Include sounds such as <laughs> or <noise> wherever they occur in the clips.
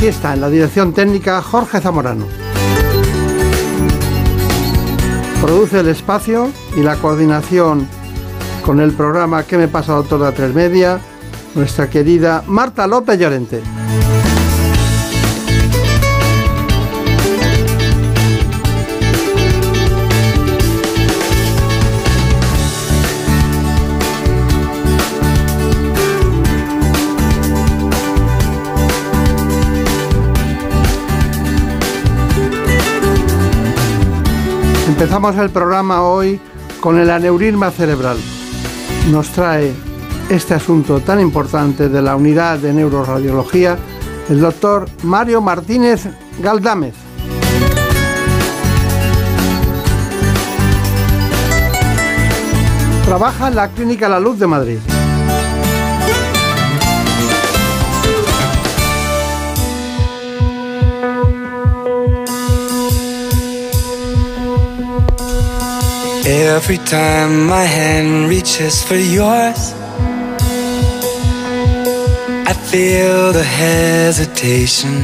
Aquí está, en la dirección técnica, Jorge Zamorano. Produce el espacio y la coordinación con el programa ¿Qué me pasa, doctor de tres media? Nuestra querida Marta López Llorente. Empezamos el programa hoy con el aneurisma cerebral. Nos trae este asunto tan importante de la unidad de neuroradiología el doctor Mario Martínez Galdámez. Trabaja en la Clínica La Luz de Madrid. Every time my hand reaches for yours, I feel the hesitation.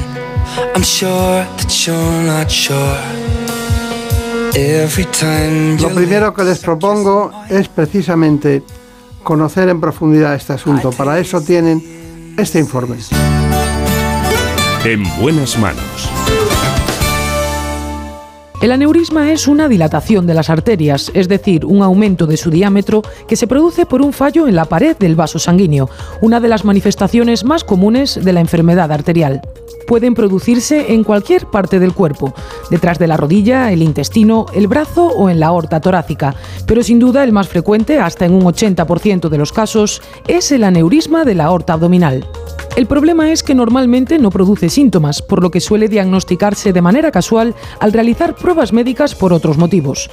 I'm sure that you're not sure. Every time Lo primero que les propongo es precisamente conocer en profundidad este asunto. Para eso tienen este informe. En buenas manos el aneurisma es una dilatación de las arterias, es decir, un aumento de su diámetro que se produce por un fallo en la pared del vaso sanguíneo, una de las manifestaciones más comunes de la enfermedad arterial. Pueden producirse en cualquier parte del cuerpo, detrás de la rodilla, el intestino, el brazo o en la aorta torácica, pero sin duda el más frecuente, hasta en un 80% de los casos, es el aneurisma de la aorta abdominal. El problema es que normalmente no produce síntomas, por lo que suele diagnosticarse de manera casual al realizar pruebas médicas por otros motivos.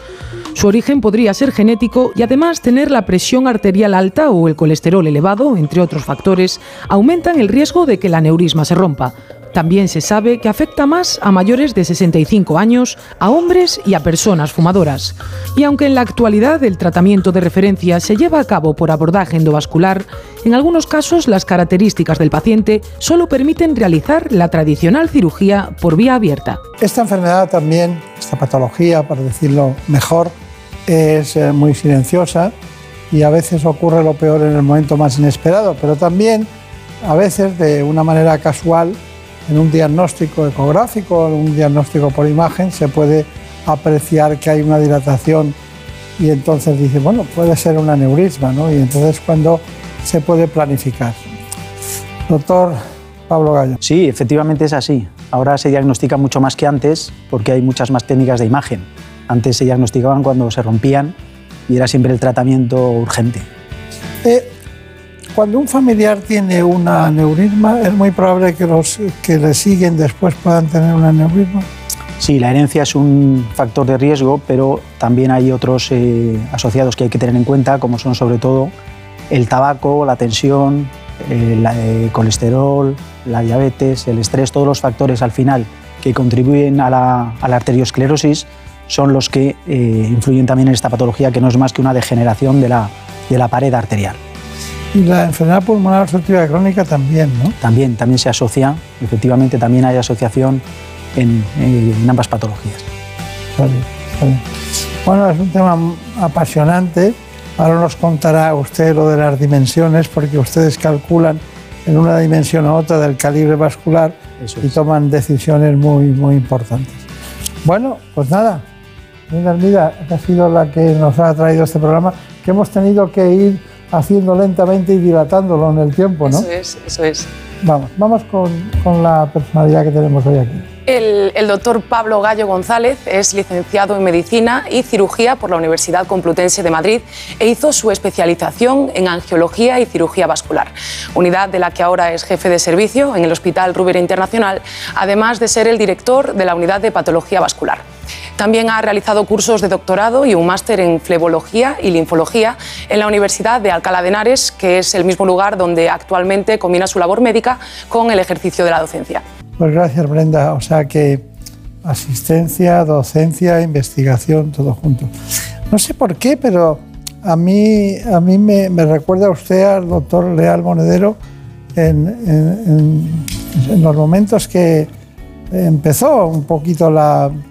Su origen podría ser genético y además tener la presión arterial alta o el colesterol elevado, entre otros factores, aumentan el riesgo de que el aneurisma se rompa. También se sabe que afecta más a mayores de 65 años, a hombres y a personas fumadoras. Y aunque en la actualidad el tratamiento de referencia se lleva a cabo por abordaje endovascular, en algunos casos las características del paciente solo permiten realizar la tradicional cirugía por vía abierta. Esta enfermedad también, esta patología, para decirlo mejor, es eh, muy silenciosa y a veces ocurre lo peor en el momento más inesperado, pero también a veces de una manera casual en un diagnóstico ecográfico, en un diagnóstico por imagen, se puede apreciar que hay una dilatación y entonces dice, bueno, puede ser un aneurisma, ¿no? Y entonces cuando se puede planificar. Doctor Pablo Gallo. Sí, efectivamente es así. Ahora se diagnostica mucho más que antes porque hay muchas más técnicas de imagen. Antes se diagnosticaban cuando se rompían y era siempre el tratamiento urgente. Eh, cuando un familiar tiene un aneurisma, es muy probable que los que le siguen después puedan tener un aneurisma. Sí, la herencia es un factor de riesgo, pero también hay otros eh, asociados que hay que tener en cuenta, como son sobre todo el tabaco, la tensión, el eh, colesterol, la diabetes, el estrés, todos los factores al final que contribuyen a la, arteriosclerosis son los que eh, influyen también en esta patología, que no es más que una degeneración de la pared arterial. Y la enfermedad pulmonar obstructiva crónica también, ¿no? También, también se asocia, efectivamente también hay asociación en, ambas patologías. Bueno, es un tema apasionante. Ahora nos contará usted lo de las dimensiones, porque ustedes calculan en una dimensión u otra del calibre vascular y toman decisiones muy, muy importantes. Bueno, pues nada, Mira, ha sido la que nos ha traído este programa, que hemos tenido que ir haciendo lentamente y dilatándolo en el tiempo, ¿no? Eso es, eso es. Vamos, vamos con, con la personalidad que tenemos hoy aquí. El, doctor Pablo Gallo González es licenciado en Medicina y Cirugía por la Universidad Complutense de Madrid e hizo su especialización en Angiología y Cirugía Vascular, unidad de la que ahora es jefe de servicio en el Hospital Rubera Internacional, además de ser el director de la Unidad de Patología Vascular. También ha realizado cursos de doctorado y un máster en flebología y linfología en la Universidad de Alcalá de Henares, que es el mismo lugar donde actualmente combina su labor médica con el ejercicio de la docencia. Pues gracias, Brenda. O sea que asistencia, docencia, investigación, todo junto. No sé por qué, pero a mí, a mí me, recuerda usted al doctor Leal Monedero en, los momentos que empezó un poquito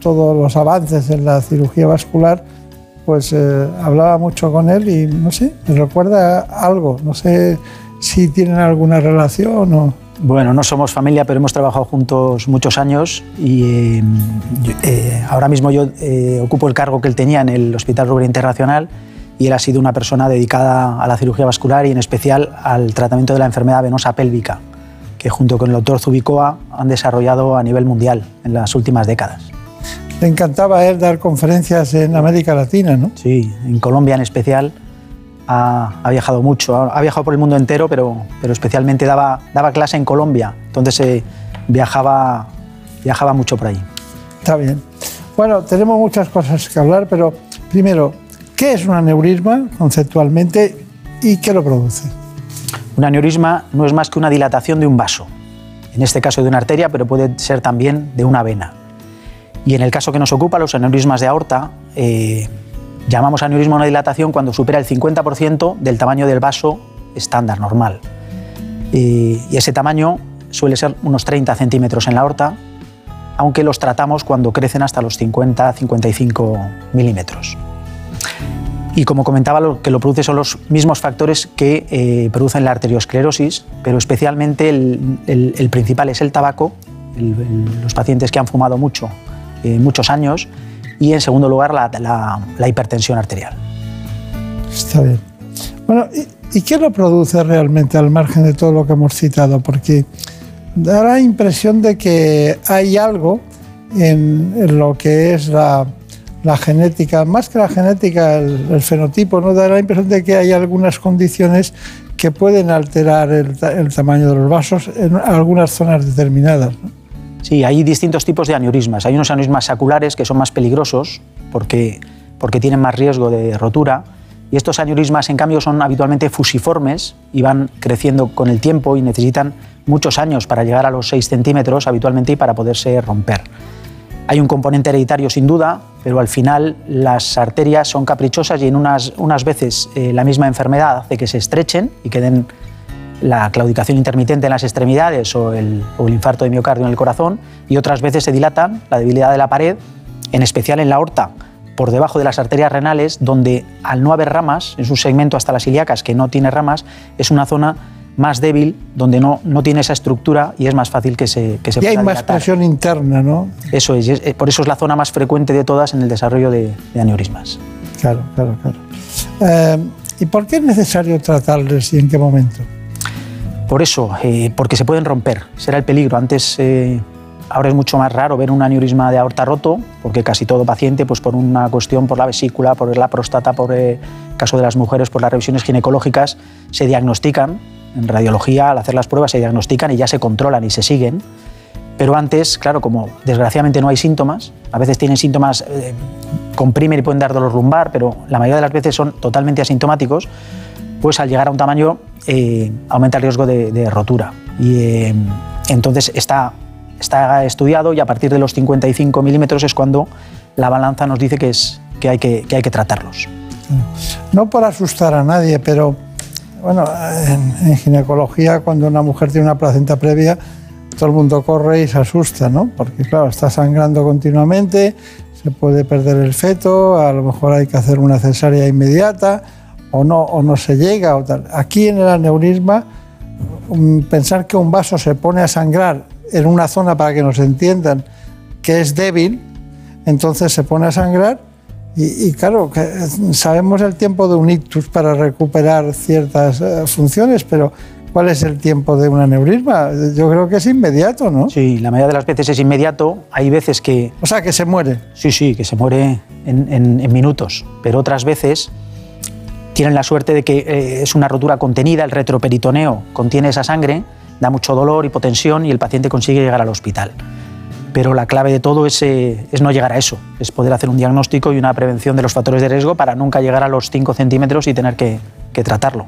todos los avances en la cirugía vascular, pues eh, hablaba mucho con él y no sé, me recuerda algo. No sé si tienen alguna relación o... Bueno, no somos familia, pero hemos trabajado juntos muchos años y eh, eh, ahora mismo yo eh, ocupo el cargo que él tenía en el Hospital Rubén Internacional y él ha sido una persona dedicada a la cirugía vascular y en especial al tratamiento de la enfermedad venosa pélvica, que junto con el doctor Zubicoa han desarrollado a nivel mundial en las últimas décadas. Le encantaba él dar conferencias en América Latina, ¿no? Sí, en Colombia en especial ha, viajado mucho, ha, viajado por el mundo entero, pero, pero especialmente daba, daba clase en Colombia, entonces eh, viajaba, viajaba mucho por ahí. Está bien. Bueno, tenemos muchas cosas que hablar, pero primero, ¿qué es un aneurisma conceptualmente y qué lo produce? Un aneurisma no es más que una dilatación de un vaso, en este caso de una arteria, pero puede ser también de una vena. Y en el caso que nos ocupa, los aneurismas de aorta, eh, Llamamos aneurisma una dilatación cuando supera el 50% del tamaño del vaso estándar, normal. Y, ese tamaño suele ser unos 30 centímetros en la aorta, aunque los tratamos cuando crecen hasta los 50-55 milímetros. Y como comentaba, lo que lo produce son los mismos factores que eh, producen la arteriosclerosis, pero especialmente el, principal es el tabaco, los pacientes que han fumado mucho, eh, muchos años, y en segundo lugar la, hipertensión arterial. Está bien. Bueno, ¿y, qué lo produce realmente al margen de todo lo que hemos citado? Porque da la impresión de que hay algo en, lo que es la, genética, más que la genética, el, fenotipo, ¿no? da la impresión de que hay algunas condiciones que pueden alterar el, tamaño de los vasos en algunas zonas determinadas. Sí, hay distintos tipos de aneurismas. Hay unos aneurismas saculares que son más peligrosos porque, porque tienen más riesgo de rotura. Y estos aneurismas, en cambio, son habitualmente fusiformes y van creciendo con el tiempo y necesitan muchos años para llegar a los 6 centímetros habitualmente y para poderse romper. Hay un componente hereditario sin duda, pero al final las arterias son caprichosas y en unas, unas veces eh, la misma enfermedad hace que se estrechen y queden la claudicación intermitente en las extremidades o el, infarto de miocardio en el corazón y otras veces se dilatan, la debilidad de la pared, en especial en la aorta, por debajo de las arterias renales, donde al no haber ramas, en su segmento hasta las ilíacas que no tiene ramas, es una zona más débil, donde no, no tiene esa estructura y es más fácil que se, que se y hay más presión interna, ¿no? Eso es, eh, por eso es la zona más frecuente de todas en el desarrollo de, aneurismas. Claro, claro, claro. Eh, ¿Y por qué es necesario tratarles y en qué momento? Por eso, eh, porque se pueden romper, será el peligro. Antes, eh, ahora es mucho más raro ver un aneurisma de aorta roto, porque casi todo paciente, pues por una cuestión, por la vesícula, por la próstata, por el caso de las mujeres, por las revisiones ginecológicas, se diagnostican. En radiología, al hacer las pruebas, se diagnostican y ya se controlan y se siguen. Pero antes, claro, como desgraciadamente no hay síntomas, a veces tienen síntomas, eh, comprimen y pueden dar dolor lumbar, pero la mayoría de las veces son totalmente asintomáticos, pues al llegar a un tamaño eh, aumenta el riesgo de, rotura. Y eh, entonces está, está estudiado y a partir de los 55 milímetros es cuando la balanza nos dice que, es, que, hay, que, que hay que tratarlos. No por asustar a nadie, pero bueno, en, ginecología cuando una mujer tiene una placenta previa, todo el mundo corre y se asusta, ¿no? Porque claro, está sangrando continuamente, se puede perder el feto, a lo mejor hay que hacer una cesárea inmediata o no, o no se llega. O tal. Aquí en el aneurisma, pensar que un vaso se pone a sangrar en una zona para que nos entiendan que es débil, entonces se pone a sangrar y, claro, sabemos el tiempo de un ictus para recuperar ciertas eh, funciones, pero ¿Cuál es el tiempo de un aneurisma? Yo creo que es inmediato, ¿no? Sí, la mayoría de las veces es inmediato. Hay veces que... O sea, que se muere. Sí, sí, que se muere en, minutos. Pero otras veces tienen la suerte de que eh, es una rotura contenida, el retroperitoneo contiene esa sangre, da mucho dolor, hipotensión y el paciente consigue llegar al hospital. Pero la clave de todo es, eh, es no llegar a eso, es poder hacer un diagnóstico y una prevención de los factores de riesgo para nunca llegar a los 5 centímetros y tener que, que tratarlo.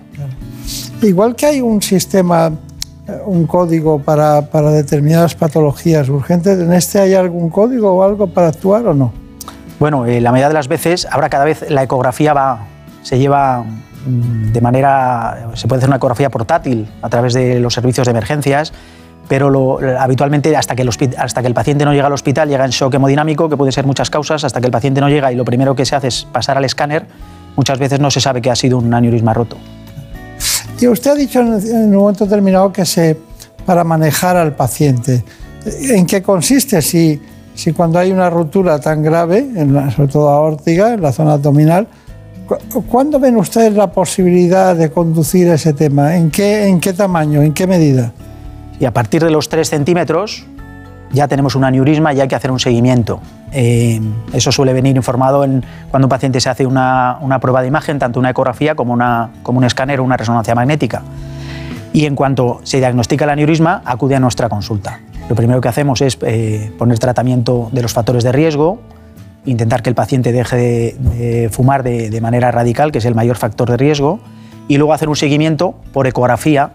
Igual que hay un sistema, eh, un código para, para, determinadas patologías urgentes, ¿en este hay algún código o algo para actuar o no? Bueno, eh, la mayoría de las veces, ahora cada vez la ecografía va, se lleva mm, de manera, se puede hacer una ecografía portátil a través de los servicios de emergencias, pero lo, habitualmente hasta que, el hasta que el paciente no llega al hospital llega en shock hemodinámico, que puede ser muchas causas, hasta que el paciente no llega y lo primero que se hace es pasar al escáner, muchas veces no se sabe que ha sido un aneurisma roto. Y usted ha dicho en un momento determinado que se, para manejar al paciente, ¿en qué consiste? Si, si cuando hay una ruptura tan grave, en sobre todo aórtica, en la zona abdominal, ¿cuándo ven ustedes la posibilidad de conducir ese tema? ¿En qué, ¿En qué tamaño? ¿En qué medida? Y a partir de los 3 centímetros ya tenemos un aneurisma y hay que hacer un seguimiento. Eh, eso suele venir informado cuando un paciente se hace una, prueba de imagen, tanto una ecografía como, una, como un escáner o una resonancia magnética. Y en cuanto se diagnostica el aneurisma, acude a nuestra consulta. Lo primero que hacemos es eh, poner tratamiento de los factores de riesgo, intentar que el paciente deje de, fumar de, manera radical, que es el mayor factor de riesgo, y luego hacer un seguimiento por ecografía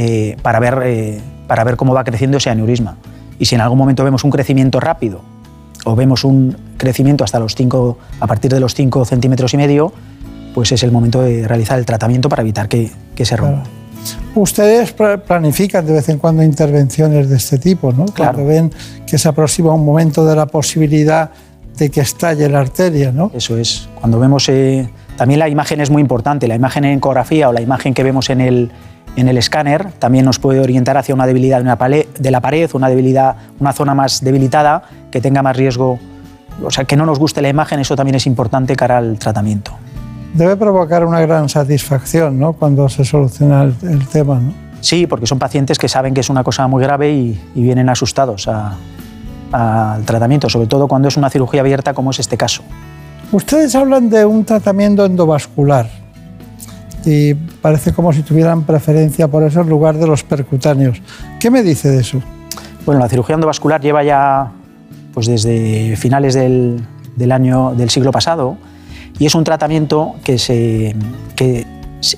eh, para, ver, para ver cómo va creciendo ese aneurisma. Y si en algún momento vemos un crecimiento rápido o vemos un crecimiento hasta los 5, a partir de los 5 centímetros y medio, pues es el momento de realizar el tratamiento para evitar que, se rompa. Ustedes planifican de vez en cuando intervenciones de este tipo, ¿no? Claro. Cuando ven que se aproxima un momento de la posibilidad de que estalle la arteria, ¿no? Eso es. Cuando vemos... Eh, también la imagen es muy importante, la imagen en ecografía o la imagen que vemos en el, en el escáner también nos puede orientar hacia una debilidad de la pared, una debilidad, una zona más debilitada que tenga más riesgo, o sea, que no nos guste la imagen, eso también es importante cara al tratamiento. Debe provocar una gran satisfacción ¿no? cuando se soluciona el, tema. ¿no? Sí, porque son pacientes que saben que es una cosa muy grave y, vienen asustados al tratamiento, sobre todo cuando es una cirugía abierta como es este caso. Ustedes hablan de un tratamiento endovascular y parece como si tuvieran preferencia por eso en lugar de los percutáneos. ¿Qué me dice de eso? Bueno, la cirugía endovascular lleva ya pues desde finales del, del año del siglo pasado y es un tratamiento que, se, que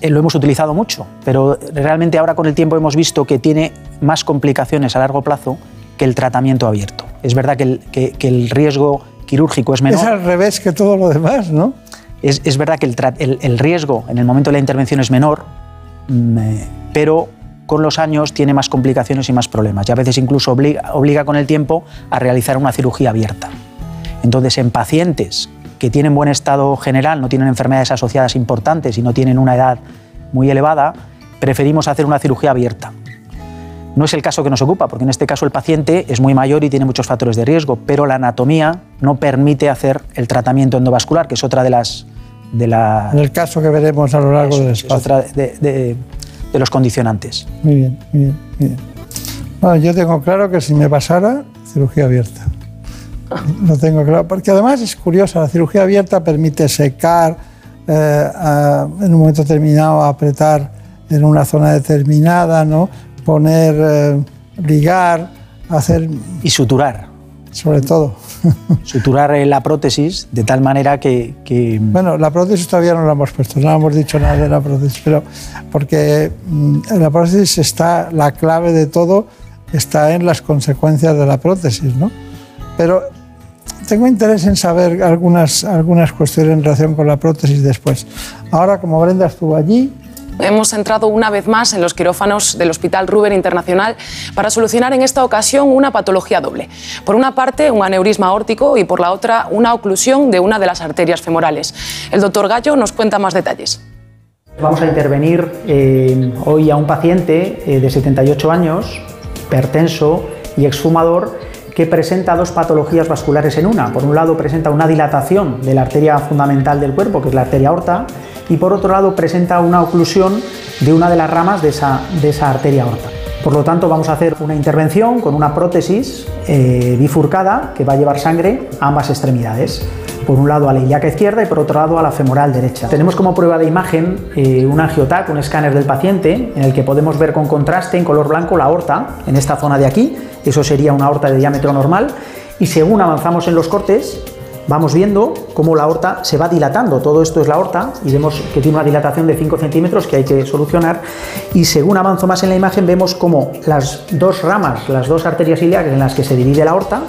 lo hemos utilizado mucho, pero realmente ahora con el tiempo hemos visto que tiene más complicaciones a largo plazo que el tratamiento abierto. Es verdad que el, que, que el riesgo quirúrgico es menor. Es al revés que todo lo demás, ¿no? Es, verdad que el, riesgo en el momento de la intervención es menor, mm, eh, pero con los años tiene más complicaciones y más problemas. Y a veces incluso obliga, con el tiempo a realizar una cirugía abierta. Entonces, en pacientes que tienen buen estado general, no tienen enfermedades asociadas importantes y no tienen una edad muy elevada, preferimos hacer una cirugía abierta. No es el caso que nos ocupa, porque en este caso el paciente es muy mayor y tiene muchos factores de riesgo, pero la anatomía no permite hacer el tratamiento endovascular, que es otra de las... De la, en el caso que veremos a lo largo del espacio. Es otra de, los condicionantes. Muy bien, muy bien, muy bien. Bueno, yo tengo claro que si me pasara, cirugía abierta. Lo tengo claro, porque además es curiosa, la cirugía abierta permite secar, eh, en un momento determinado apretar en una zona determinada, ¿no? Poner, eh, ligar, hacer... Y suturar. Sobre todo. <laughs> Suturar la prótesis de tal manera que, Bueno, la prótesis todavía no la hemos puesto, no hemos dicho nada de la prótesis, pero porque en mm, la prótesis está, la clave de todo está en las consecuencias de la prótesis, ¿no? Pero tengo interés en saber algunas, algunas cuestiones en relación con la prótesis después. Ahora, como Brenda estuvo allí, hemos entrado una vez más en los quirófanos del Hospital Ruber Internacional para solucionar en esta ocasión una patología doble. Por una parte, un aneurisma aórtico y por la otra, una oclusión de una de las arterias femorales. El doctor Gallo nos cuenta más detalles. Vamos a intervenir eh, hoy a un paciente eh, de 78 años, pertenso y exfumador, que presenta dos patologías vasculares en una. Por un lado, presenta una dilatación de la arteria fundamental del cuerpo, que es la arteria aorta, y por otro lado presenta una oclusión de una de las ramas de esa, arteria aorta. Por lo tanto, vamos a hacer una intervención con una prótesis eh, bifurcada que va a llevar sangre a ambas extremidades. Por un lado a la ilíaca izquierda y por otro lado a la femoral derecha. Tenemos como prueba de imagen eh, un angiotac, un escáner del paciente, en el que podemos ver con contraste en color blanco la aorta, en esta zona de aquí. Eso sería una aorta de diámetro normal. Y según avanzamos en los cortes, vamos viendo cómo la aorta se va dilatando. Todo esto es la aorta y vemos que tiene una dilatación de 5 centímetros que hay que solucionar. Y según avanzo más en la imagen, vemos cómo las dos ramas, las dos arterias ilíacas en las que se divide la aorta,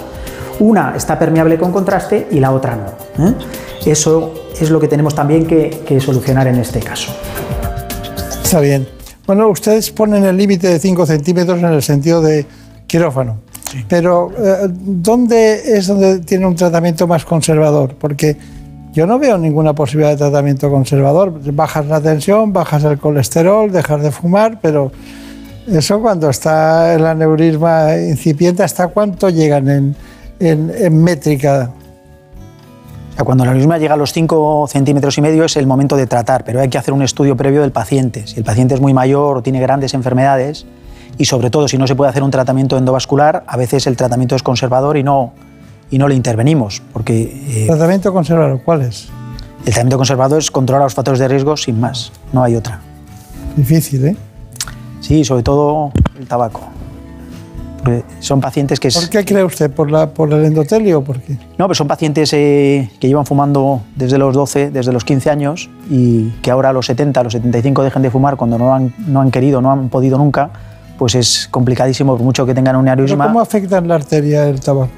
una está permeable con contraste y la otra no. ¿eh? Eso es lo que tenemos también que, que solucionar en este caso. Está bien. Bueno, ustedes ponen el límite de 5 centímetros en el sentido de quirófano. Pero eh, ¿dónde es donde tiene un tratamiento más conservador? Porque yo no veo ninguna posibilidad de tratamiento conservador. Bajas la tensión, bajas el colesterol, dejas de fumar, pero eso cuando está el aneurisma incipiente, ¿hasta cuánto llegan en, en, en métrica? Cuando el aneurisma llega a los 5 centímetros y medio es el momento de tratar, pero hay que hacer un estudio previo del paciente. Si el paciente es muy mayor o tiene grandes enfermedades, y sobre todo si no se puede hacer un tratamiento endovascular, a veces el tratamiento es conservador y no, y no le intervenimos. Porque, eh, ¿Tratamiento conservador cuál es? El tratamiento conservador es controlar los factores de riesgo sin más, no hay otra. Difícil, ¿eh? Sí, sobre todo el tabaco. Porque son pacientes que... ¿Por qué cree usted? ¿Por, la, por el endotelio o por qué? No, pues son pacientes eh, que llevan fumando desde los 12, desde los 15 años y que ahora a los 70, a los 75 dejen de fumar cuando no han, no han querido, no han podido nunca, pues es complicadísimo, por mucho que tengan un aneurisma. ¿Cómo afecta en la arteria el tabaco?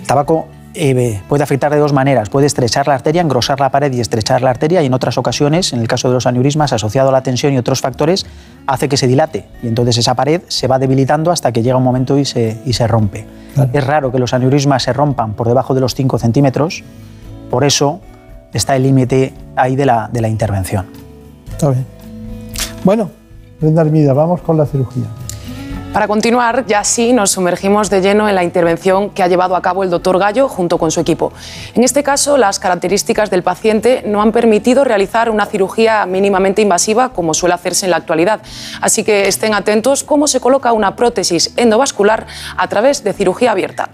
El tabaco eh, puede afectar de dos maneras. Puede estrechar la arteria, engrosar la pared y estrechar la arteria y en otras ocasiones, en el caso de los aneurismas, asociado a la tensión y otros factores, hace que se dilate y entonces esa pared se va debilitando hasta que llega un momento y se, y se rompe. Claro. Es raro que los aneurismas se rompan por debajo de los 5 centímetros, por eso está el límite ahí de la, de la intervención. Está bien. Bueno, Brenda Armida, vamos con la cirugía. Para continuar, ya sí nos sumergimos de lleno en la intervención que ha llevado a cabo el doctor Gallo junto con su equipo. En este caso, las características del paciente no han permitido realizar una cirugía mínimamente invasiva como suele hacerse en la actualidad. Así que estén atentos cómo se coloca una prótesis endovascular a través de cirugía abierta.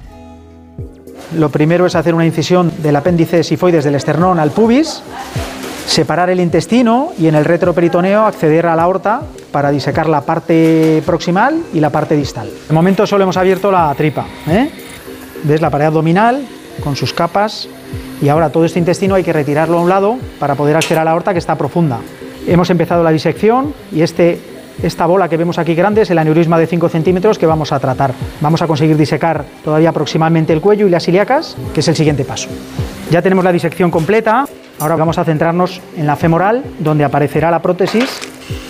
Lo primero es hacer una incisión del apéndice sifoides del esternón al pubis, separar el intestino y en el retroperitoneo acceder a la aorta para disecar la parte proximal y la parte distal. De momento solo hemos abierto la tripa. ¿eh? ¿Ves la pared abdominal con sus capas? Y ahora todo este intestino hay que retirarlo a un lado para poder acceder a la aorta que está profunda. Hemos empezado la disección y este, esta bola que vemos aquí grande es el aneurisma de 5 centímetros que vamos a tratar. Vamos a conseguir disecar todavía proximalmente el cuello y las ilíacas, que es el siguiente paso. Ya tenemos la disección completa. Ahora vamos a centrarnos en la femoral, donde aparecerá la prótesis.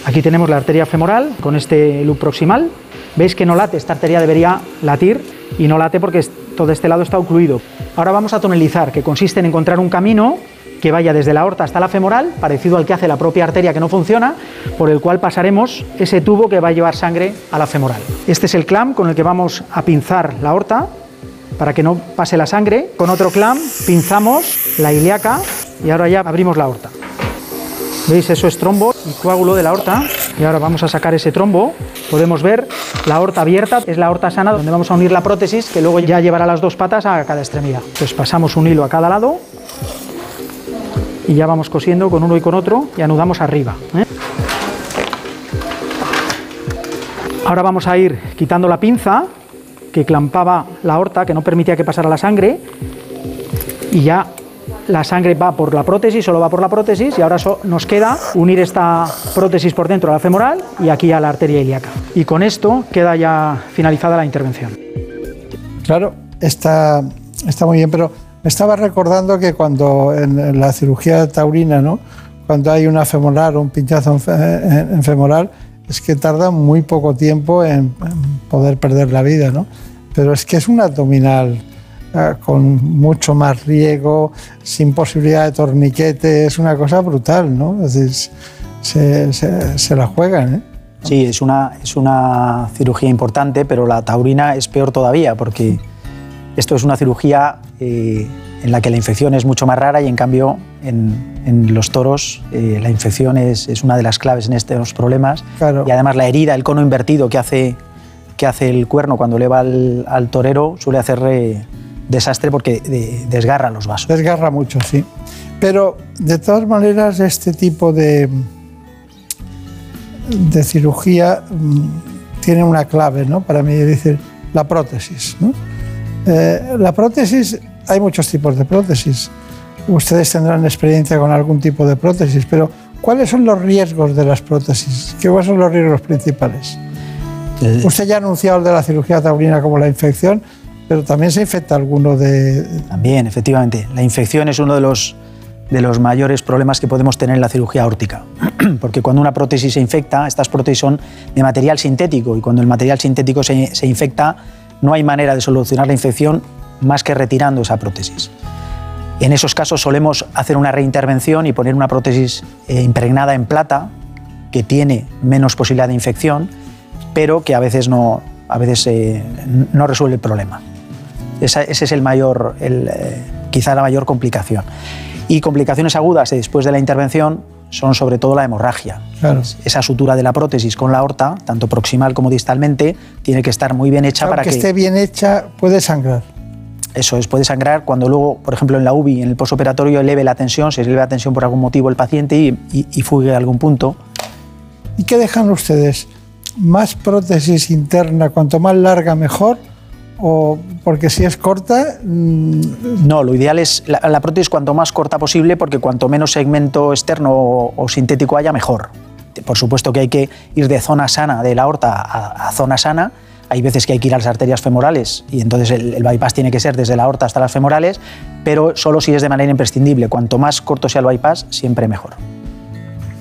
Aquí tenemos la arteria femoral con este loop proximal. Veis que no late, esta arteria debería latir y no late porque todo este lado está ocluido. Ahora vamos a tonelizar, que consiste en encontrar un camino que vaya desde la aorta hasta la femoral, parecido al que hace la propia arteria que no funciona, por el cual pasaremos ese tubo que va a llevar sangre a la femoral. Este es el clamp con el que vamos a pinzar la aorta para que no pase la sangre. Con otro clamp pinzamos la ilíaca y ahora ya abrimos la aorta. ¿Veis? Eso es trombo y coágulo de la aorta. Y ahora vamos a sacar ese trombo. Podemos ver la aorta abierta, es la aorta sana donde vamos a unir la prótesis que luego ya llevará las dos patas a cada extremidad. Entonces pasamos un hilo a cada lado y ya vamos cosiendo con uno y con otro y anudamos arriba. ¿eh? Ahora vamos a ir quitando la pinza que clampaba la aorta, que no permitía que pasara la sangre y ya la sangre va por la prótesis, solo va por la prótesis y ahora nos queda unir esta prótesis por dentro a la femoral y aquí a la arteria ilíaca. Y con esto queda ya finalizada la intervención. Claro, está, está muy bien, pero me estaba recordando que cuando en, la cirugía taurina, ¿no? cuando hay una femoral o un pinchazo en, femoral, es que tarda muy poco tiempo en, en poder perder la vida, ¿no? Pero es que es un abdominal con mucho más riego, sin posibilidad de torniquete, es una cosa brutal, ¿no? Es decir, se, se, se la juegan, ¿eh? Sí, es una, es una cirugía importante, pero la taurina es peor todavía, porque esto es una cirugía eh, en la que la infección es mucho más rara y en cambio en, los toros eh, la infección es, es, una de las claves en estos problemas. Y además la herida, el cono invertido que hace, que hace el cuerno cuando le va al, al torero suele hacer eh, desastre porque desgarra los vasos. Desgarra mucho, sí. Pero de todas maneras este tipo de, de cirugía mm, tiene una clave ¿no? para mí, es decir, la prótesis. ¿no? Eh, la prótesis hay muchos tipos de prótesis. Ustedes tendrán experiencia con algún tipo de prótesis, pero ¿cuáles son los riesgos de las prótesis? ¿Cuáles son los riesgos principales? Eh, Usted ya ha anunciado el de la cirugía taurina como la infección, pero también se infecta alguno de... También, efectivamente. La infección es uno de los, de los mayores problemas que podemos tener en la cirugía órtica. <clears throat> Porque cuando una prótesis se infecta, estas prótesis son de material sintético y cuando el material sintético se, se infecta, no hay manera de solucionar la infección más que retirando esa prótesis. En esos casos solemos hacer una reintervención y poner una prótesis eh, impregnada en plata que tiene menos posibilidad de infección, pero que a veces no, a veces, eh, no resuelve el problema. Ese es el mayor, el, eh, quizá la mayor complicación. Y complicaciones agudas después de la intervención son sobre todo la hemorragia. Esa sutura de la prótesis con la aorta, tanto proximal como distalmente, tiene que estar muy bien hecha para que... que esté bien hecha, puede sangrar. Eso es, puede sangrar cuando luego, por ejemplo, en la UBI, en el posoperatorio, eleve la tensión, se eleve la tensión por algún motivo el paciente y, y, fugue a algún punto. ¿Y qué dejan ustedes? ¿Más prótesis interna, cuanto más larga mejor? ¿O porque si es corta...? Mm, no, lo ideal es la, prótesis cuanto más corta posible porque cuanto menos segmento externo o, sintético haya, mejor. Por supuesto que hay que ir de zona sana de la aorta a, a zona sana, hay veces que hay que ir a las arterias femorales y entonces el, bypass tiene que ser desde la aorta hasta las femorales, pero solo si es de manera imprescindible. Cuanto más corto sea el bypass, siempre mejor.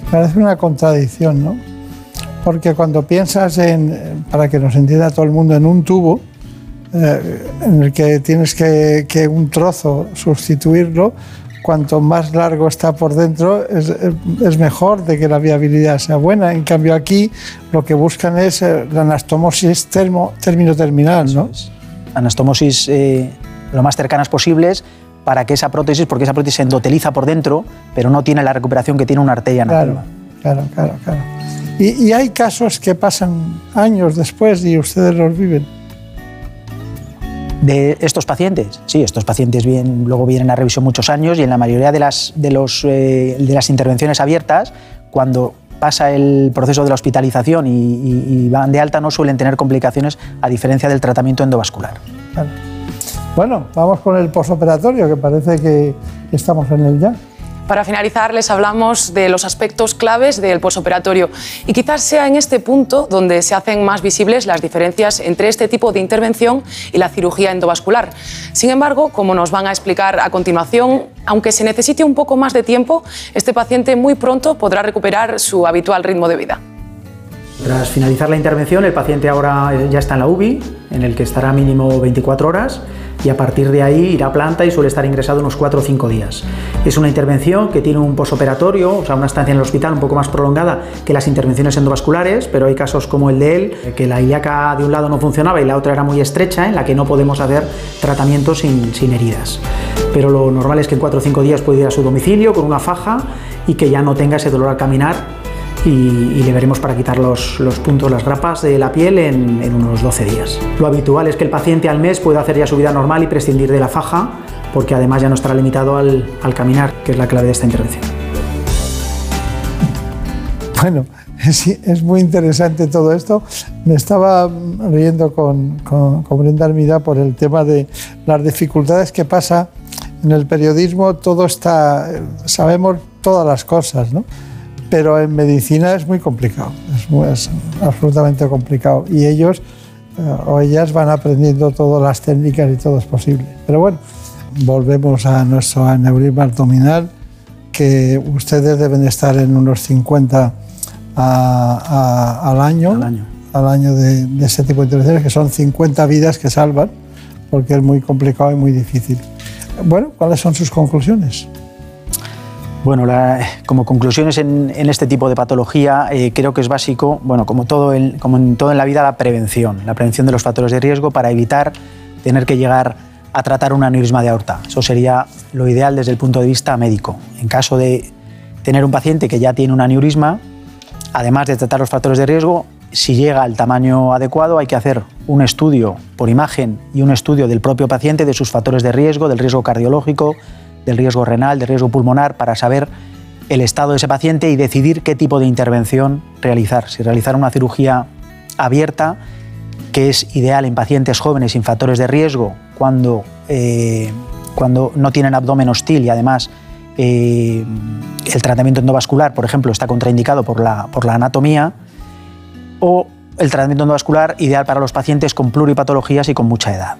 Parece una contradicción, ¿no? Porque cuando piensas en, para que nos entienda todo el mundo, en un tubo, eh, en el que tienes que, que un trozo sustituirlo, cuanto más largo está por dentro, es, mejor de que la viabilidad sea buena. En cambio, aquí lo que buscan es eh, la anastomosis término-terminal, ¿no? Anastomosis eh, lo más cercanas posibles para que esa prótesis, porque esa prótesis se endoteliza por dentro, pero no tiene la recuperación que tiene una arteria. Claro, claro, claro. Y, y hay casos que pasan años después y ustedes los viven de estos pacientes. Sí, estos pacientes luego vienen a revisión muchos años y en la mayoría de las, de, los, eh, de las intervenciones abiertas, cuando pasa el proceso de la hospitalización y, van de alta, no suelen tener complicaciones a diferencia del tratamiento endovascular. Bueno, vamos con el posoperatorio, que parece que estamos en el ya. Para finalizar, les hablamos de los aspectos claves del posoperatorio y quizás sea en este punto donde se hacen más visibles las diferencias entre este tipo de intervención y la cirugía endovascular. Sin embargo, como nos van a explicar a continuación, aunque se necesite un poco más de tiempo, este paciente muy pronto podrá recuperar su habitual ritmo de vida. Tras finalizar la intervención, el paciente ahora ya está en la UBI, en el que estará mínimo 24 horas y a partir de ahí irá a planta y suele estar ingresado unos 4 o 5 días. Es una intervención que tiene un posoperatorio, o sea, una estancia en el hospital un poco más prolongada que las intervenciones endovasculares, pero hay casos como el de él, que la ilíaca de un lado no funcionaba y la otra era muy estrecha, en la que no podemos hacer tratamiento sin, sin heridas. Pero lo normal es que en 4 o 5 días puede ir a su domicilio con una faja y que ya no tenga ese dolor al caminar y, le veremos para quitar los, puntos, las grapas de la piel en, unos 12 días. Lo habitual es que el paciente al mes pueda hacer ya su vida normal y prescindir de la faja, porque además ya no estará limitado al, caminar, que es la clave de esta intervención. Bueno, <laughs> es, muy interesante todo esto. Me estaba riendo con, con, con Brenda Armida por el tema de las dificultades que pasa en el periodismo. Todo está, sabemos todas las cosas, ¿no? Pero en medicina es muy complicado, es, absolutamente complicado. Y ellos eh, o ellas van aprendiendo todas las técnicas y todo es posible. Pero bueno, volvemos a nuestro aneurisma abdominal, que ustedes deben estar en unos 50 al año, al año, de, de ese tipo de intervenciones, que son 50 vidas que salvan, porque es muy complicado y muy difícil. Bueno, ¿cuáles son sus conclusiones? Bueno, como conclusiones en, este tipo de patología, eh, creo que es básico, bueno, como, todo como en todo en la vida, la prevención, la prevención de los factores de riesgo para evitar tener que llegar a tratar un aneurisma de aorta. Eso sería lo ideal desde el punto de vista médico. En caso de tener un paciente que ya tiene un aneurisma, además de tratar los factores de riesgo, si llega al tamaño adecuado hay que hacer un estudio por imagen y un estudio del propio paciente de sus factores de riesgo, del riesgo cardiológico, del riesgo renal, del riesgo pulmonar, para saber el estado de ese paciente y decidir qué tipo de intervención realizar. Si realizar una cirugía abierta, que es ideal en pacientes jóvenes sin factores de riesgo, cuando, eh, cuando no tienen abdomen hostil y además eh, el tratamiento endovascular, por ejemplo, está contraindicado por la, por la anatomía, o el tratamiento endovascular ideal para los pacientes con pluripatologías y con mucha edad.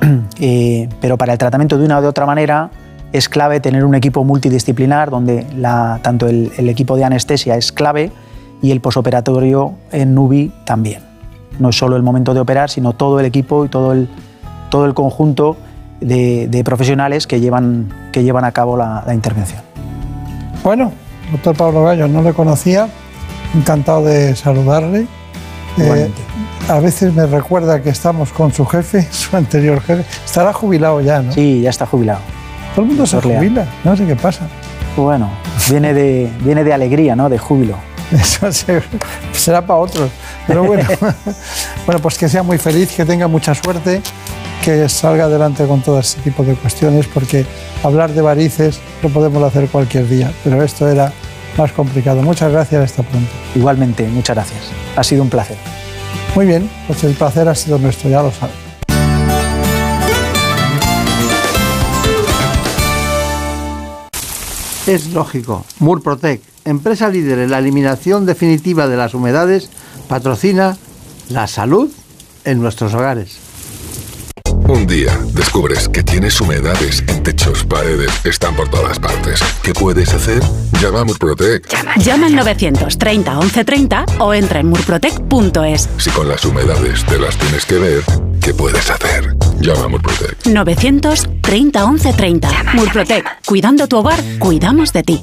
<clears throat> Eh, pero para el tratamiento de una o de otra manera es clave tener un equipo multidisciplinar donde la, tanto el, equipo de anestesia es clave y el posoperatorio en NUBI también. No es solo el momento de operar, sino todo el equipo y todo el, todo el conjunto de, profesionales que llevan, que llevan a cabo la, la intervención. Bueno, doctor Pablo Gallo, no le conocía, encantado de saludarle. Eh, a veces me recuerda que estamos con su jefe, <laughs> su anterior jefe. Estará jubilado ya, ¿no? Sí, ya está jubilado. Todo el mundo se jubila, no sé qué pasa. Bueno, viene de, viene de alegría, ¿no? De júbilo. Eso será para otros. Pero bueno, <laughs> bueno, pues que sea muy feliz, que tenga mucha suerte, que salga adelante con todo este tipo de cuestiones, porque hablar de varices lo podemos hacer cualquier día, pero esto era más complicado. Muchas gracias, hasta pronto. Igualmente, muchas gracias. Ha sido un placer. Muy bien, pues el placer ha sido nuestro, ya lo saben. Es lógico, Murprotec, empresa líder en la eliminación definitiva de las humedades, patrocina la salud en nuestros hogares. Un día descubres que tienes humedades en techos, paredes, están por todas partes. ¿Qué puedes hacer? Llama a Murprotec. Llama, al 930 1130 o entra en murprotec.es. Si con las humedades te las tienes que ver, ¿qué puedes hacer? Llama a Murprotec. 930 1130. Murprotec. Cuidando tu hogar, cuidamos de ti.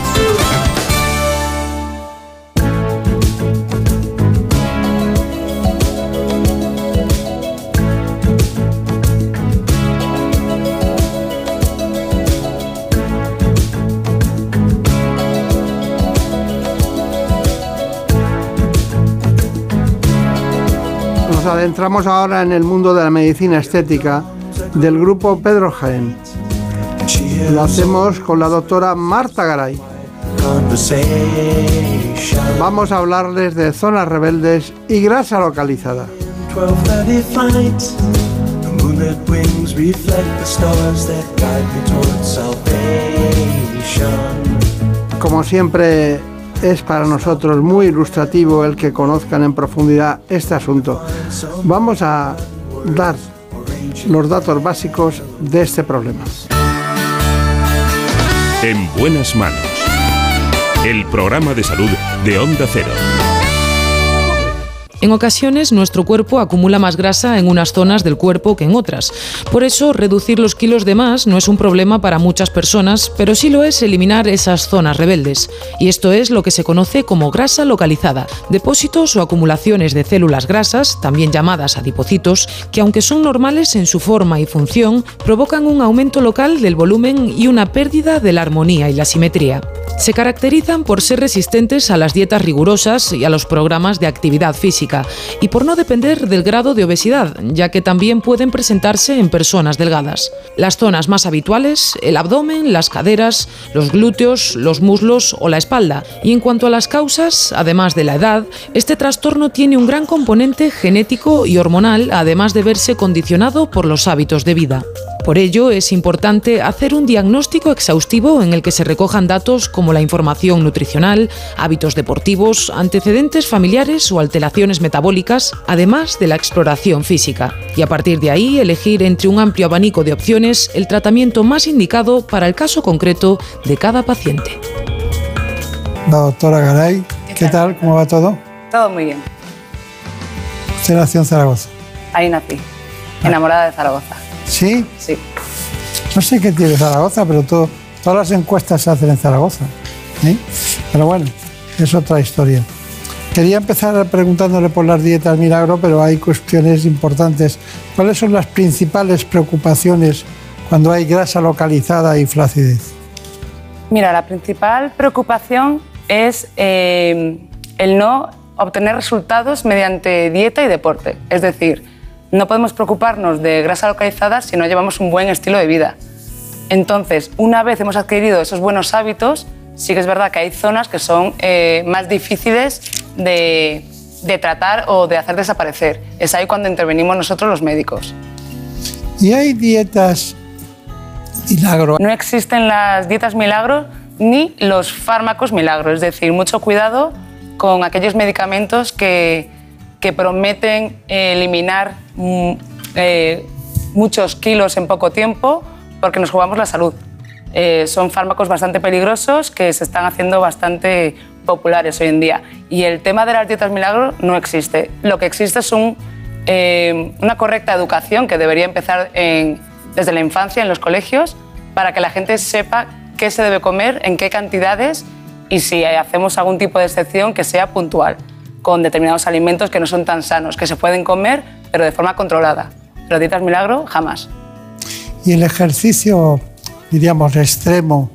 Adentramos ahora en el mundo de la medicina estética del grupo Pedro Jaén. Lo hacemos con la doctora Marta Garay. Vamos a hablarles de zonas rebeldes y grasa localizada. Como siempre, es para nosotros muy ilustrativo el que conozcan en profundidad este asunto. Vamos a dar los datos básicos de este problema. En buenas manos. El programa de salud de Onda Cero. En ocasiones nuestro cuerpo acumula más grasa en unas zonas del cuerpo que en otras. Por eso reducir los kilos de más no es un problema para muchas personas, pero sí lo es eliminar esas zonas rebeldes. Y esto es lo que se conoce como grasa localizada, depósitos o acumulaciones de células grasas, también llamadas adipocitos, que aunque son normales en su forma y función, provocan un aumento local del volumen y una pérdida de la armonía y la simetría. Se caracterizan por ser resistentes a las dietas rigurosas y a los programas de actividad física y por no depender del grado de obesidad, ya que también pueden presentarse en personas delgadas. Las zonas más habituales, el abdomen, las caderas, los glúteos, los muslos o la espalda. Y en cuanto a las causas, además de la edad, este trastorno tiene un gran componente genético y hormonal, además de verse condicionado por los hábitos de vida. Por ello, es importante hacer un diagnóstico exhaustivo en el que se recojan datos como la información nutricional, hábitos deportivos, antecedentes familiares o alteraciones metabólicas, además de la exploración física. Y a partir de ahí, elegir entre un amplio abanico de opciones el tratamiento más indicado para el caso concreto de cada paciente. La doctora Garay, ¿qué, tal? ¿Cómo va todo? Todo muy bien. Usted nació en Zaragoza. Ahí nací, enamorada de Zaragoza. ¿Sí? Sí. No sé qué tiene Zaragoza, pero todo, todas las encuestas se hacen en Zaragoza. ¿eh? Pero bueno, es otra historia. Quería empezar preguntándole por las dietas milagro, pero hay cuestiones importantes. ¿Cuáles son las principales preocupaciones cuando hay grasa localizada y flacidez? Mira, la principal preocupación es eh, el no obtener resultados mediante dieta y deporte. Es decir, no podemos preocuparnos de grasa localizada si no llevamos un buen estilo de vida. Entonces, una vez hemos adquirido esos buenos hábitos, sí que es verdad que hay zonas que son eh, más difíciles de, de tratar o de hacer desaparecer. Es ahí cuando intervenimos nosotros los médicos. ¿Y hay dietas milagro? No existen las dietas milagro ni los fármacos milagro. Es decir, mucho cuidado con aquellos medicamentos que, que prometen eliminar mm, eh, muchos kilos en poco tiempo porque nos jugamos la salud. Eh, son fármacos bastante peligrosos que se están haciendo bastante populares hoy en día. Y el tema de las dietas milagro no existe. Lo que existe es un, eh, una correcta educación que debería empezar desde la infancia en los colegios para que la gente sepa qué se debe comer, en qué cantidades y si hacemos algún tipo de excepción que sea puntual con determinados alimentos que no son tan sanos, que se pueden comer, pero de forma controlada. Pero dietas milagro, jamás. ¿Y el ejercicio, diríamos, extremo,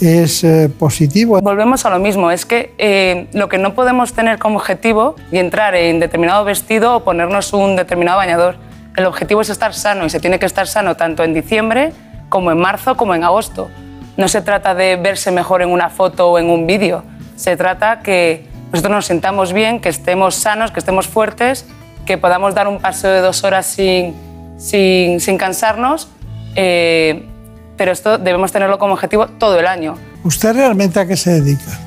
es eh, positivo? Volvemos a lo mismo, es que eh, lo que no podemos tener como objetivo y entrar en determinado vestido o ponernos un determinado bañador. El objetivo es estar sano y se tiene que estar sano tanto en diciembre como en marzo como en agosto. No se trata de verse mejor en una foto o en un vídeo, se trata que nosotros nos sintamos bien, que estemos sanos, que estemos fuertes, que podamos dar un paseo de dos horas sin, sin, sin cansarnos, eh, pero esto debemos tenerlo como objetivo todo el año. ¿Usted realmente a qué se dedica?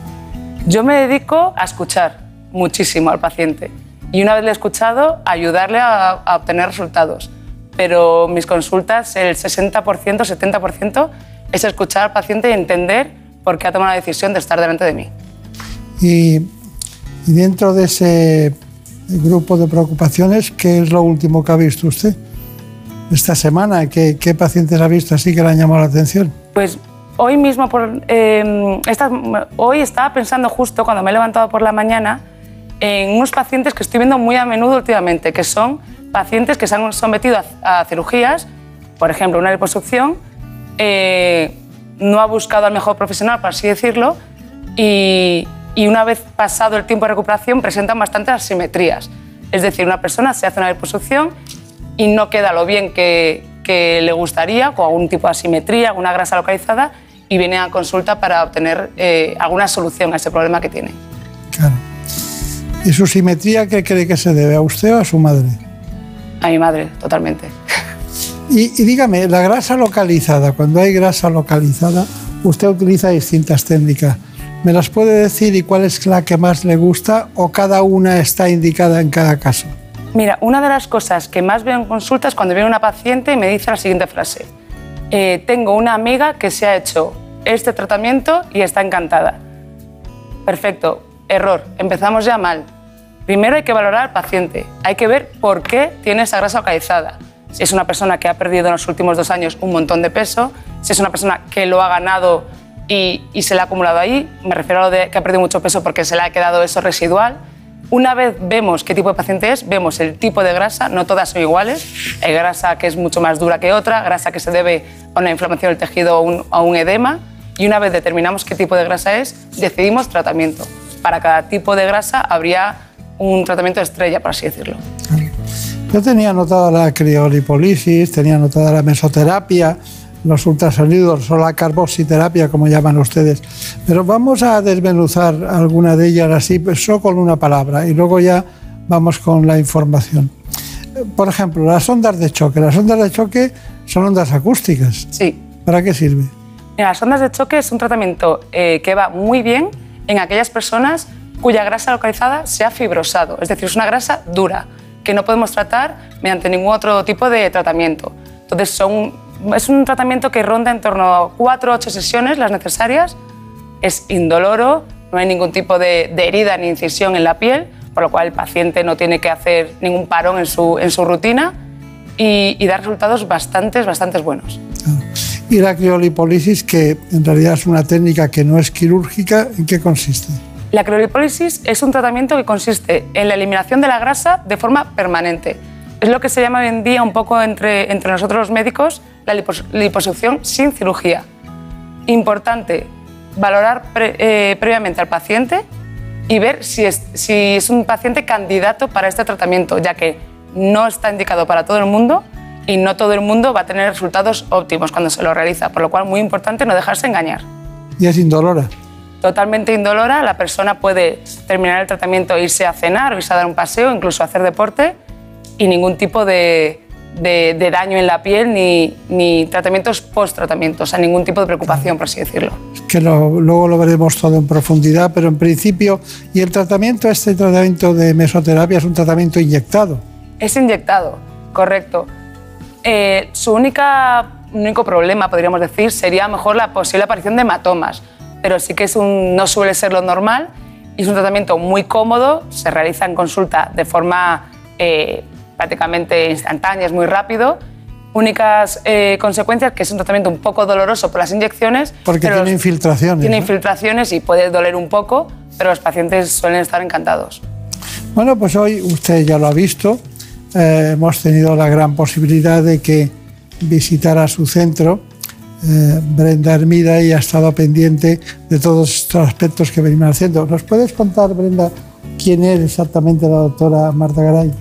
Yo me dedico a escuchar muchísimo al paciente y una vez le he escuchado, ayudarle a, a obtener resultados. Pero mis consultas, el 60%, 70% es escuchar al paciente y entender por qué ha tomado la decisión de estar delante de mí. Y y dentro de ese grupo de preocupaciones, ¿qué es lo último que ha visto usted esta semana? ¿Qué, qué pacientes ha visto así que le han llamado la atención? Pues hoy mismo, por, eh, esta, hoy estaba pensando justo cuando me he levantado por la mañana en unos pacientes que estoy viendo muy a menudo últimamente, que son pacientes que se han sometido a, a cirugías, por ejemplo, una liposucción, eh, no ha buscado al mejor profesional, por así decirlo, y, y una vez pasado el tiempo de recuperación presentan bastantes asimetrías. Es decir, una persona se hace una liposucción y no queda lo bien que, que le gustaría, con algún tipo de asimetría, alguna grasa localizada, y viene a consulta para obtener eh, alguna solución a ese problema que tiene. Claro. ¿Y su simetría qué cree que se debe? ¿A usted o a su madre? A mi madre, totalmente. Y, y dígame, la grasa localizada, cuando hay grasa localizada, usted utiliza distintas técnicas. ¿Me las puede decir y cuál es la que más le gusta o cada una está indicada en cada caso? Mira, una de las cosas que más veo en consultas cuando viene una paciente y me dice la siguiente frase. Eh, tengo una amiga que se ha hecho este tratamiento y está encantada. Perfecto, error, empezamos ya mal. Primero hay que valorar al paciente, hay que ver por qué tiene esa grasa localizada. Si es una persona que ha perdido en los últimos dos años un montón de peso, si es una persona que lo ha ganado y, y, se le ha acumulado ahí. Me refiero a lo de que ha perdido mucho peso porque se le ha quedado eso residual. Una vez vemos qué tipo de paciente es, vemos el tipo de grasa, no todas son iguales. Hay grasa que es mucho más dura que otra, grasa que se debe a una inflamación del tejido o un, a un edema. Y una vez determinamos qué tipo de grasa es, decidimos tratamiento. Para cada tipo de grasa habría un tratamiento estrella, por así decirlo. Yo tenía anotada la criolipolisis, tenía anotada la mesoterapia, los ultrasonidos o la carboxiterapia, como llaman ustedes. Pero vamos a desmenuzar alguna de ellas así, pues, solo con una palabra, y luego ya vamos con la información. Por ejemplo, las ondas de choque. Las ondas de choque son ondas acústicas. Sí. ¿Para qué sirve? Mira, las ondas de choque es un tratamiento eh, que va muy bien en aquellas personas cuya grasa localizada se ha fibrosado, es decir, es una grasa dura que no podemos tratar mediante ningún otro tipo de tratamiento. Entonces, son, es un tratamiento que ronda en torno a 4 o 8 sesiones las necesarias, es indoloro, no hay ningún tipo de, de herida ni incisión en la piel, por lo cual el paciente no tiene que hacer ningún parón en su, en su rutina y, y da resultados bastante, bastante buenos. Y la criolipólisis, que en realidad es una técnica que no es quirúrgica, ¿en qué consiste? La criolipólisis es un tratamiento que consiste en la eliminación de la grasa de forma permanente. Es lo que se llama hoy en día un poco entre, entre nosotros los médicos la lipos, liposucción sin cirugía. Importante, valorar pre, eh, previamente al paciente y ver si es, si es un paciente candidato para este tratamiento, ya que no está indicado para todo el mundo y no todo el mundo va a tener resultados óptimos cuando se lo realiza, por lo cual muy importante no dejarse engañar. ¿Y es indolora? Totalmente indolora, la persona puede terminar el tratamiento, irse a cenar, o irse a dar un paseo, incluso hacer deporte y ningún tipo de, de, de daño en la piel ni, ni tratamientos post-tratamiento, o sea, ningún tipo de preocupación, por así decirlo. Que lo, luego lo veremos todo en profundidad, pero en principio, ¿y el tratamiento, este tratamiento de mesoterapia es un tratamiento inyectado? Es inyectado, correcto. Eh, su única, único problema, podríamos decir, sería a lo mejor la posible aparición de hematomas, pero sí que es un, no suele ser lo normal y es un tratamiento muy cómodo, se realiza en consulta de forma eh, prácticamente instantánea, es muy rápido. Únicas eh, consecuencias que es un tratamiento un poco doloroso por las inyecciones. Porque pero tiene infiltraciones. Tiene ¿no? infiltraciones y puede doler un poco, pero los pacientes suelen estar encantados. Bueno, pues hoy usted ya lo ha visto. Eh, hemos tenido la gran posibilidad de que visitara su centro. Eh, Brenda Hermida y ha estado pendiente de todos estos aspectos que venimos haciendo. ¿Nos puedes contar, Brenda, quién es exactamente la doctora Marta Garay?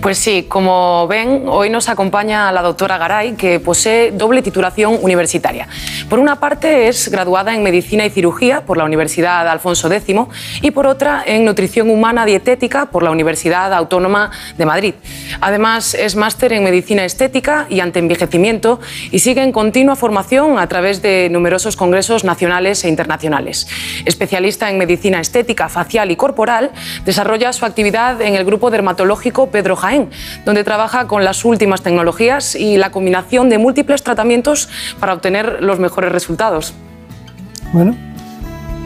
Pues sí, como ven, hoy nos acompaña la doctora Garay, que posee doble titulación universitaria. Por una parte es graduada en Medicina y Cirugía por la Universidad Alfonso X y por otra en Nutrición Humana Dietética por la Universidad Autónoma de Madrid. Además es máster en Medicina Estética y Antienvejecimiento y sigue en continua formación a través de numerosos congresos nacionales e internacionales. Especialista en Medicina Estética, Facial y Corporal, desarrolla su actividad en el Grupo Dermatológico Pedro Jaén, donde trabaja con las últimas tecnologías y la combinación de múltiples tratamientos para obtener los mejores resultados. Bueno,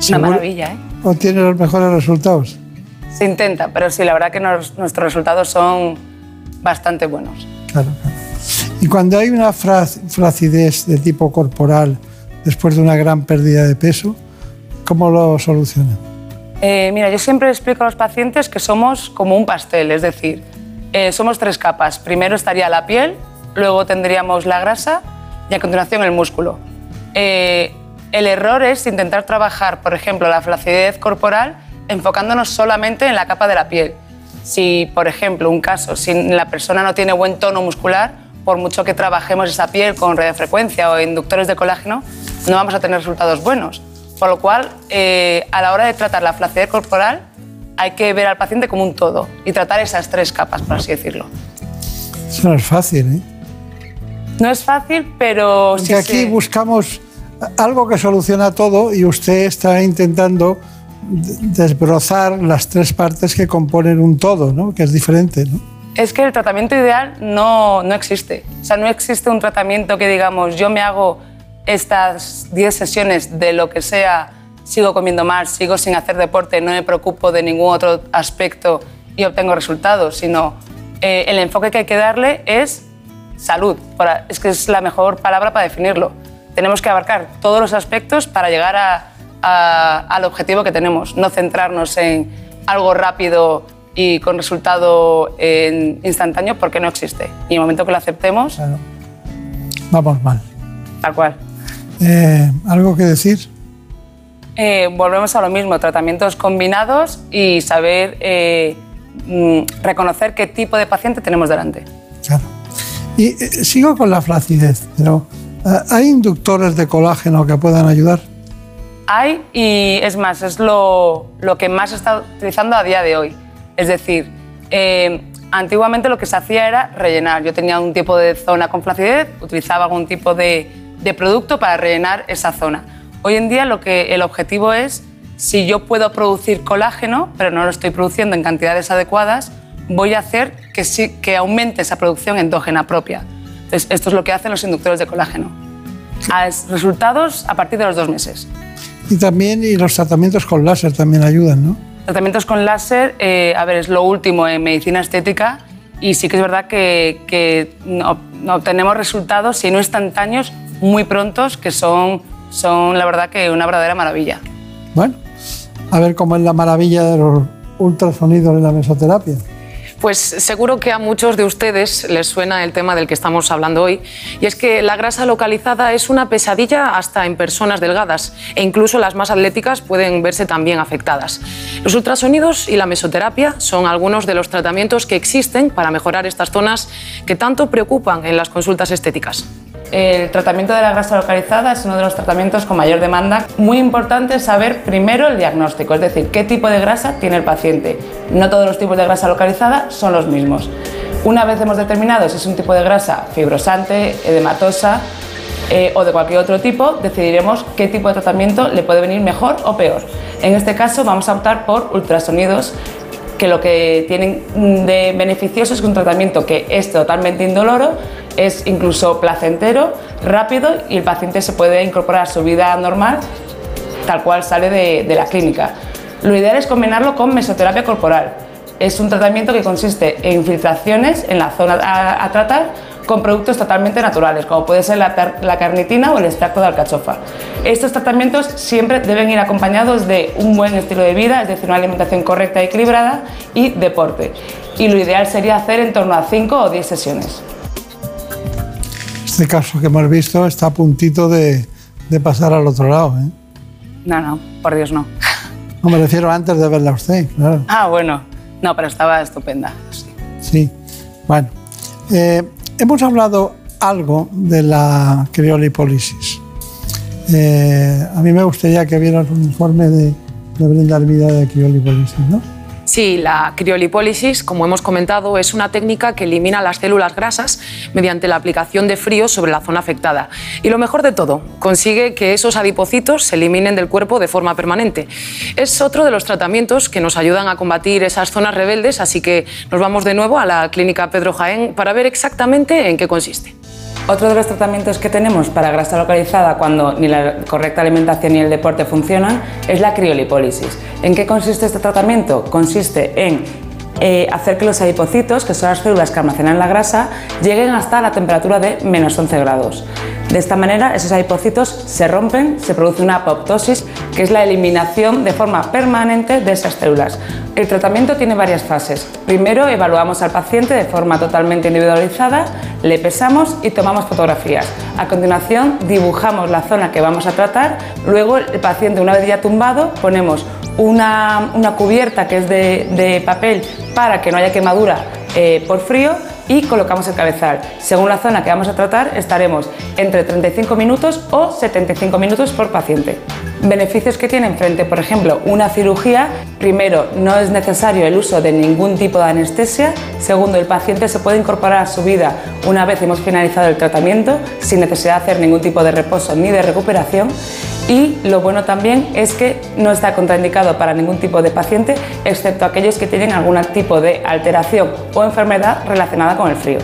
Una maravilla, ¿eh? obtiene los mejores resultados. Se intenta, pero sí, la verdad que nos- nuestros resultados son bastante buenos. Claro, claro. Y cuando hay una flacidez de tipo corporal después de una gran pérdida de peso, ¿cómo lo soluciona? Eh, mira, yo siempre explico a los pacientes que somos como un pastel, es decir, eh, somos tres capas. Primero estaría la piel, luego tendríamos la grasa y a continuación el músculo. Eh, el error es intentar trabajar, por ejemplo, la flacidez corporal enfocándonos solamente en la capa de la piel. Si, por ejemplo, un caso, si la persona no tiene buen tono muscular, por mucho que trabajemos esa piel con radiofrecuencia o inductores de colágeno, no vamos a tener resultados buenos. Por lo cual, eh, a la hora de tratar la flacidez corporal, hay que ver al paciente como un todo y tratar esas tres capas, por así decirlo. Eso no es fácil, ¿eh? No es fácil, pero Porque sí aquí se- buscamos algo que soluciona todo y usted está intentando de- desbrozar las tres partes que componen un todo, ¿no? Que es diferente, ¿no? Es que el tratamiento ideal no, no existe. O sea, no existe un tratamiento que digamos, yo me hago estas 10 sesiones de lo que sea, sigo comiendo mal, sigo sin hacer deporte, no me preocupo de ningún otro aspecto y obtengo resultados, sino eh, el enfoque que hay que darle es salud. Para- es que es la mejor palabra para definirlo. Tenemos que abarcar todos los aspectos para llegar a- a- al objetivo que tenemos, no centrarnos en algo rápido y con resultado eh, instantáneo porque no existe. Y en el momento que lo aceptemos, Vamos mal. tal cual. Eh, ¿Algo que decir? Eh, volvemos a lo mismo, tratamientos combinados y saber eh, mm, reconocer qué tipo de paciente tenemos delante. Y eh, sigo con la flacidez, pero ¿hay inductores de colágeno que puedan ayudar? Hay, y es más, es lo, lo que más se está utilizando a día de hoy. Es decir, Antiguamente lo que se hacía era rellenar. Yo tenía un tipo de zona con flacidez, utilizaba algún tipo de, de producto para rellenar esa zona. Hoy en día lo que el objetivo es, si yo puedo producir colágeno, pero no lo estoy produciendo en cantidades adecuadas, voy a hacer que, sí, que aumente esa producción endógena propia. Entonces, esto es lo que hacen los inductores de colágeno. A resultados a partir de los dos meses. Y también y los tratamientos con láser también ayudan, ¿no? Tratamientos con láser, eh, a ver, es lo último en medicina estética y sí que es verdad que, que obtenemos resultados, si no instantáneos, muy prontos, que son, son la verdad que una verdadera maravilla. Bueno, a ver cómo es la maravilla de los ultrasonidos en la mesoterapia. Pues seguro que a muchos de ustedes les suena el tema del que estamos hablando hoy, y es que la grasa localizada es una pesadilla hasta en personas delgadas, e incluso las más atléticas pueden verse también afectadas. Los ultrasonidos y la mesoterapia son algunos de los tratamientos que existen para mejorar estas zonas que tanto preocupan en las consultas estéticas. El tratamiento de la grasa localizada es uno de los tratamientos con mayor demanda. Muy importante saber primero el diagnóstico, es decir, qué tipo de grasa tiene el paciente. No todos los tipos de grasa localizada son los mismos. Una vez hemos determinado si es un tipo de grasa fibrosante, edematosa eh, o de cualquier otro tipo, decidiremos qué tipo de tratamiento le puede venir mejor o peor. En este caso vamos a optar por ultrasonidos que lo que tienen de beneficioso es un tratamiento que es totalmente indoloro, es incluso placentero, rápido y el paciente se puede incorporar a su vida normal tal cual sale de, la clínica. Lo ideal es combinarlo con mesoterapia corporal. Es un tratamiento que consiste en infiltraciones en la zona a tratar con productos totalmente naturales, como puede ser la, la, carnitina o el extracto de alcachofa. Estos tratamientos siempre deben ir acompañados de un buen estilo de vida, es decir, una alimentación correcta y equilibrada y deporte. Y lo ideal sería hacer en torno a 5 o 10 sesiones. Este caso que hemos visto está a puntito de, de pasar al otro lado. ¿eh? No, no, por Dios no. No me refiero antes de verla a usted, claro. Ah, bueno. No, pero estaba estupenda. Sí. sí. Bueno. Eh, hemos hablado algo de la criolipólisis. Eh, a mí me gustaría que vieras un informe de, de Brenda Vida de criolipólisis, ¿no? Sí, la criolipólisis, como hemos comentado, es una técnica que elimina las células grasas mediante la aplicación de frío sobre la zona afectada. Y lo mejor de todo, consigue que esos adipocitos se eliminen del cuerpo de forma permanente. Es otro de los tratamientos que nos ayudan a combatir esas zonas rebeldes, así que nos vamos de nuevo a la clínica Pedro Jaén para ver exactamente en qué consiste. Otro de los tratamientos que tenemos para grasa localizada cuando ni la correcta alimentación ni el deporte funcionan es la criolipólisis. ¿En qué consiste este tratamiento? En eh, hacer que los adipocitos, que son las células que almacenan la grasa, lleguen hasta la temperatura de menos 11 grados. De esta manera, esos adipocitos se rompen, se produce una apoptosis, que es la eliminación de forma permanente de esas células. El tratamiento tiene varias fases. Primero, evaluamos al paciente de forma totalmente individualizada, le pesamos y tomamos fotografías. A continuación, dibujamos la zona que vamos a tratar. Luego, el paciente, una vez ya tumbado, ponemos una, una cubierta que es de, de, papel para que no haya quemadura eh, por frío y colocamos el cabezal. Según la zona que vamos a tratar, estaremos entre 35 minutos o 75 minutos por paciente. Beneficios que tienen frente, por ejemplo, una cirugía. Primero, no es necesario el uso de ningún tipo de anestesia. Segundo, el paciente se puede incorporar a su vida una vez hemos finalizado el tratamiento sin necesidad de hacer ningún tipo de reposo ni de recuperación. Y lo bueno también es que no está contraindicado para ningún tipo de paciente, excepto aquellos que tienen algún tipo de alteración o enfermedad relacionada con el frío.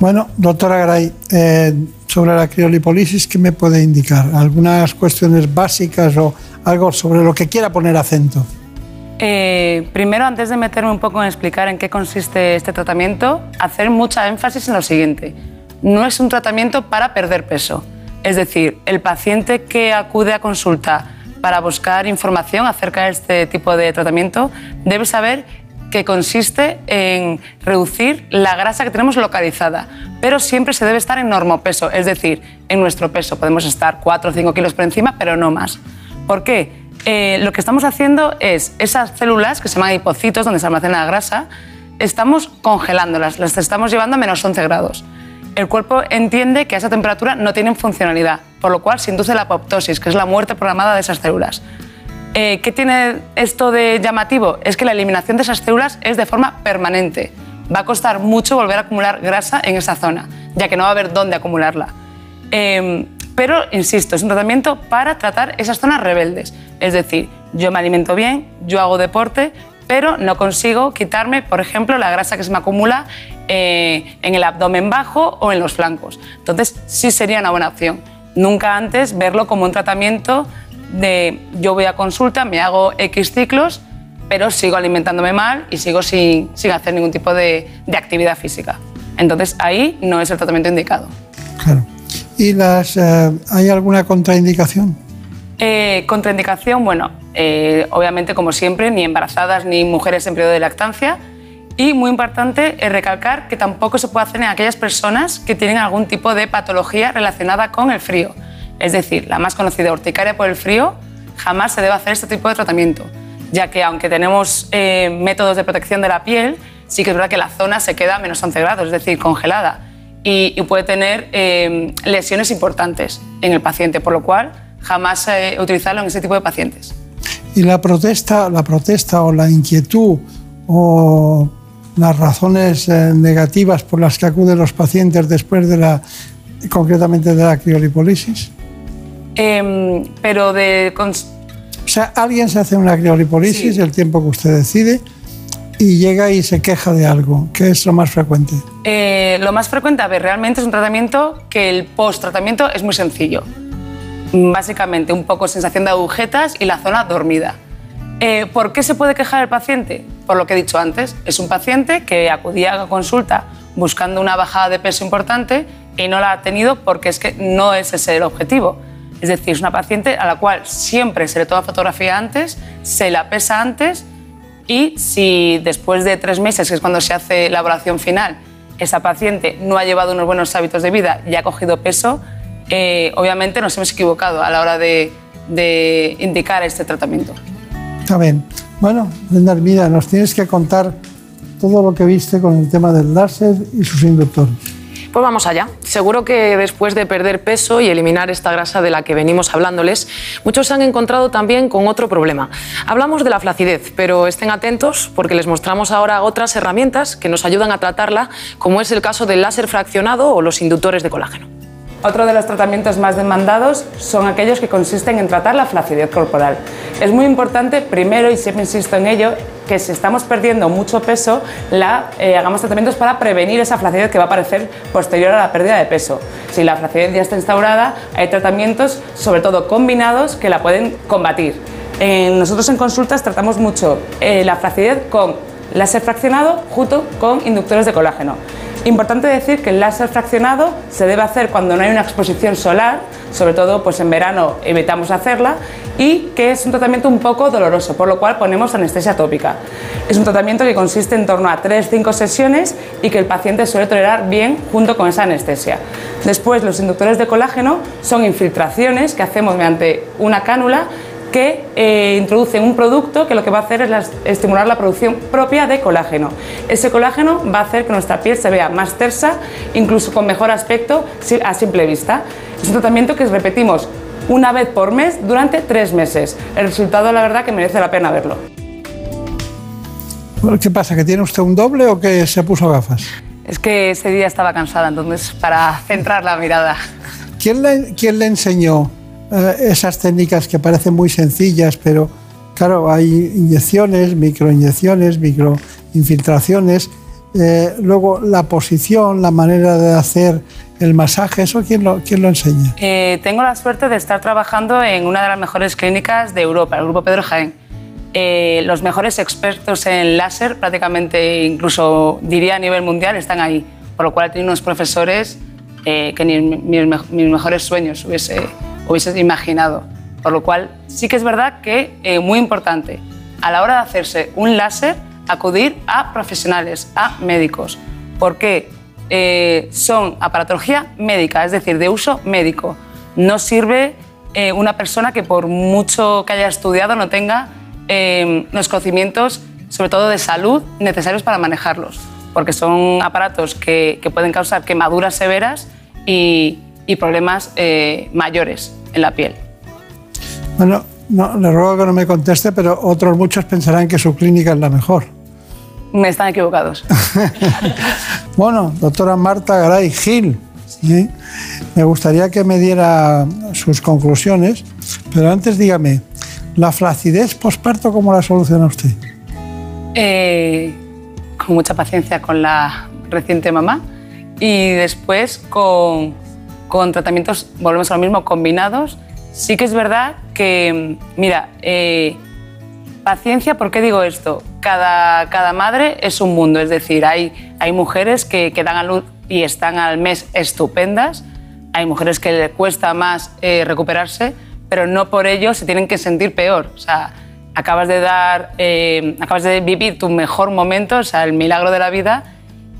Bueno, doctora Garay, eh, sobre la criolipólisis, ¿qué me puede indicar? ¿Algunas cuestiones básicas o algo sobre lo que quiera poner acento? Eh, primero, antes de meterme un poco en explicar en qué consiste este tratamiento, hacer mucha énfasis en lo siguiente. No es un tratamiento para perder peso. Es decir, el paciente que acude a consulta para buscar información acerca de este tipo de tratamiento debe saber que consiste en reducir la grasa que tenemos localizada, pero siempre se debe estar en normopeso, es decir, en nuestro peso. Podemos estar 4 o 5 kilos por encima, pero no más. ¿Por qué? Eh, lo que estamos haciendo es esas células que se llaman hipocitos, donde se almacena la grasa, estamos congelándolas, las estamos llevando a menos 11 grados. El cuerpo entiende que a esa temperatura no tienen funcionalidad, por lo cual se induce la apoptosis, que es la muerte programada de esas células. Eh, ¿Qué tiene esto de llamativo? Es que la eliminación de esas células es de forma permanente. Va a costar mucho volver a acumular grasa en esa zona, ya que no va a haber dónde acumularla. Eh, pero, insisto, es un tratamiento para tratar esas zonas rebeldes. Es decir, yo me alimento bien, yo hago deporte, pero no consigo quitarme, por ejemplo, la grasa que se me acumula eh, en el abdomen bajo o en los flancos. Entonces, sí sería una buena opción. Nunca antes verlo como un tratamiento de yo voy a consulta, me hago X ciclos, pero sigo alimentándome mal y sigo sin, sin hacer ningún tipo de, de actividad física. Entonces, ahí no es el tratamiento indicado. Claro. ¿Y las, eh, hay alguna contraindicación? Eh, contraindicación, bueno, eh, obviamente como siempre, ni embarazadas ni mujeres en periodo de lactancia. Y muy importante es recalcar que tampoco se puede hacer en aquellas personas que tienen algún tipo de patología relacionada con el frío. Es decir, la más conocida urticaria por el frío, jamás se debe hacer este tipo de tratamiento, ya que aunque tenemos eh, métodos de protección de la piel, sí que es verdad que la zona se queda a menos 11 grados, es decir, congelada, y, puede tener eh, lesiones importantes en el paciente, por lo cual jamás eh, utilizarlo en ese tipo de pacientes. ¿Y la protesta, la protesta o la inquietud o las razones eh, negativas por las que acuden los pacientes después de la, concretamente de la criolipólisis? Em, pero de... O sea, alguien se hace una criolipólisis el tiempo que usted decide y llega y se queja de algo. ¿Qué es lo más frecuente? Eh, lo más frecuente, a ver, realmente es un tratamiento que el post-tratamiento es muy sencillo. Básicamente, un poco sensación de agujetas y la zona dormida. Eh, ¿Por qué se puede quejar el paciente? Por lo que he dicho antes, es un paciente que acudía a consulta buscando una bajada de peso importante y no la ha tenido porque es que no es ese el objetivo. Es decir, es una paciente a la cual siempre se le toma fotografía antes, se la pesa antes y si después de tres meses, que es cuando se hace la evaluación final, esa paciente no ha llevado unos buenos hábitos de vida y ha cogido peso, eh, obviamente nos hemos equivocado a la hora de, indicar este tratamiento. Está bien. Bueno, Brenda, mira, nos tienes que contar todo lo que viste con el tema del láser y sus inductores. Pues vamos allá. Seguro que después de perder peso y eliminar esta grasa de la que venimos hablándoles, muchos se han encontrado también con otro problema. Hablamos de la flacidez, pero estén atentos porque les mostramos ahora otras herramientas que nos ayudan a tratarla, como es el caso del láser fraccionado o los inductores de colágeno. Otro de los tratamientos más demandados son aquellos que consisten en tratar la flacidez corporal. Es muy importante, primero, y siempre insisto en ello, que si estamos perdiendo mucho peso, eh, hagamos tratamientos para prevenir esa flacidez que va a aparecer posterior a la pérdida de peso. Si la flacidez ya está instaurada, hay tratamientos, sobre todo combinados, que la pueden combatir. Nosotros en consultas tratamos mucho eh, la flacidez con láser fraccionado junto con inductores de colágeno. Importante decir que el láser fraccionado se debe hacer cuando no hay una exposición solar, sobre todo pues en verano evitamos hacerla, y que es un tratamiento un poco doloroso, por lo cual ponemos anestesia tópica. Es un tratamiento que consiste en torno a 3-5 sesiones y que el paciente suele tolerar bien junto con esa anestesia. Después, los inductores de colágeno son infiltraciones que hacemos mediante una cánula que eh, introducen un producto que lo que va a hacer es la- estimular la producción propia de colágeno. Ese colágeno va a hacer que nuestra piel se vea más tersa, incluso con mejor aspecto a simple vista. Es un tratamiento que repetimos una vez por mes durante tres meses. El resultado, la verdad, que merece la pena verlo. ¿Qué pasa? ¿Que tiene usted un doble o que se puso gafas? Es que ese día estaba cansada, entonces para centrar la mirada. ¿Quién le, quién le enseñó esas técnicas que parecen muy sencillas, pero claro, hay inyecciones, microinyecciones, microinfiltraciones, eh, luego la posición, la manera de hacer el masaje, ¿eso quién lo, quién lo enseña? Eh, tengo la suerte de estar trabajando en una de las mejores clínicas de Europa, el Grupo Pedro Jaén. Eh, los mejores expertos en láser, prácticamente incluso diría a nivel mundial, están ahí. Por lo cual tenido unos profesores eh, que ni mis, mis mejores sueños hubiese, hubiese imaginado. Por lo cual sí que es verdad que eh, muy importante a la hora de hacerse un láser acudir a profesionales, a médicos. porque eh, son aparatología médica, es decir, de uso médico. No sirve eh, una persona que por mucho que haya estudiado no tenga eh, los conocimientos, sobre todo de salud, necesarios para manejarlos, porque son aparatos que, que pueden causar quemaduras severas y, y problemas eh, mayores en la piel. Bueno, no, le ruego que no me conteste, pero otros muchos pensarán que su clínica es la mejor. Me están equivocados. <laughs> bueno, doctora Marta Garay Gil, me gustaría que me diera sus conclusiones, pero antes dígame, ¿la flacidez posparto cómo la soluciona usted? Eh, con mucha paciencia con la reciente mamá y después con, con tratamientos, volvemos a lo mismo, combinados. Sí que es verdad que, mira, eh, paciencia, ¿por qué digo esto? Cada, cada madre es un mundo, es decir, hay, hay mujeres que, que dan a luz y están al mes estupendas, hay mujeres que le cuesta más eh, recuperarse, pero no por ello se tienen que sentir peor. O sea, acabas de dar, eh, acabas de vivir tu mejor momento, o sea, el milagro de la vida,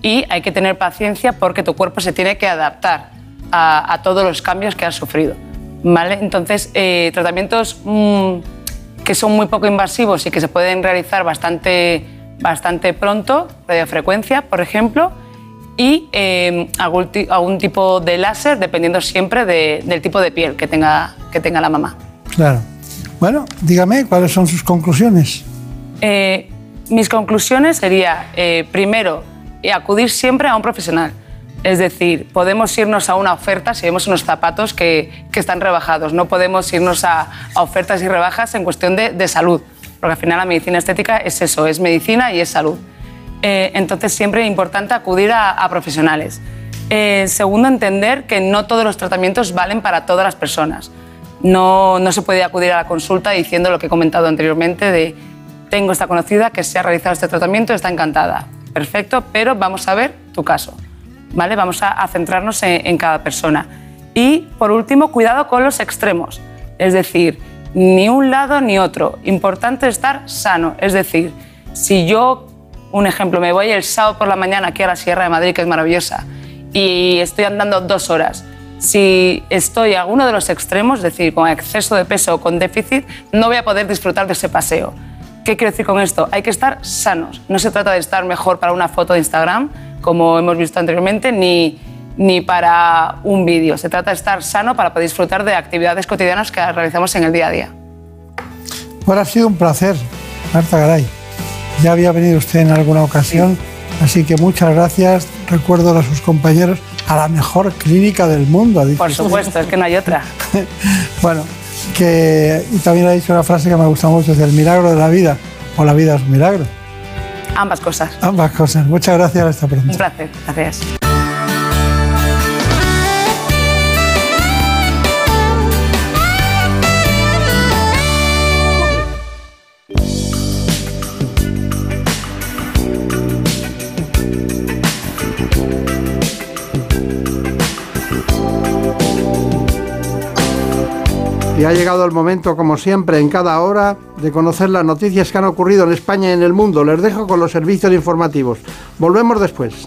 y hay que tener paciencia porque tu cuerpo se tiene que adaptar a, todos los cambios que has sufrido. ¿vale? Entonces, eh, tratamientos mm, que son muy poco invasivos y que se pueden realizar bastante, bastante pronto, radiofrecuencia, por ejemplo, y eh, algún, tipo de láser, dependiendo siempre del tipo de piel que tenga, que tenga la mamá. Claro. Bueno, dígame, ¿cuáles son sus conclusiones? Eh, mis conclusiones sería, eh, primero, acudir siempre a un profesional. Es decir, podemos irnos a una oferta si vemos unos zapatos que, que están rebajados. No podemos irnos a, ofertas y rebajas en cuestión de, de salud, porque al final la medicina estética es eso, es medicina y es salud. Eh, entonces siempre es importante acudir a, profesionales. Eh, segundo, entender que no todos los tratamientos valen para todas las personas. No, no se puede acudir a la consulta diciendo lo que he comentado anteriormente de tengo esta conocida que se ha realizado este tratamiento, está encantada. Perfecto, pero vamos a ver tu caso. ¿Vale? Vamos a, centrarnos en, en, cada persona. Y por último, cuidado con los extremos. Es decir, ni un lado ni otro. Importante estar sano. Es decir, si yo un ejemplo, me voy el sábado por la mañana aquí a la Sierra de Madrid, que es maravillosa, y estoy andando dos horas. Si estoy a uno de los extremos, es decir, con exceso de peso o con déficit, no voy a poder disfrutar de ese paseo. ¿Qué quiero decir con esto? Hay que estar sanos. No se trata de estar mejor para una foto de Instagram, como hemos visto anteriormente, ni, ni para un vídeo. Se trata de estar sano para poder disfrutar de actividades cotidianas que realizamos en el día a día. Bueno, ha sido un placer, Marta Garay. Ya había venido usted en alguna ocasión, así que muchas gracias. Recuerdo a sus compañeros a la mejor clínica del mundo. Por supuesto, es que no hay otra. <laughs> bueno, que y también ha dicho una frase que me gusta mucho, es el milagro de la vida o la vida es un milagro. Ambas cosas. Ambas cosas. Muchas gracias. Hasta pronto. Un placer. Gracias. Y ha llegado el momento, como siempre, en cada hora, de conocer las noticias que han ocurrido en España y en el mundo. Les dejo con los servicios informativos. Volvemos después.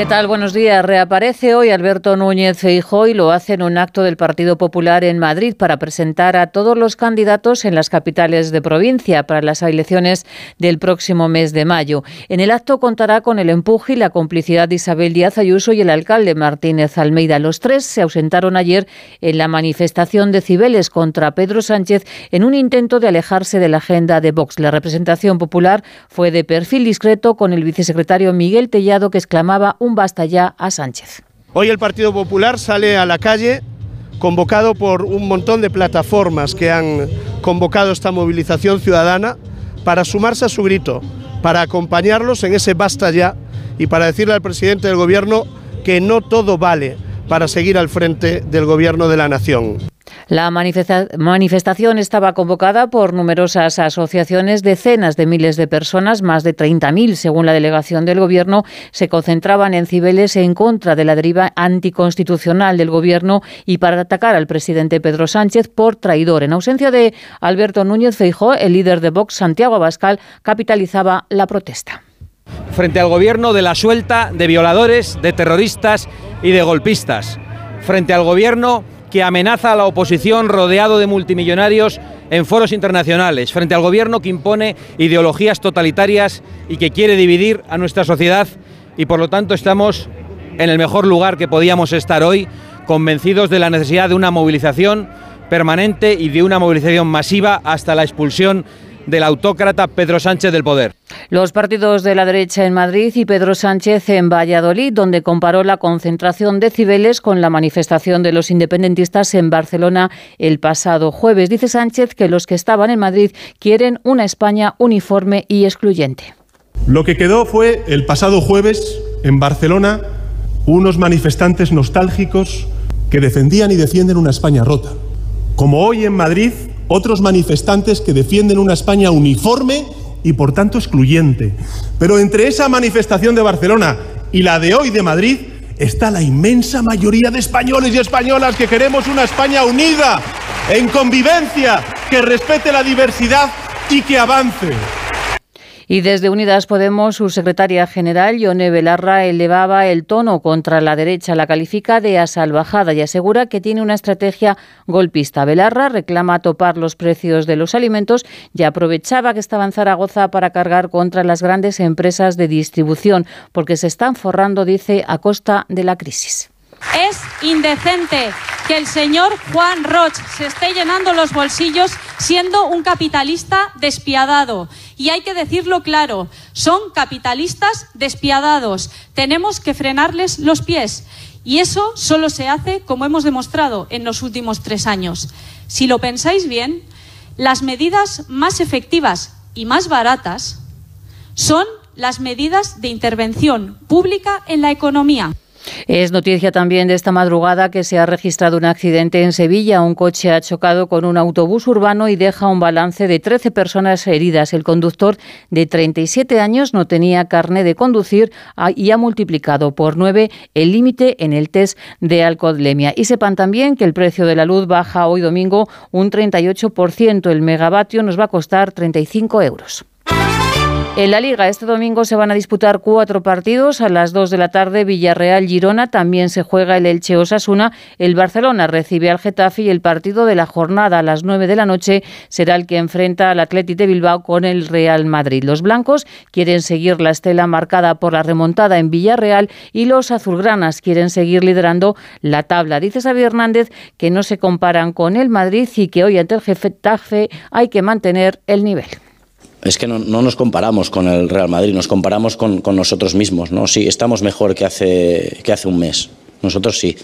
¿Qué tal? Buenos días. Reaparece hoy Alberto Núñez Feijóo y lo hace en un acto del Partido Popular en Madrid para presentar a todos los candidatos en las capitales de provincia para las elecciones del próximo mes de mayo. En el acto contará con el empuje y la complicidad de Isabel Díaz Ayuso y el alcalde Martínez Almeida. Los tres se ausentaron ayer en la manifestación de Cibeles contra Pedro Sánchez en un intento de alejarse de la agenda de Vox. La representación popular fue de perfil discreto con el vicesecretario Miguel Tellado que exclamaba un basta ya a Sánchez. Hoy el Partido Popular sale a la calle convocado por un montón de plataformas que han convocado esta movilización ciudadana para sumarse a su grito, para acompañarlos en ese basta ya y para decirle al presidente del Gobierno que no todo vale para seguir al frente del Gobierno de la Nación. La manifestación estaba convocada por numerosas asociaciones, decenas de miles de personas, más de 30.000 según la delegación del Gobierno, se concentraban en Cibeles en contra de la deriva anticonstitucional del Gobierno y para atacar al presidente Pedro Sánchez por traidor. En ausencia de Alberto Núñez Feijó, el líder de Vox, Santiago Abascal, capitalizaba la protesta. Frente al Gobierno de la suelta de violadores, de terroristas y de golpistas. Frente al Gobierno que amenaza a la oposición rodeado de multimillonarios en foros internacionales, frente al gobierno que impone ideologías totalitarias y que quiere dividir a nuestra sociedad y por lo tanto estamos en el mejor lugar que podíamos estar hoy, convencidos de la necesidad de una movilización permanente y de una movilización masiva hasta la expulsión del autócrata Pedro Sánchez del poder. Los partidos de la derecha en Madrid y Pedro Sánchez en Valladolid, donde comparó la concentración de Cibeles con la manifestación de los independentistas en Barcelona el pasado jueves. Dice Sánchez que los que estaban en Madrid quieren una España uniforme y excluyente. Lo que quedó fue el pasado jueves en Barcelona unos manifestantes nostálgicos que defendían y defienden una España rota. Como hoy en Madrid, otros manifestantes que defienden una España uniforme y por tanto excluyente. Pero entre esa manifestación de Barcelona y la de hoy de Madrid está la inmensa mayoría de españoles y españolas que queremos una España unida, en convivencia, que respete la diversidad y que avance. Y desde Unidas Podemos, su secretaria general, Yone Belarra, elevaba el tono contra la derecha, la califica de asalvajada y asegura que tiene una estrategia golpista. Belarra reclama topar los precios de los alimentos y aprovechaba que estaba en Zaragoza para cargar contra las grandes empresas de distribución, porque se están forrando, dice, a costa de la crisis. Es indecente que el señor Juan Roch se esté llenando los bolsillos siendo un capitalista despiadado. Y hay que decirlo claro, son capitalistas despiadados. Tenemos que frenarles los pies. Y eso solo se hace, como hemos demostrado en los últimos tres años. Si lo pensáis bien, las medidas más efectivas y más baratas son las medidas de intervención pública en la economía. Es noticia también de esta madrugada que se ha registrado un accidente en Sevilla. Un coche ha chocado con un autobús urbano y deja un balance de 13 personas heridas. El conductor de 37 años no tenía carne de conducir y ha multiplicado por 9 el límite en el test de alcoholemia. Y sepan también que el precio de la luz baja hoy domingo un 38%. El megavatio nos va a costar 35 euros. En la Liga, este domingo se van a disputar cuatro partidos. A las dos de la tarde, Villarreal-Girona. También se juega el Elche-Osasuna. El Barcelona recibe al Getafe y el partido de la jornada a las nueve de la noche será el que enfrenta al Athletic de Bilbao con el Real Madrid. Los blancos quieren seguir la estela marcada por la remontada en Villarreal y los azulgranas quieren seguir liderando la tabla. Dice Xavi Hernández que no se comparan con el Madrid y que hoy ante el Getafe hay que mantener el nivel es que no, nos comparamos con el Real Madrid, nos comparamos con, nosotros mismos. ¿no? Sí, estamos mejor que hace, que hace un mes. Nosotros sí.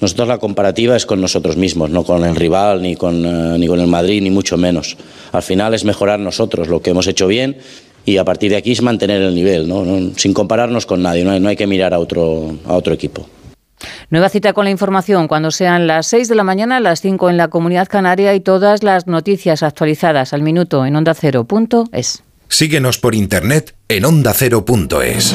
Nosotros la comparativa es con nosotros mismos, no con el rival, ni con, eh, ni con el Madrid, ni mucho menos. Al final es mejorar nosotros lo que hemos hecho bien y a partir de aquí es mantener el nivel, ¿no? sin compararnos con nadie, no hay, no hay que mirar a otro, a otro equipo. Nueva cita con la información cuando sean las 6 de la mañana, las 5 en la Comunidad Canaria y todas las noticias actualizadas al minuto en onda ondacero.es. Síguenos por internet en ondacero.es.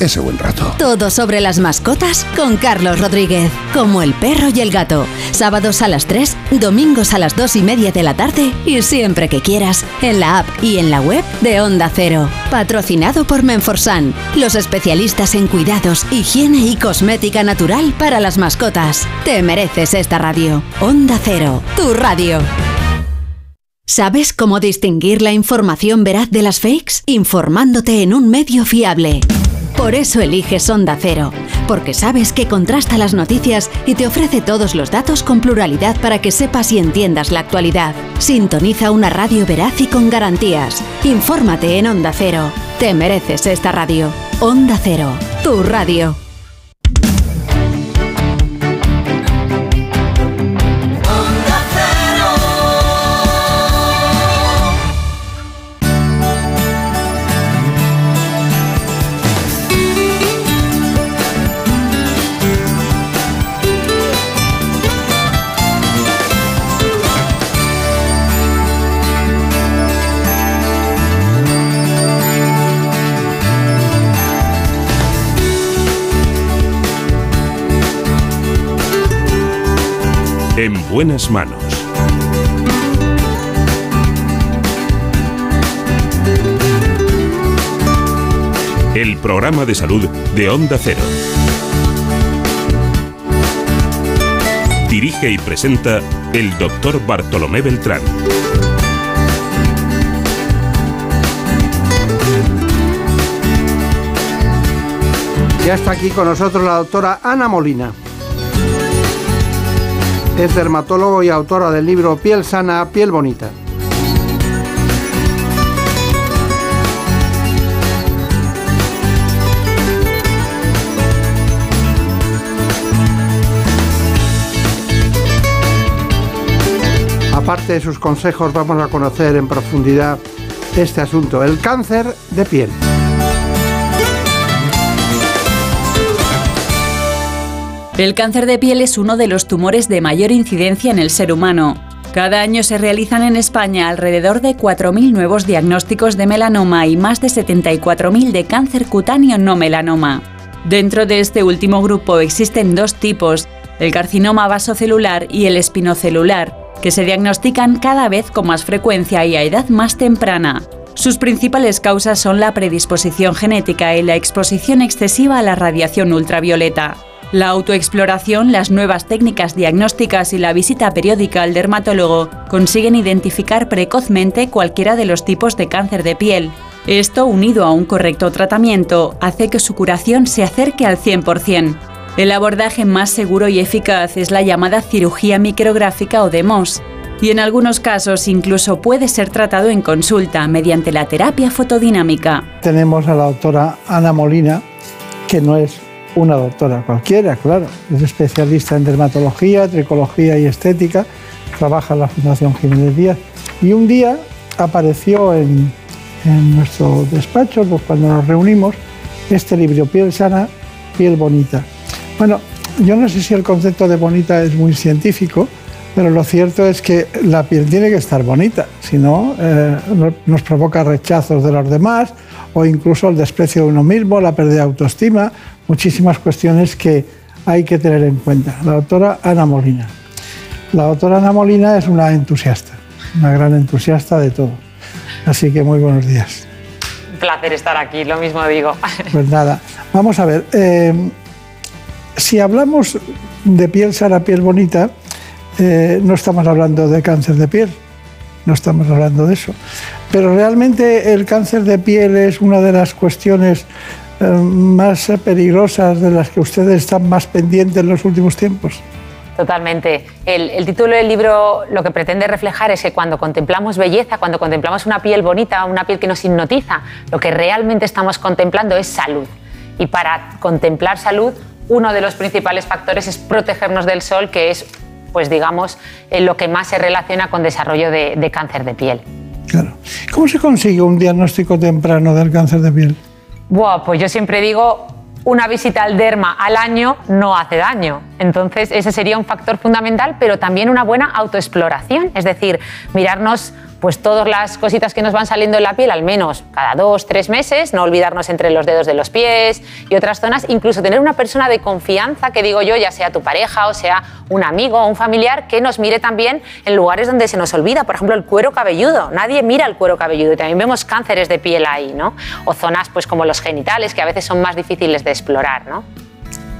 ese buen rato. Todo sobre las mascotas con Carlos Rodríguez, como el perro y el gato. Sábados a las 3, domingos a las 2 y media de la tarde y siempre que quieras, en la app y en la web de Onda Cero. Patrocinado por Menforsan, los especialistas en cuidados, higiene y cosmética natural para las mascotas. Te mereces esta radio. Onda Cero, tu radio. ¿Sabes cómo distinguir la información veraz de las fakes? Informándote en un medio fiable. Por eso eliges Onda Cero, porque sabes que contrasta las noticias y te ofrece todos los datos con pluralidad para que sepas y entiendas la actualidad. Sintoniza una radio veraz y con garantías. Infórmate en Onda Cero. Te mereces esta radio. Onda Cero, tu radio. En buenas manos. El programa de salud de Onda Cero. Dirige y presenta el doctor Bartolomé Beltrán. Ya está aquí con nosotros la doctora Ana Molina. Es dermatólogo y autora del libro Piel sana, piel bonita. Aparte de sus consejos, vamos a conocer en profundidad este asunto, el cáncer de piel. El cáncer de piel es uno de los tumores de mayor incidencia en el ser humano. Cada año se realizan en España alrededor de 4.000 nuevos diagnósticos de melanoma y más de 74.000 de cáncer cutáneo no melanoma. Dentro de este último grupo existen dos tipos, el carcinoma vasocelular y el espinocelular, que se diagnostican cada vez con más frecuencia y a edad más temprana. Sus principales causas son la predisposición genética y la exposición excesiva a la radiación ultravioleta. La autoexploración, las nuevas técnicas diagnósticas y la visita periódica al dermatólogo consiguen identificar precozmente cualquiera de los tipos de cáncer de piel. Esto, unido a un correcto tratamiento, hace que su curación se acerque al 100%. El abordaje más seguro y eficaz es la llamada cirugía micrográfica o DEMOS, y en algunos casos incluso puede ser tratado en consulta mediante la terapia fotodinámica. Tenemos a la doctora Ana Molina, que no es una doctora cualquiera, claro. Es especialista en dermatología, tricología y estética. Trabaja en la Fundación Jiménez Díaz. Y un día apareció en, en nuestro despacho, pues cuando nos reunimos, este libro, Piel sana, piel bonita. Bueno, yo no sé si el concepto de bonita es muy científico, pero lo cierto es que la piel tiene que estar bonita, si no, eh, nos provoca rechazos de los demás o incluso el desprecio de uno mismo, la pérdida de autoestima, muchísimas cuestiones que hay que tener en cuenta. La doctora Ana Molina. La doctora Ana Molina es una entusiasta, una gran entusiasta de todo. Así que muy buenos días. Un placer estar aquí, lo mismo digo. <laughs> Pues nada, vamos a ver. Eh, si hablamos de piel sana, piel bonita, eh, no estamos hablando de cáncer de piel, no estamos hablando de eso. Pero realmente el cáncer de piel es una de las cuestiones más peligrosas de las que ustedes están más pendientes en los últimos tiempos. Totalmente. El, el, título del libro lo que pretende reflejar es que cuando contemplamos belleza, cuando contemplamos una piel bonita, una piel que nos hipnotiza, lo que realmente estamos contemplando es salud. Y para contemplar salud, uno de los principales factores es protegernos del sol, que es, pues digamos, lo que más se relaciona con desarrollo de, de cáncer de piel. Claro. ¿Cómo se consigue un diagnóstico temprano del cáncer de piel? Buah, pues yo siempre digo, una visita al derma al año no hace daño. Entonces, ese sería un factor fundamental, pero también una buena autoexploración, es decir, mirarnos pues todas las cositas que nos van saliendo en la piel, al menos cada dos, tres meses, no olvidarnos entre los dedos de los pies y otras zonas, incluso tener una persona de confianza, que digo yo, ya sea tu pareja o sea un amigo o un familiar, que nos mire también en lugares donde se nos olvida, por ejemplo, el cuero cabelludo. Nadie mira el cuero cabelludo y también vemos cánceres de piel ahí, ¿no? O zonas pues como los genitales, que a veces son más difíciles de explorar, ¿no?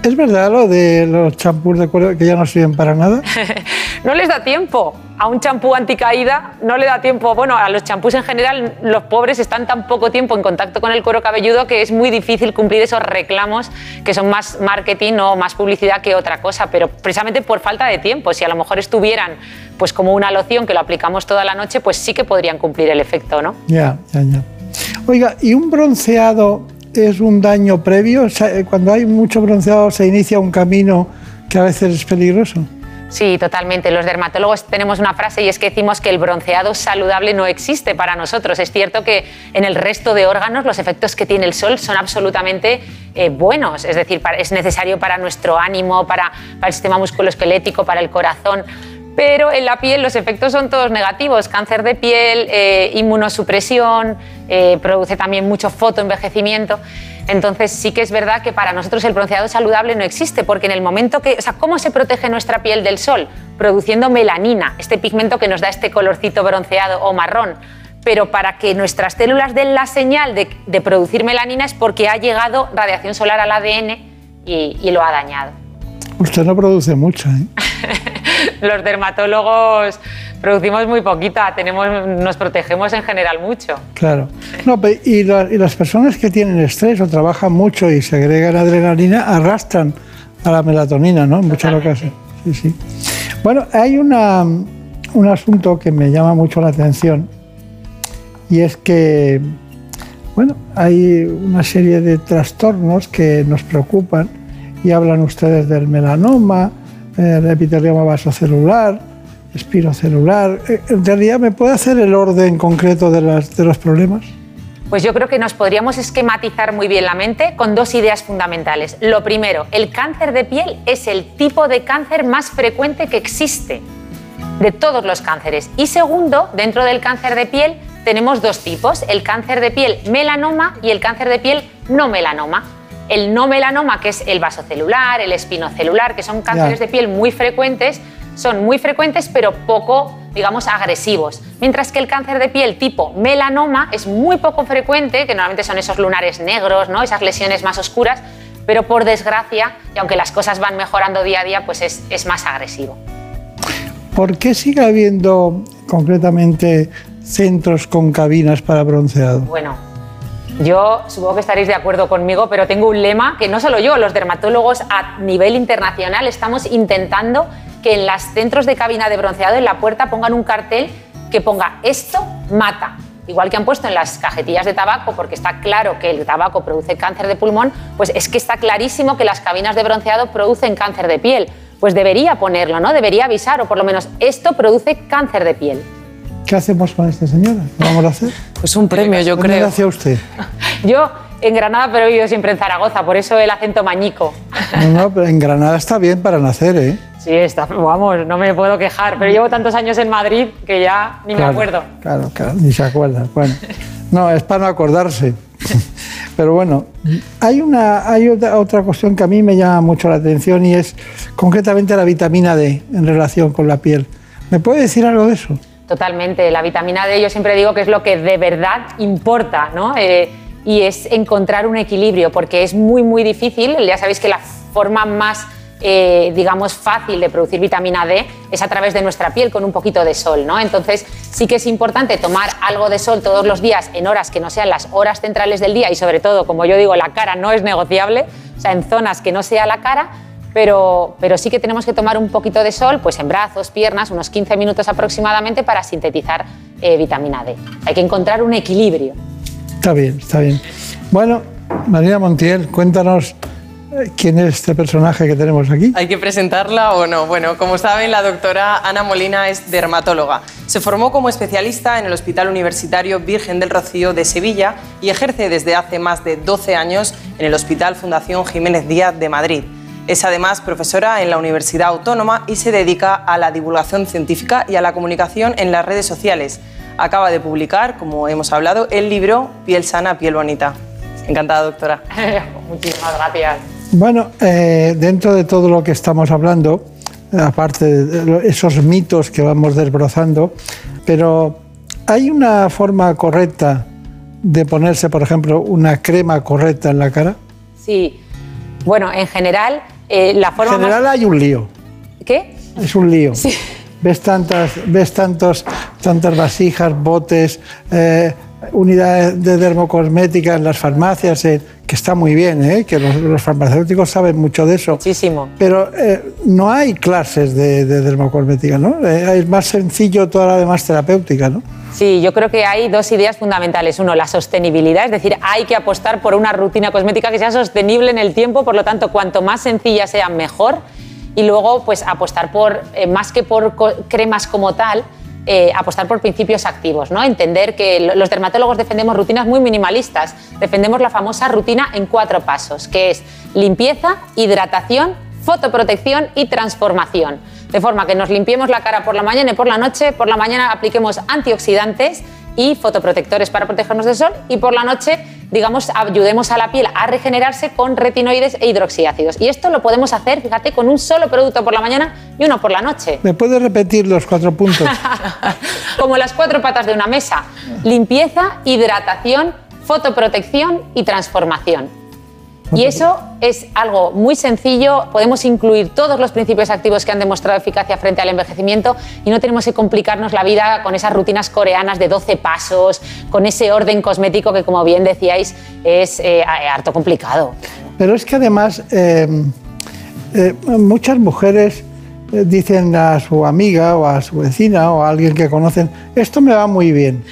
¿Es verdad lo de los champús de cuero que ya no sirven para nada? <laughs> no les da tiempo. A un champú anticaída no le da tiempo. Bueno, a los champús en general, los pobres están tan poco tiempo en contacto con el cuero cabelludo que es muy difícil cumplir esos reclamos que son más marketing o más publicidad que otra cosa, pero precisamente por falta de tiempo. Si a lo mejor estuvieran pues como una loción que lo aplicamos toda la noche, pues sí que podrían cumplir el efecto, ¿no? Ya, ya, ya. Oiga, ¿y un bronceado es un daño previo? Sea, cuando hay mucho bronceado se inicia un camino que a veces es peligroso. Sí, totalmente. Los dermatólogos tenemos una frase y es que decimos que el bronceado saludable no existe para nosotros. Es cierto que en el resto de órganos los efectos que tiene el sol son absolutamente eh, buenos, es decir, es necesario para nuestro ánimo, para, para el sistema musculoesquelético, para el corazón pero en la piel los efectos son todos negativos. Cáncer de piel, eh, inmunosupresión, eh, produce también mucho fotoenvejecimiento. Entonces sí que es verdad que para nosotros el bronceado saludable no existe, porque en el momento que, o sea, ¿cómo se protege nuestra piel del sol? Produciendo melanina, este pigmento que nos da este colorcito bronceado o marrón. Pero para que nuestras células den la señal de, producir melanina es porque ha llegado radiación solar al ADN y, y lo ha dañado. Usted no produce mucho, ¿eh? <laughs> los dermatólogos producimos muy poquita, tenemos, nos protegemos en general mucho. Claro. No, y, las personas que tienen estrés o trabajan mucho y segregan adrenalina arrastran a la melatonina, ¿no? En muchas ocasiones. Sí, sí. Bueno, hay una, un asunto que me llama mucho la atención y es que, bueno, hay una serie de trastornos que nos preocupan y hablan ustedes del melanoma, el epitelioma vasocelular, espirocelular. Eh, ¿En realidad me puede hacer el orden concreto de los problemas? Pues yo creo que nos podríamos esquematizar muy bien la mente con dos ideas fundamentales. Lo primero, el cáncer de piel es el tipo de cáncer más frecuente que existe de todos los cánceres. Y segundo, dentro del cáncer de piel tenemos dos tipos, el cáncer de piel melanoma y el cáncer de piel no melanoma el no melanoma, que es el vasocelular, el espinocelular, que son cánceres de piel muy frecuentes, son muy frecuentes pero poco, digamos, agresivos. Mientras que el cáncer de piel tipo melanoma es muy poco frecuente, que normalmente son esos lunares negros, ¿no? esas lesiones más oscuras, pero por desgracia, y aunque las cosas van mejorando día a día, pues es, es más agresivo. ¿Por qué sigue habiendo concretamente centros con cabinas para bronceado? Bueno, yo supongo que estaréis de acuerdo conmigo, pero tengo un lema que no solo yo, los dermatólogos a nivel internacional estamos intentando que en los centros de cabina de bronceado en la puerta pongan un cartel que ponga esto mata. Igual que han puesto en las cajetillas de tabaco, porque está claro que el tabaco produce cáncer de pulmón, pues es que está clarísimo que las cabinas de bronceado producen cáncer de piel. Pues debería ponerlo, ¿no? Debería avisar, o por lo menos esto produce cáncer de piel. ¿Qué hacemos con esta señora? ¿Qué vamos a hacer? Pues un premio, yo ¿Dónde creo. hacia usted? <laughs> Yo en Granada, pero he vivido siempre en Zaragoza, por eso el acento mañico. No, no, pero en Granada está bien para nacer, ¿eh? Sí, está, vamos, no me puedo quejar, pero llevo tantos años en Madrid que ya ni me Claro, acuerdo. Claro, claro, ni se acuerda. Bueno, no, es para no acordarse. <laughs> Pero bueno, hay, una, hay otra, otra cuestión que a mí me llama mucho la atención y es concretamente la vitamina D en relación con la piel. ¿Me puede decir algo de eso? Totalmente. La vitamina D yo siempre digo que es lo que de verdad importa, ¿no? Eh, y es encontrar un equilibrio, porque es muy, muy difícil. Ya sabéis que la forma más, eh, digamos, fácil de producir vitamina D es a través de nuestra piel con un poquito de sol, ¿no? Entonces sí que es importante tomar algo de sol todos los días en horas que no sean las horas centrales del día y sobre todo, como yo digo, la cara no es negociable, o sea, en zonas que no sea la cara, pero, pero sí que tenemos que tomar un poquito de sol, pues en brazos, piernas, unos 15 minutos aproximadamente para sintetizar eh, vitamina D. Hay que encontrar un equilibrio. Está bien, está bien. Bueno, María Montiel, cuéntanos eh, quién es este personaje que tenemos aquí. ¿Hay que presentarla o no? Bueno, como saben, la doctora Ana Molina es dermatóloga. Se formó como especialista en el Hospital Universitario Virgen del Rocío de Sevilla y ejerce desde hace más de 12 años en el Hospital Fundación Jiménez Díaz de Madrid. Es además profesora en la Universidad Autónoma y se dedica a la divulgación científica y a la comunicación en las redes sociales. Acaba de publicar, como hemos hablado, el libro Piel sana, piel bonita. Encantada, doctora. <laughs> Muchísimas gracias. Bueno, eh, dentro de todo lo que estamos hablando, aparte de esos mitos que vamos desbrozando, pero ¿hay una forma correcta de ponerse, por ejemplo, una crema correcta en la cara? Sí. Bueno, en general, eh, la En general más... hay un lío, ¿Qué? es un lío. Sí. ves tantas, ves tantos, tantas vasijas, botes, eh, unidades de dermocosmética en las farmacias, eh, que está muy bien, ¿eh? que los, los farmacéuticos saben mucho de eso. Muchísimo. Pero eh, no hay clases de, de dermocosmética, ¿no? Es más sencillo toda la demás terapéutica, ¿no? Sí, yo creo que hay dos ideas fundamentales. Uno, la sostenibilidad, es decir, hay que apostar por una rutina cosmética que sea sostenible en el tiempo, por lo tanto, cuanto más sencilla sea, mejor. Y luego, pues apostar por, eh, más que por cremas como tal, eh, apostar por principios activos, ¿no? Entender que lo- los dermatólogos defendemos rutinas muy minimalistas. Defendemos la famosa rutina en cuatro pasos, que es limpieza, hidratación, fotoprotección y transformación. De forma que nos limpiemos la cara por la mañana y por la noche, por la mañana apliquemos antioxidantes y fotoprotectores para protegernos del sol y por la noche, digamos, ayudemos a la piel a regenerarse con retinoides e hidroxiácidos. Y esto lo podemos hacer, fíjate, con un solo producto por la mañana y uno por la noche. ¿Me puedes repetir los cuatro puntos? <laughs> Como las cuatro patas de una mesa. Limpieza, hidratación, fotoprotección y transformación. Y eso es algo muy sencillo, podemos incluir todos los principios activos que han demostrado eficacia frente al envejecimiento y no tenemos que complicarnos la vida con esas rutinas coreanas de 12 pasos, con ese orden cosmético que, como bien decíais, es eh, harto complicado. Pero es que además eh, eh, muchas mujeres eh, dicen a su amiga o a su vecina o a alguien que conocen, esto me va muy bien.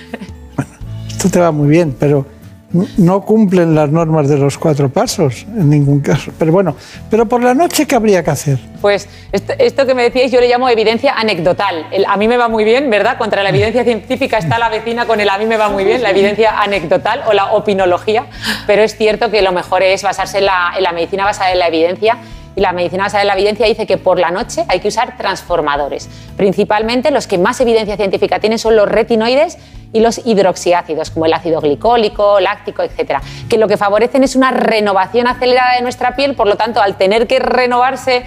Bueno, <laughs> esto te va muy bien, pero no cumplen las normas de los cuatro pasos en ningún caso. Pero bueno, pero por la noche, ¿qué habría que hacer? Pues esto, que me decíais yo le llamo evidencia anecdotal. A mí me va muy bien, ¿verdad? Contra la evidencia científica está la vecina con el a mí me va muy bien, la evidencia anecdotal o la opinología, pero es cierto que lo mejor es basarse en la, en la medicina basada en la evidencia y la medicina basada en la evidencia dice que por la noche hay que usar transformadores. Principalmente los que más evidencia científica tienen son los retinoides y los hidroxiácidos, como el ácido glicólico, láctico, etcétera, que lo que favorecen es una renovación acelerada de nuestra piel, por lo tanto, al tener que renovarse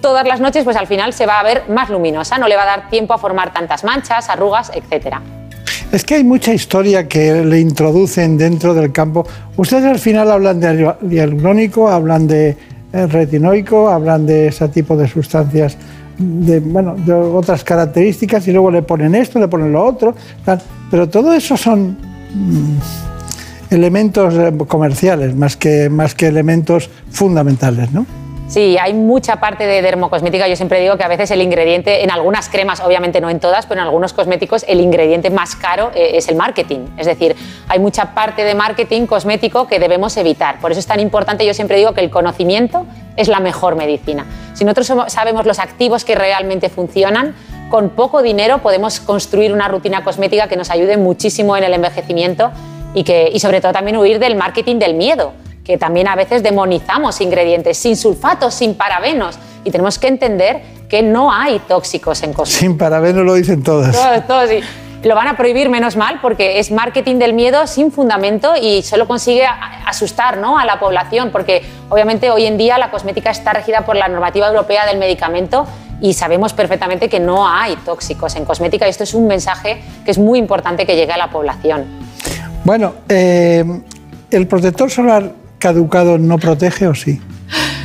todas las noches, pues al final se va a ver más luminosa, no le va a dar tiempo a formar tantas manchas, arrugas, etcétera. Es que hay mucha historia que le introducen dentro del campo. Ustedes al final hablan de hialurónico, hablan de retinoico, hablan de ese tipo de sustancias, de, bueno, de otras características y luego le ponen esto, le ponen lo otro. Pero todo eso son mm, elementos eh, comerciales más que, más que elementos fundamentales, ¿no? Sí, hay mucha parte de dermocosmética. Yo siempre digo que a veces el ingrediente, en algunas cremas, obviamente no en todas, pero en algunos cosméticos, el ingrediente más caro eh, es el marketing. Es decir, hay mucha parte de marketing cosmético que debemos evitar. Por eso es tan importante, yo siempre digo que el conocimiento es la mejor medicina. Si nosotros sabemos los activos que realmente funcionan, con poco dinero podemos construir una rutina cosmética que nos ayude muchísimo en el envejecimiento y, que, y sobre todo también huir del marketing del miedo que también a veces demonizamos ingredientes sin sulfatos, sin parabenos. Y tenemos que entender que no hay tóxicos en cosméticos. Sin parabeno lo dicen todas. Todos, todos, sí. Lo van a prohibir menos mal porque es marketing del miedo sin fundamento y solo consigue asustar ¿no? a la población porque obviamente hoy en día la cosmética está regida por la normativa europea del medicamento y sabemos perfectamente que no hay tóxicos en cosmética y esto es un mensaje que es muy importante que llegue a la población. Bueno, eh, ¿el protector solar caducado no protege o sí?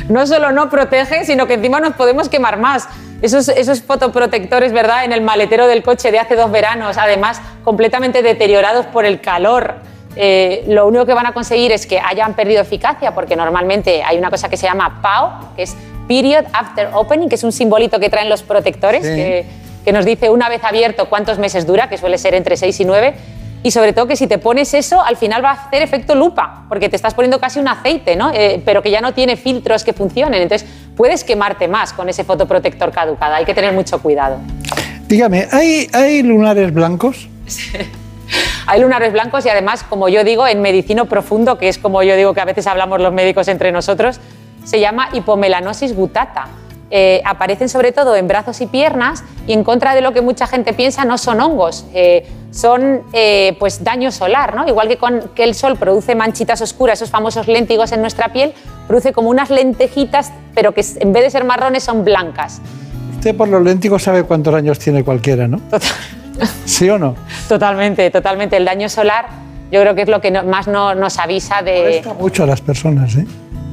no solo no protege, sino que encima nos podemos quemar más. Esos, esos fotoprotectores, ¿verdad? En el maletero del coche de hace dos veranos, además completamente deteriorados por el calor. eh, lo único que van a conseguir es que hayan perdido eficacia, porque normalmente hay una cosa que se llama PAO, que es Period After Opening, que es un simbolito que traen los protectores, Sí. que, que nos dice una vez abierto cuántos meses dura, que suele ser entre 6 y 9. Y sobre todo que si te pones eso, al final va a hacer efecto lupa, porque te estás poniendo casi un aceite, ¿no? Eh, pero que ya no tiene filtros que funcionen. Entonces puedes quemarte más con ese fotoprotector caducado. Hay que tener mucho cuidado. Dígame, ¿hay, hay lunares blancos? Hay lunares blancos y además, como yo digo, en medicino profundo, que es como yo digo que a veces hablamos los médicos entre nosotros, se llama hipomelanosis gutata. Eh, aparecen sobre todo en brazos y piernas y en contra de lo que mucha gente piensa no son hongos, eh, son eh, pues daño solar, ¿no? Igual que, con, que el sol produce manchitas oscuras, esos famosos léntigos en nuestra piel, produce como unas lentejitas, pero que en vez de ser marrones son blancas. Usted por los léntigos sabe cuántos años tiene cualquiera, ¿no? ¿Sí o no? Totalmente, totalmente. El daño solar yo creo que es lo que más no- nos avisa de... Molesta mucho a las personas, ¿eh?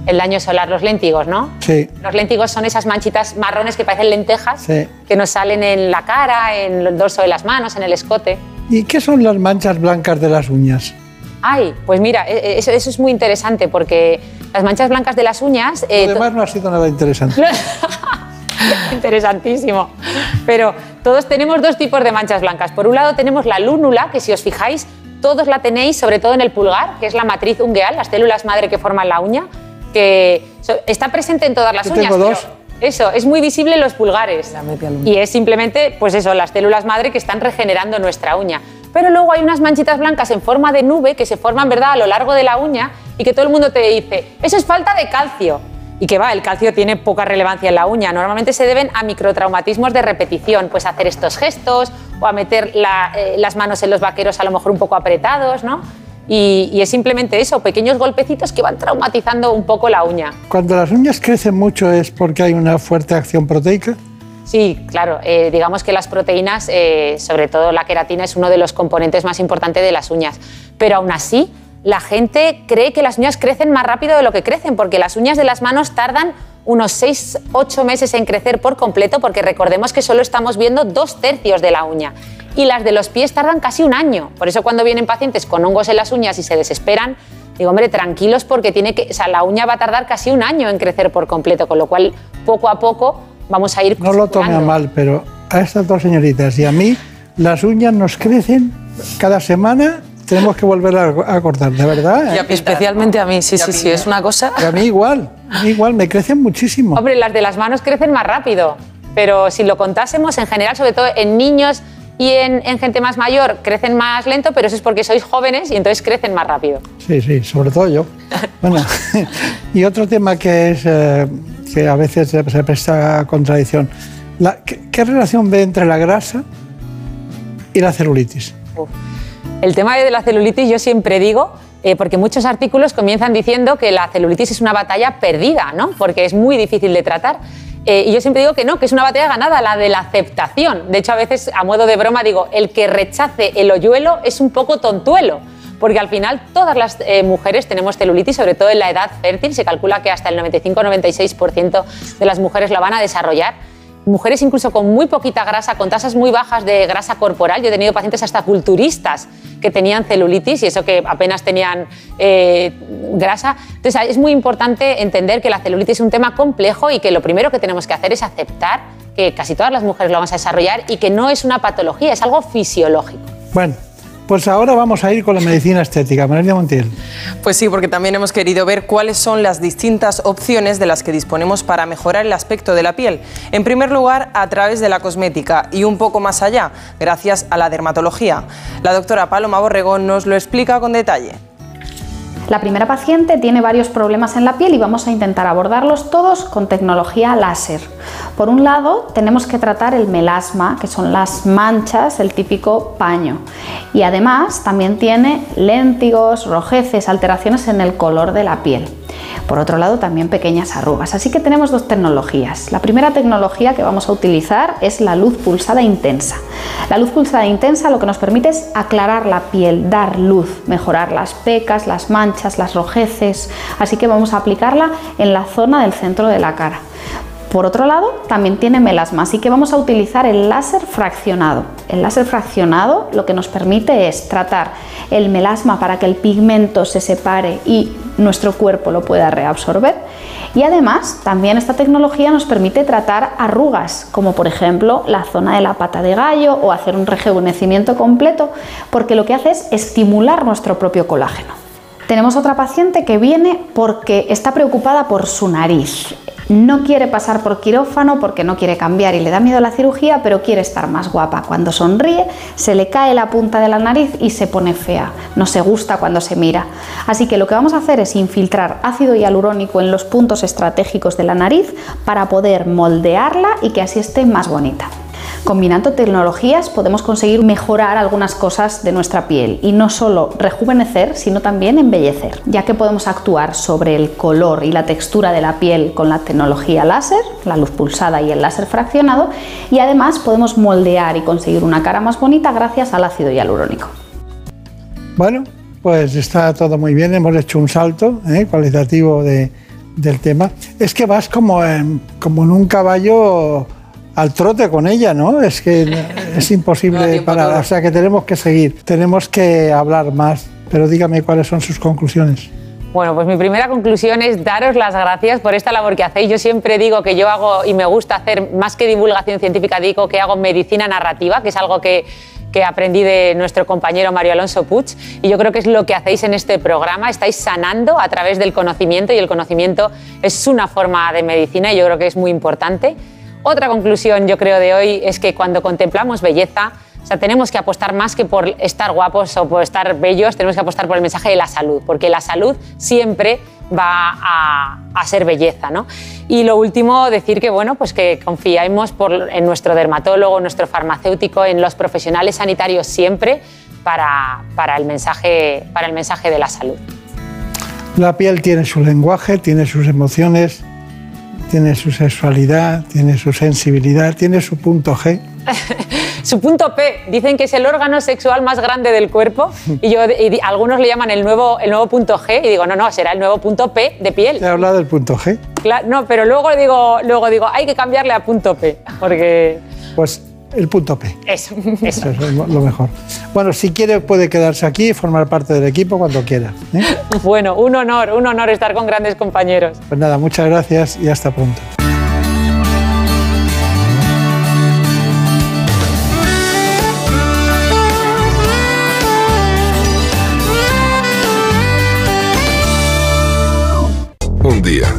El daño solar, los léntigos, ¿no? Sí, Los léntigos son esas manchitas marrones que parecen lentejas sí. que nos salen en la cara, en el dorso de las manos, en el escote. ¿Y qué son las manchas blancas de las uñas? Ay, pues mira, e- e- eso, eso es muy interesante porque las manchas blancas de las uñas... eh, to- Además no ha sido nada interesante. <laughs> Interesantísimo. Pero todos tenemos dos tipos de manchas blancas. Por un lado tenemos la lúnula, que si os fijáis, todos la tenéis, sobre todo en el pulgar, que es la matriz ungueal, las células madre que forman la uña, que está presente en todas las Yo uñas. tengo dos. Eso, es muy visible en los pulgares. Y es simplemente, pues eso, las células madre que están regenerando nuestra uña. Pero luego hay unas manchitas blancas en forma de nube que se forman, ¿verdad?, a lo largo de la uña y que todo el mundo te dice, eso es falta de calcio. Y que va, el calcio tiene poca relevancia en la uña. Normalmente se deben a microtraumatismos de repetición, pues hacer estos gestos o a meter la- eh, las manos en los vaqueros a lo mejor un poco apretados, ¿no? Y, y es simplemente eso, pequeños golpecitos que van traumatizando un poco la uña. Cuando las uñas crecen mucho es porque hay una fuerte acción proteica. Sí, claro. eh, digamos que las proteínas, eh, sobre todo la queratina, es uno de los componentes más importantes de las uñas. Pero aún así, la gente cree que las uñas crecen más rápido de lo que crecen, porque las uñas de las manos tardan unos 6-8 meses en crecer por completo, porque recordemos que solo estamos viendo dos tercios de la uña. Y las de los pies tardan casi un año. Por eso cuando vienen pacientes con hongos en las uñas y se desesperan, digo, hombre, tranquilos porque tiene que, o sea, la uña va a tardar casi un año en crecer por completo, con lo cual poco a poco vamos a ir No lo tome a mal, pero a estas dos señoritas y a mí las uñas nos crecen cada semana. Tenemos que volver a, a cortar, de verdad. ¿eh? Especialmente a mí, sí, sí, sí, es una cosa... Y a mí igual, a mí igual, me crecen muchísimo. Hombre, las de las manos crecen más rápido, pero si lo contásemos en general, sobre todo en niños y en, en gente más mayor, crecen más lento, pero eso es porque sois jóvenes y entonces crecen más rápido. Sí, sí, sobre todo yo. Bueno, <laughs> y otro tema que es eh, que a veces se presta contradicción. La- ¿qué, qué relación ve entre la grasa y la celulitis? El tema de la celulitis yo siempre digo, eh, porque muchos artículos comienzan diciendo que la celulitis es una batalla perdida, ¿no? Porque es muy difícil de tratar. Eh, y yo siempre digo que no, que es una batalla ganada, la de la aceptación. De hecho, a veces, a modo de broma, digo, el que rechace el hoyuelo es un poco tontuelo. Porque al final todas las eh, mujeres tenemos celulitis, sobre todo en la edad fértil. Se calcula que hasta el 95-96% de las mujeres la van a desarrollar mujeres incluso con muy poquita grasa, con tasas muy bajas de grasa corporal. Yo he tenido pacientes hasta culturistas que tenían celulitis y eso que apenas tenían eh, grasa. Entonces es muy importante entender que la celulitis es un tema complejo y que lo primero que tenemos que hacer es aceptar que casi todas las mujeres lo vamos a desarrollar y que no es una patología, es algo fisiológico. Bueno, pues ahora vamos a ir con la medicina estética. María Montiel. Pues sí, porque también hemos querido ver cuáles son las distintas opciones de las que disponemos para mejorar el aspecto de la piel. En primer lugar, a través de la cosmética y un poco más allá, gracias a la dermatología. La doctora Paloma Borregón nos lo explica con detalle. La primera paciente tiene varios problemas en la piel y vamos a intentar abordarlos todos con tecnología láser. Por un lado, tenemos que tratar el melasma, que son las manchas, el típico paño. Y además también tiene léntigos, rojeces, alteraciones en el color de la piel. Por otro lado, también pequeñas arrugas. Así que tenemos dos tecnologías. La primera tecnología que vamos a utilizar es la luz pulsada intensa. La luz pulsada intensa lo que nos permite es aclarar la piel, dar luz, mejorar las pecas, las manchas, las rojeces. Así que vamos a aplicarla en la zona del centro de la cara. Por otro lado, también tiene melasma, así que vamos a utilizar el láser fraccionado. El láser fraccionado lo que nos permite es tratar el melasma para que el pigmento se separe y nuestro cuerpo lo pueda reabsorber. Y además, también esta tecnología nos permite tratar arrugas, como por ejemplo la zona de la pata de gallo o hacer un rejuvenecimiento completo, porque lo que hace es estimular nuestro propio colágeno. Tenemos otra paciente que viene porque está preocupada por su nariz. No quiere pasar por quirófano porque no quiere cambiar y le da miedo la cirugía, pero quiere estar más guapa. Cuando sonríe, se le cae la punta de la nariz y se pone fea. No se gusta cuando se mira. Así que lo que vamos a hacer es infiltrar ácido hialurónico en los puntos estratégicos de la nariz para poder moldearla y que así esté más bonita. Combinando tecnologías podemos conseguir mejorar algunas cosas de nuestra piel y no solo rejuvenecer, sino también embellecer, ya que podemos actuar sobre el color y la textura de la piel con la tecnología láser, la luz pulsada y el láser fraccionado, y además podemos moldear y conseguir una cara más bonita gracias al ácido hialurónico. Bueno, pues está todo muy bien. Hemos hecho un salto ¿eh? cualitativo de, del tema, es que vas como en, como en un caballo al trote con ella, ¿no? Es que <laughs> es imposible parar. O sea que tenemos que seguir, tenemos que hablar más. Pero dígame cuáles son sus conclusiones. Bueno, pues mi primera conclusión es daros las gracias por esta labor que hacéis. Yo siempre digo que yo hago y me gusta hacer más que divulgación científica, digo que hago medicina narrativa, que es algo que, que aprendí de nuestro compañero Mario Alonso Puig. Y yo creo que es lo que hacéis en este programa. Estáis sanando a través del conocimiento y el conocimiento es una forma de medicina y yo creo que es muy importante. Otra conclusión, yo creo, de hoy es que cuando contemplamos belleza, o sea, tenemos que apostar más que por estar guapos o por estar bellos, tenemos que apostar por el mensaje de la salud, porque la salud siempre va a, ser belleza, ¿no? Y lo último, decir que, bueno, pues que confiamos en nuestro dermatólogo, nuestro farmacéutico, en los profesionales sanitarios siempre para, el mensaje, para el mensaje de la salud. La piel tiene su lenguaje, tiene sus emociones, tiene su sexualidad, tiene su sensibilidad, tiene su punto G. <laughs> su punto P, dicen que es el órgano sexual más grande del cuerpo <laughs> y, yo, y algunos le llaman el nuevo, el nuevo punto G y digo, no, no, será el nuevo punto P de piel. Te he hablado del punto G. Claro, no, pero luego digo, luego digo, hay que cambiarle a punto P, porque... Pues el punto P. Eso, eso. eso es lo mejor. Bueno, si quiere puede quedarse aquí y formar parte del equipo cuando quiera. ¿eh? <laughs> Bueno, un honor, un honor estar con grandes compañeros. Pues nada, muchas gracias y hasta pronto. Un día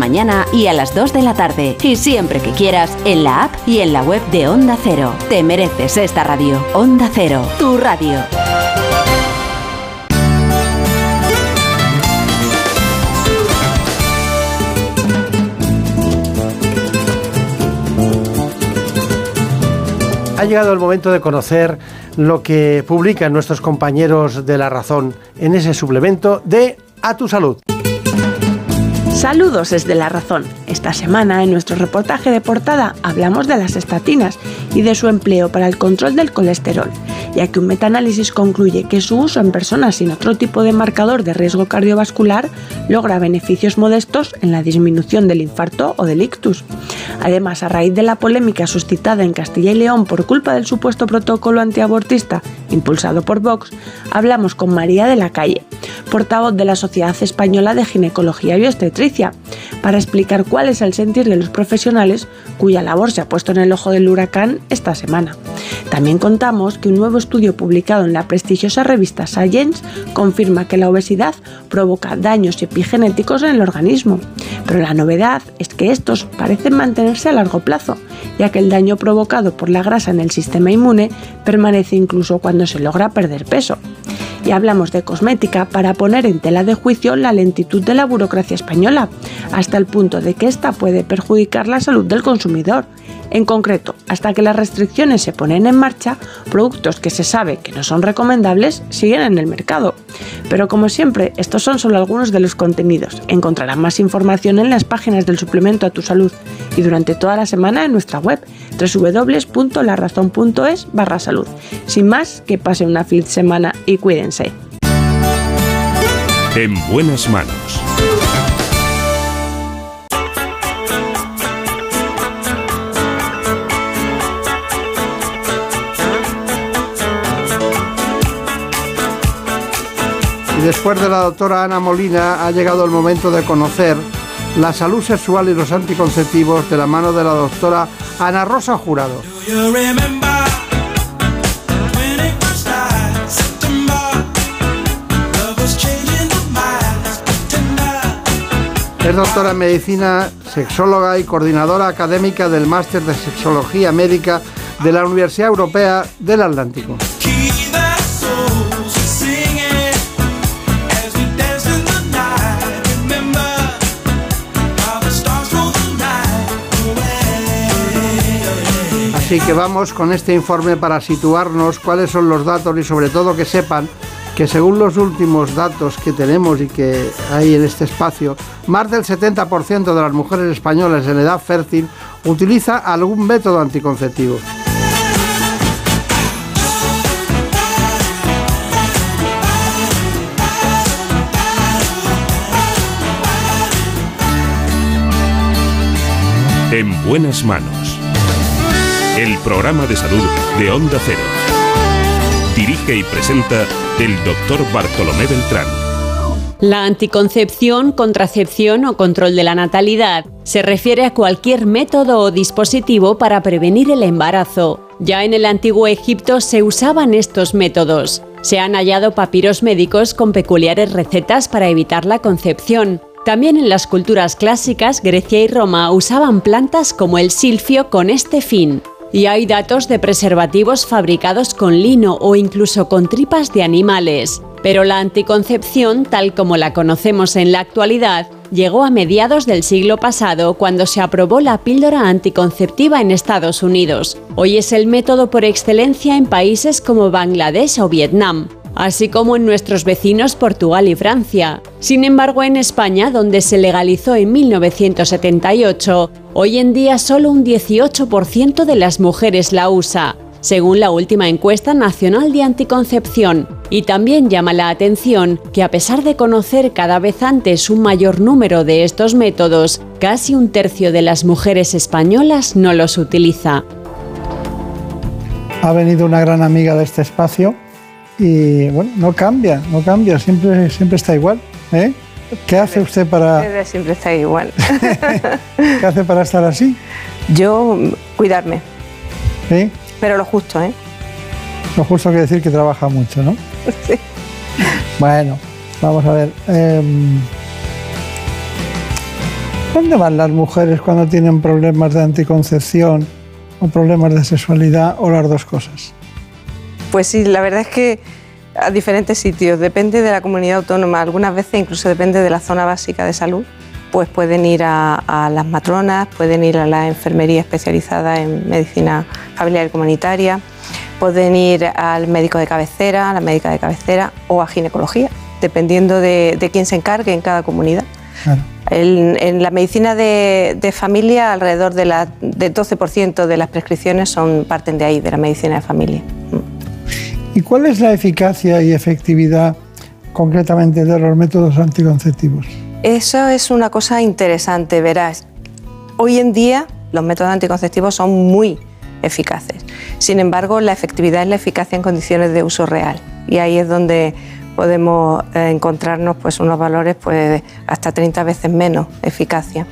mañana y a las 2 de la tarde. Y siempre que quieras, en la app y en la web de Onda Cero. Te mereces esta radio. Onda Cero, tu radio. Ha llegado el momento de conocer lo que publican nuestros compañeros de La Razón en ese suplemento de A tu Salud. Saludos desde La Razón. Esta semana en nuestro reportaje de portada hablamos de las estatinas y de su empleo para el control del colesterol, ya que un metaanálisis concluye que su uso en personas sin otro tipo de marcador de riesgo cardiovascular logra beneficios modestos en la disminución del infarto o del ictus. Además, a raíz de la polémica suscitada en Castilla y León por culpa del supuesto protocolo antiabortista impulsado por Vox, hablamos con María de la Calle, portavoz de la Sociedad Española de Ginecología y Obstetricia, para explicar cuál es el sentir de los profesionales cuya labor se ha puesto en el ojo del huracán esta semana. También contamos que un nuevo estudio publicado en la prestigiosa revista Science confirma que la obesidad provoca daños epigenéticos en el organismo, pero la novedad es que estos parecen mantenerse a largo plazo, ya que el daño provocado por la grasa en el sistema inmune permanece incluso cuando se logra perder peso. Y hablamos de cosmética para poner en tela de juicio la lentitud de la burocracia española, hasta el punto de que esta puede perjudicar la salud del consumidor. En concreto, hasta que las restricciones se ponen en marcha, productos que se sabe que no son recomendables siguen en el mercado. Pero como siempre, estos son solo algunos de los contenidos. Encontrarán más información en las páginas del suplemento a tu salud y durante toda la semana en nuestra web www.larazón.es barra salud. Sin más, que pase una feliz semana y cuídense. En buenas manos. Después de la doctora Ana Molina ha llegado el momento de conocer la salud sexual y los anticonceptivos de la mano de la doctora Ana Rosa Jurado. Es doctora en medicina, sexóloga y coordinadora académica del Máster de Sexología Médica de la Universidad Europea del Atlántico. Así que vamos con este informe para situarnos cuáles son los datos y sobre todo que sepan que según los últimos datos que tenemos y que hay en este espacio, más del 70% de las mujeres españolas en edad fértil utiliza algún método anticonceptivo. En buenas manos. El programa de salud de Onda Cero. Dirige y presenta el doctor Bartolomé Beltrán. La anticoncepción, contracepción o control de la natalidad se refiere a cualquier método o dispositivo para prevenir el embarazo. Ya en el antiguo Egipto se usaban estos métodos. Se han hallado papiros médicos con peculiares recetas para evitar la concepción. También en las culturas clásicas, Grecia y Roma usaban plantas como el silfio con este fin. Y hay datos de preservativos fabricados con lino o incluso con tripas de animales. Pero la anticoncepción, tal como la conocemos en la actualidad, llegó a mediados del siglo pasado cuando se aprobó la píldora anticonceptiva en Estados Unidos. Hoy es el método por excelencia en países como Bangladesh o Vietnam así como en nuestros vecinos Portugal y Francia. Sin embargo, en España, donde se legalizó en 1978, hoy en día solo un 18% de las mujeres la usa, según la última encuesta nacional de anticoncepción. Y también llama la atención que a pesar de conocer cada vez antes un mayor número de estos métodos, casi un tercio de las mujeres españolas no los utiliza. Ha venido una gran amiga de este espacio, y bueno, no cambia, no cambia, siempre, siempre está igual. ¿eh? ¿Qué hace usted para...? Siempre está igual. <laughs> ¿Qué hace para estar así? Yo, cuidarme. ¿Sí? Pero lo justo, ¿eh? Lo justo quiere decir que trabaja mucho, ¿no? <laughs> Sí. Bueno, vamos a ver. em, ¿Dónde van las mujeres cuando tienen problemas de anticoncepción o problemas de sexualidad o las dos cosas? Pues sí, la verdad es que a diferentes sitios, depende de la comunidad autónoma, algunas veces incluso depende de la zona básica de salud, pues pueden ir a, a las matronas, pueden ir a la enfermería especializada en medicina familiar y comunitaria, pueden ir al médico de cabecera, a la médica de cabecera o a ginecología, dependiendo de, de quién se encargue en cada comunidad. El- en la medicina de, de familia, alrededor de del 12% de las prescripciones son, parten de ahí, de la medicina de familia. ¿Y cuál es la eficacia y efectividad concretamente de los métodos anticonceptivos? Eso es una cosa interesante, verás. Hoy en día los métodos anticonceptivos son muy eficaces. Sin embargo, la efectividad es la eficacia en condiciones de uso real. Y ahí es donde podemos eh, encontrarnos pues, unos valores pues, hasta 30 veces menos eficacia.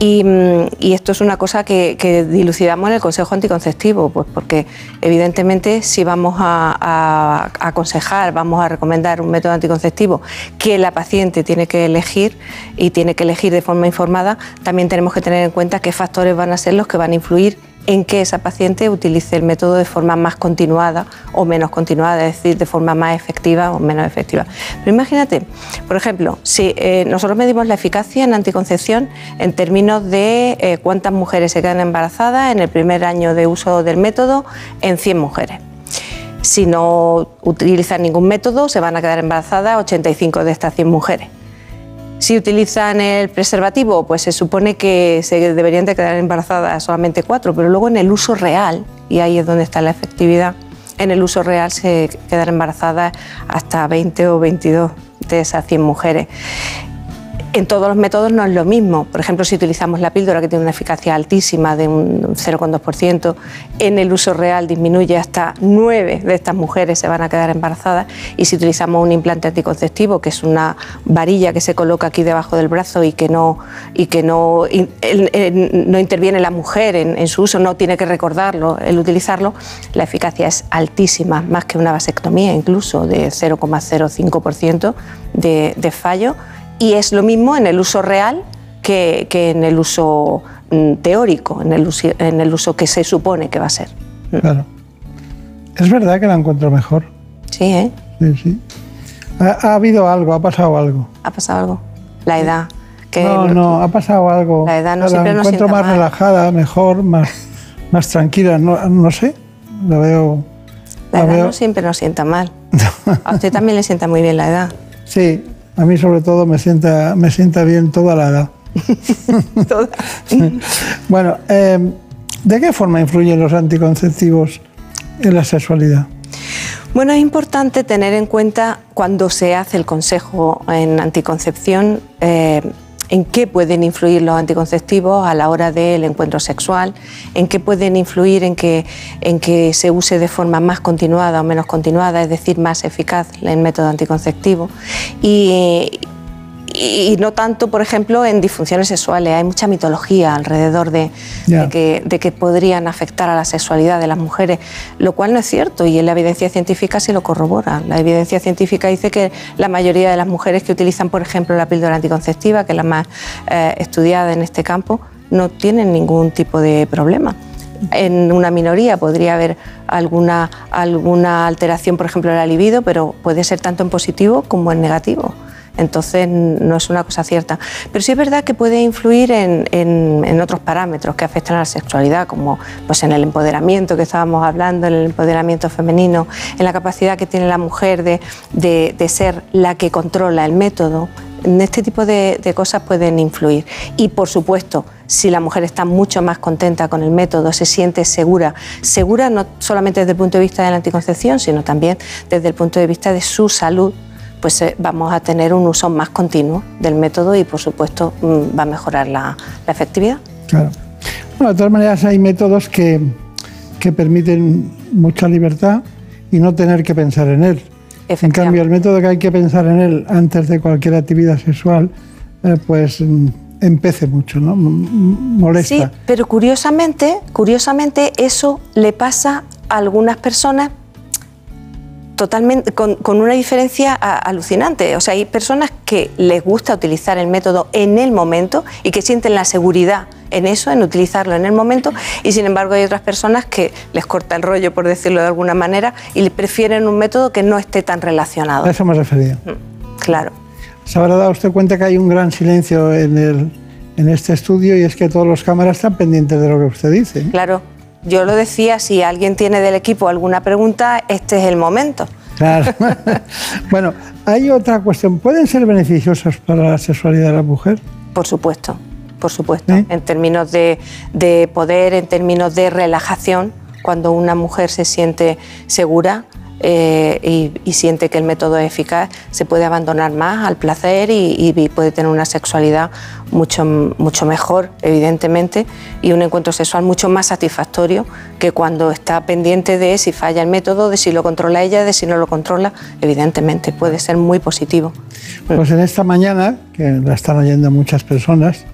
Y, mm, y esto es una cosa que, que dilucidamos en el Consejo Anticonceptivo, pues porque evidentemente si vamos a, a- a aconsejar, vamos a recomendar un método anticonceptivo que la paciente tiene que elegir y tiene que elegir de forma informada, también tenemos que tener en cuenta qué factores van a ser los que van a influir en que esa paciente utilice el método de forma más continuada o menos continuada, es decir, de forma más efectiva o menos efectiva. Pero imagínate, por ejemplo, si eh, nosotros medimos la eficacia en anticoncepción en términos de eh, cuántas mujeres se quedan embarazadas en el primer año de uso del método en 100 mujeres. Si no utilizan ningún método, se van a quedar embarazadas 85 de estas 100 mujeres. Si utilizan el preservativo, pues se supone que se deberían de quedar embarazadas solamente cuatro, pero luego en el uso real, y ahí es donde está la efectividad, en el uso real se quedan embarazadas hasta 20 o 22 de esas 100 mujeres. En todos los métodos no es lo mismo. Por ejemplo, si utilizamos la píldora, que tiene una eficacia altísima de un 0,2%, en el uso real disminuye hasta 9 de estas mujeres se van a quedar embarazadas. Y si utilizamos un implante anticonceptivo, que es una varilla que se coloca aquí debajo del brazo y que no, y que no, no interviene la mujer en, en su uso, no tiene que recordarlo el utilizarlo, la eficacia es altísima, más que una vasectomía incluso, de 0,05% de, de fallo. Y es lo mismo en el uso real que, que en el uso mm, teórico, en el, uso, en el uso que se supone que va a ser. Mm. Claro. Es verdad que la encuentro mejor. Sí, ¿eh? Sí, sí. Ha, ha habido algo, ha pasado algo. ¿Ha pasado algo? La edad. Que no, no, ha pasado algo. La edad no la siempre nos encuentro sienta más mal. relajada, mejor, más, más tranquila. No, no sé, la veo. La la edad veo- no siempre nos sienta mal. A usted también le sienta muy bien la edad. Sí, a mí sobre todo me sienta, me sienta bien toda la edad. <laughs> bueno, eh, ¿de qué forma influyen los anticonceptivos en la sexualidad? Bueno, es importante tener en cuenta cuando se hace el consejo en anticoncepción eh, en qué pueden influir los anticonceptivos a la hora del encuentro sexual, en qué pueden influir en que, en que se use de forma más continuada o menos continuada, es decir, más eficaz el método anticonceptivo. Y, y no tanto, por ejemplo, en disfunciones sexuales. Hay mucha mitología alrededor de, que, de que podrían afectar a la sexualidad de las mujeres, lo cual no es cierto y en la evidencia científica sí lo corrobora. La evidencia científica dice que la mayoría de las mujeres que utilizan, por ejemplo, la píldora anticonceptiva, que es la más eh, estudiada en este campo, no tienen ningún tipo de problema. En una minoría podría haber alguna, alguna alteración, por ejemplo, de la libido, pero puede ser tanto en positivo como en negativo. Entonces no es una cosa cierta. Pero sí es verdad que puede influir en, otros parámetros que afectan a la sexualidad, como pues, en el empoderamiento que estábamos hablando, en el empoderamiento femenino, en la capacidad que tiene la mujer de, ser la que controla el método. En este tipo de cosas pueden influir. Y por supuesto, si la mujer está mucho más contenta con el método, se siente segura, segura no solamente desde el punto de vista de la anticoncepción, sino también desde el punto de vista de su salud, pues eh, vamos a tener un uso más continuo del método y por supuesto mm, va a mejorar la, la efectividad. Claro. Bueno, de todas maneras hay métodos que, que permiten mucha libertad y no tener que pensar en él. En cambio, el método que hay que pensar en él antes de cualquier actividad sexual, eh, pues mm, empece mucho, ¿no? Molesta. Sí, pero curiosamente, curiosamente eso le pasa a algunas personas totalmente con, con una diferencia a- alucinante. O sea, hay personas que les gusta utilizar el método en el momento y que sienten la seguridad en eso, en utilizarlo en el momento, y sin embargo hay otras personas que les corta el rollo, por decirlo de alguna manera, y prefieren un método que no esté tan relacionado. A eso me refería. Claro. Se habrá dado usted cuenta que hay un gran silencio en, el, en este estudio y es que todos los cámaras están pendientes de lo que usted dice. Claro, yo lo decía, si alguien tiene del equipo alguna pregunta, este es el momento. Claro. <laughs> bueno, hay otra cuestión. ¿Pueden ser beneficiosos para la sexualidad de la mujer? Por supuesto, por supuesto. En términos de, de poder, en términos de relajación, cuando una mujer se siente segura eh, y, siente que el método es eficaz, se puede abandonar más al placer y, puede tener una sexualidad mucho, mucho mejor, evidentemente, y un encuentro sexual mucho más satisfactorio que cuando está pendiente de si falla el método, de si lo controla ella, de si no lo controla, evidentemente puede ser muy positivo. Pues en esta mañana, que la están oyendo muchas personas,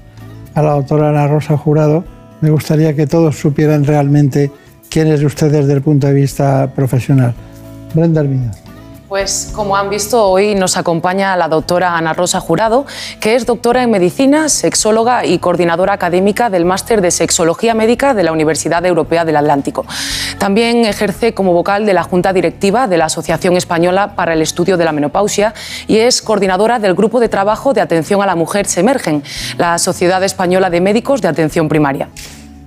a la doctora Ana Rosa Jurado, me gustaría que todos supieran realmente quién es usted desde el punto de vista profesional. Brenda Hermida. Pues como han visto, hoy nos acompaña la doctora Ana Rosa Jurado, que es doctora en medicina, sexóloga y coordinadora académica del máster de sexología médica de la Universidad Europea del Atlántico. También ejerce como vocal de la Junta Directiva de la Asociación Española para el Estudio de la Menopausia y es coordinadora del Grupo de Trabajo de Atención a la Mujer Semergen, la Sociedad Española de Médicos de Atención Primaria.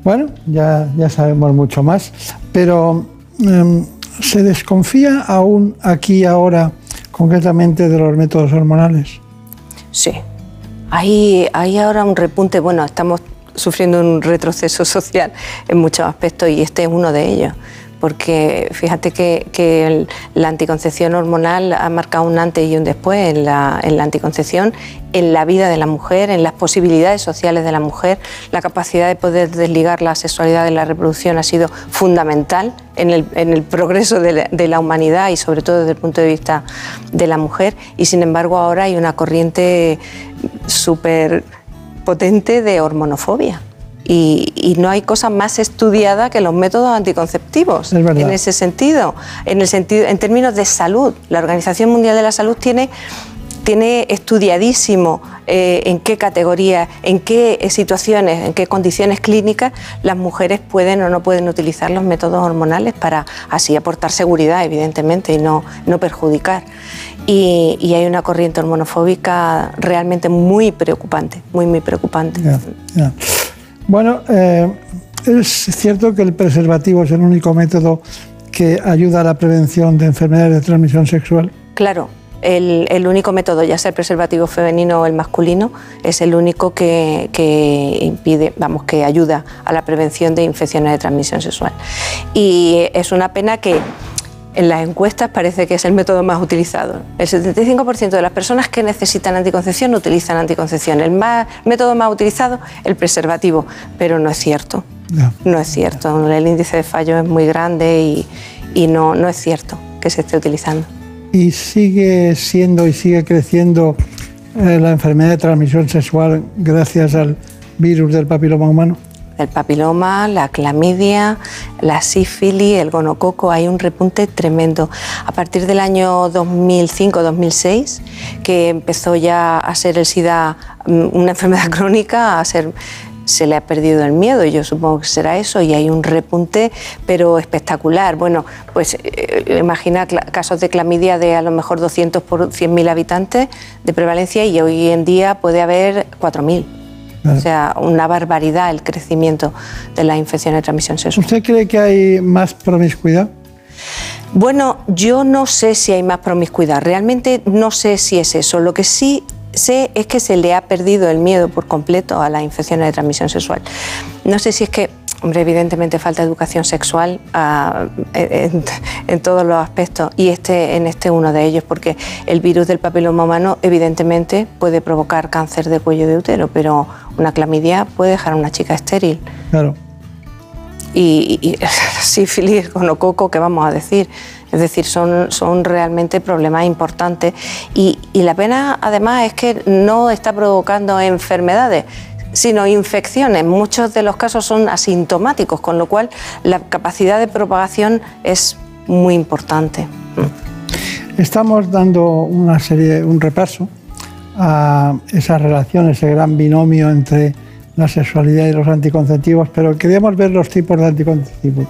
Bueno, ya, ya sabemos mucho más, pero em, ¿se desconfía aún aquí ahora concretamente de los métodos hormonales? Sí. Hay, hay ahora un repunte, bueno, estamos sufriendo un retroceso <laughs> social en muchos aspectos y este es uno de ellos. Porque fíjate que, la anticoncepción hormonal ha marcado un antes y un después en la, anticoncepción, en la vida de la mujer, en las posibilidades sociales de la mujer. La capacidad de poder desligar la sexualidad de la reproducción ha sido fundamental en el, en el progreso de la, de la humanidad y sobre todo desde el punto de vista de la mujer. Y sin embargo ahora hay una corriente súper potente de hormonofobia. Y, y no hay cosa más estudiada que los métodos anticonceptivos Es en ese sentido. En, el sentido. en términos de salud, la Organización Mundial de la Salud tiene tiene estudiadísimo eh, en qué categoría, en qué situaciones, en qué condiciones clínicas las mujeres pueden o no pueden utilizar los métodos hormonales para así aportar seguridad, evidentemente, y no, no perjudicar. Y, y hay una corriente hormonofóbica realmente muy preocupante, muy, muy preocupante. Ya. Bueno, eh, es cierto que el preservativo es el único método que ayuda a la prevención de enfermedades de transmisión sexual. Claro, el, único método, ya sea el preservativo femenino o el masculino, es el único que impide, vamos, que ayuda a la prevención de infecciones de transmisión sexual. Y es una pena que en las encuestas parece que es el método más utilizado. El 75% de las personas que necesitan anticoncepción utilizan anticoncepción. El más, método más utilizado, el preservativo, pero no es cierto. No es cierto. El índice de fallo es muy grande y, y no, no es cierto que se esté utilizando. Y sigue siendo y sigue creciendo eh, la enfermedad de transmisión sexual gracias al virus del papiloma humano. El papiloma, la clamidia, la sífilis, el gonococo, hay un repunte tremendo. A partir del año 2005-2006, que empezó ya a ser el SIDA mm, una <laughs> enfermedad crónica, a ser se le ha perdido el miedo, yo supongo que será eso, y hay un repunte, pero espectacular. Bueno, pues eh, imagina cla- casos de clamidia de a lo mejor 200 por 100.000 habitantes de prevalencia y hoy en día puede haber 4.000. O sea, una barbaridad el crecimiento de las infecciones de transmisión sexual. ¿Usted cree que hay más promiscuidad? Bueno, yo no sé si hay más promiscuidad, realmente no sé si es eso. Lo que sí sé es que se le ha perdido el miedo por completo a las infecciones de transmisión sexual. No sé si es que, hombre, evidentemente falta educación sexual ah, en, en todos los aspectos y este en este uno de ellos, porque el virus del papiloma humano evidentemente puede provocar cáncer de cuello de útero, pero una clamidia puede dejar a una chica estéril Claro. y, y <laughs> sífilis, gonococo, ¿qué vamos a decir? Es decir, son, son realmente problemas importantes y, y la pena además es que no está provocando enfermedades sino infecciones. Muchos de los casos son asintomáticos, con lo cual la capacidad de propagación es muy importante. Estamos dando una serie, un repaso a esa relación, ese gran binomio entre la sexualidad y los anticonceptivos, pero queríamos ver los tipos de anticonceptivos.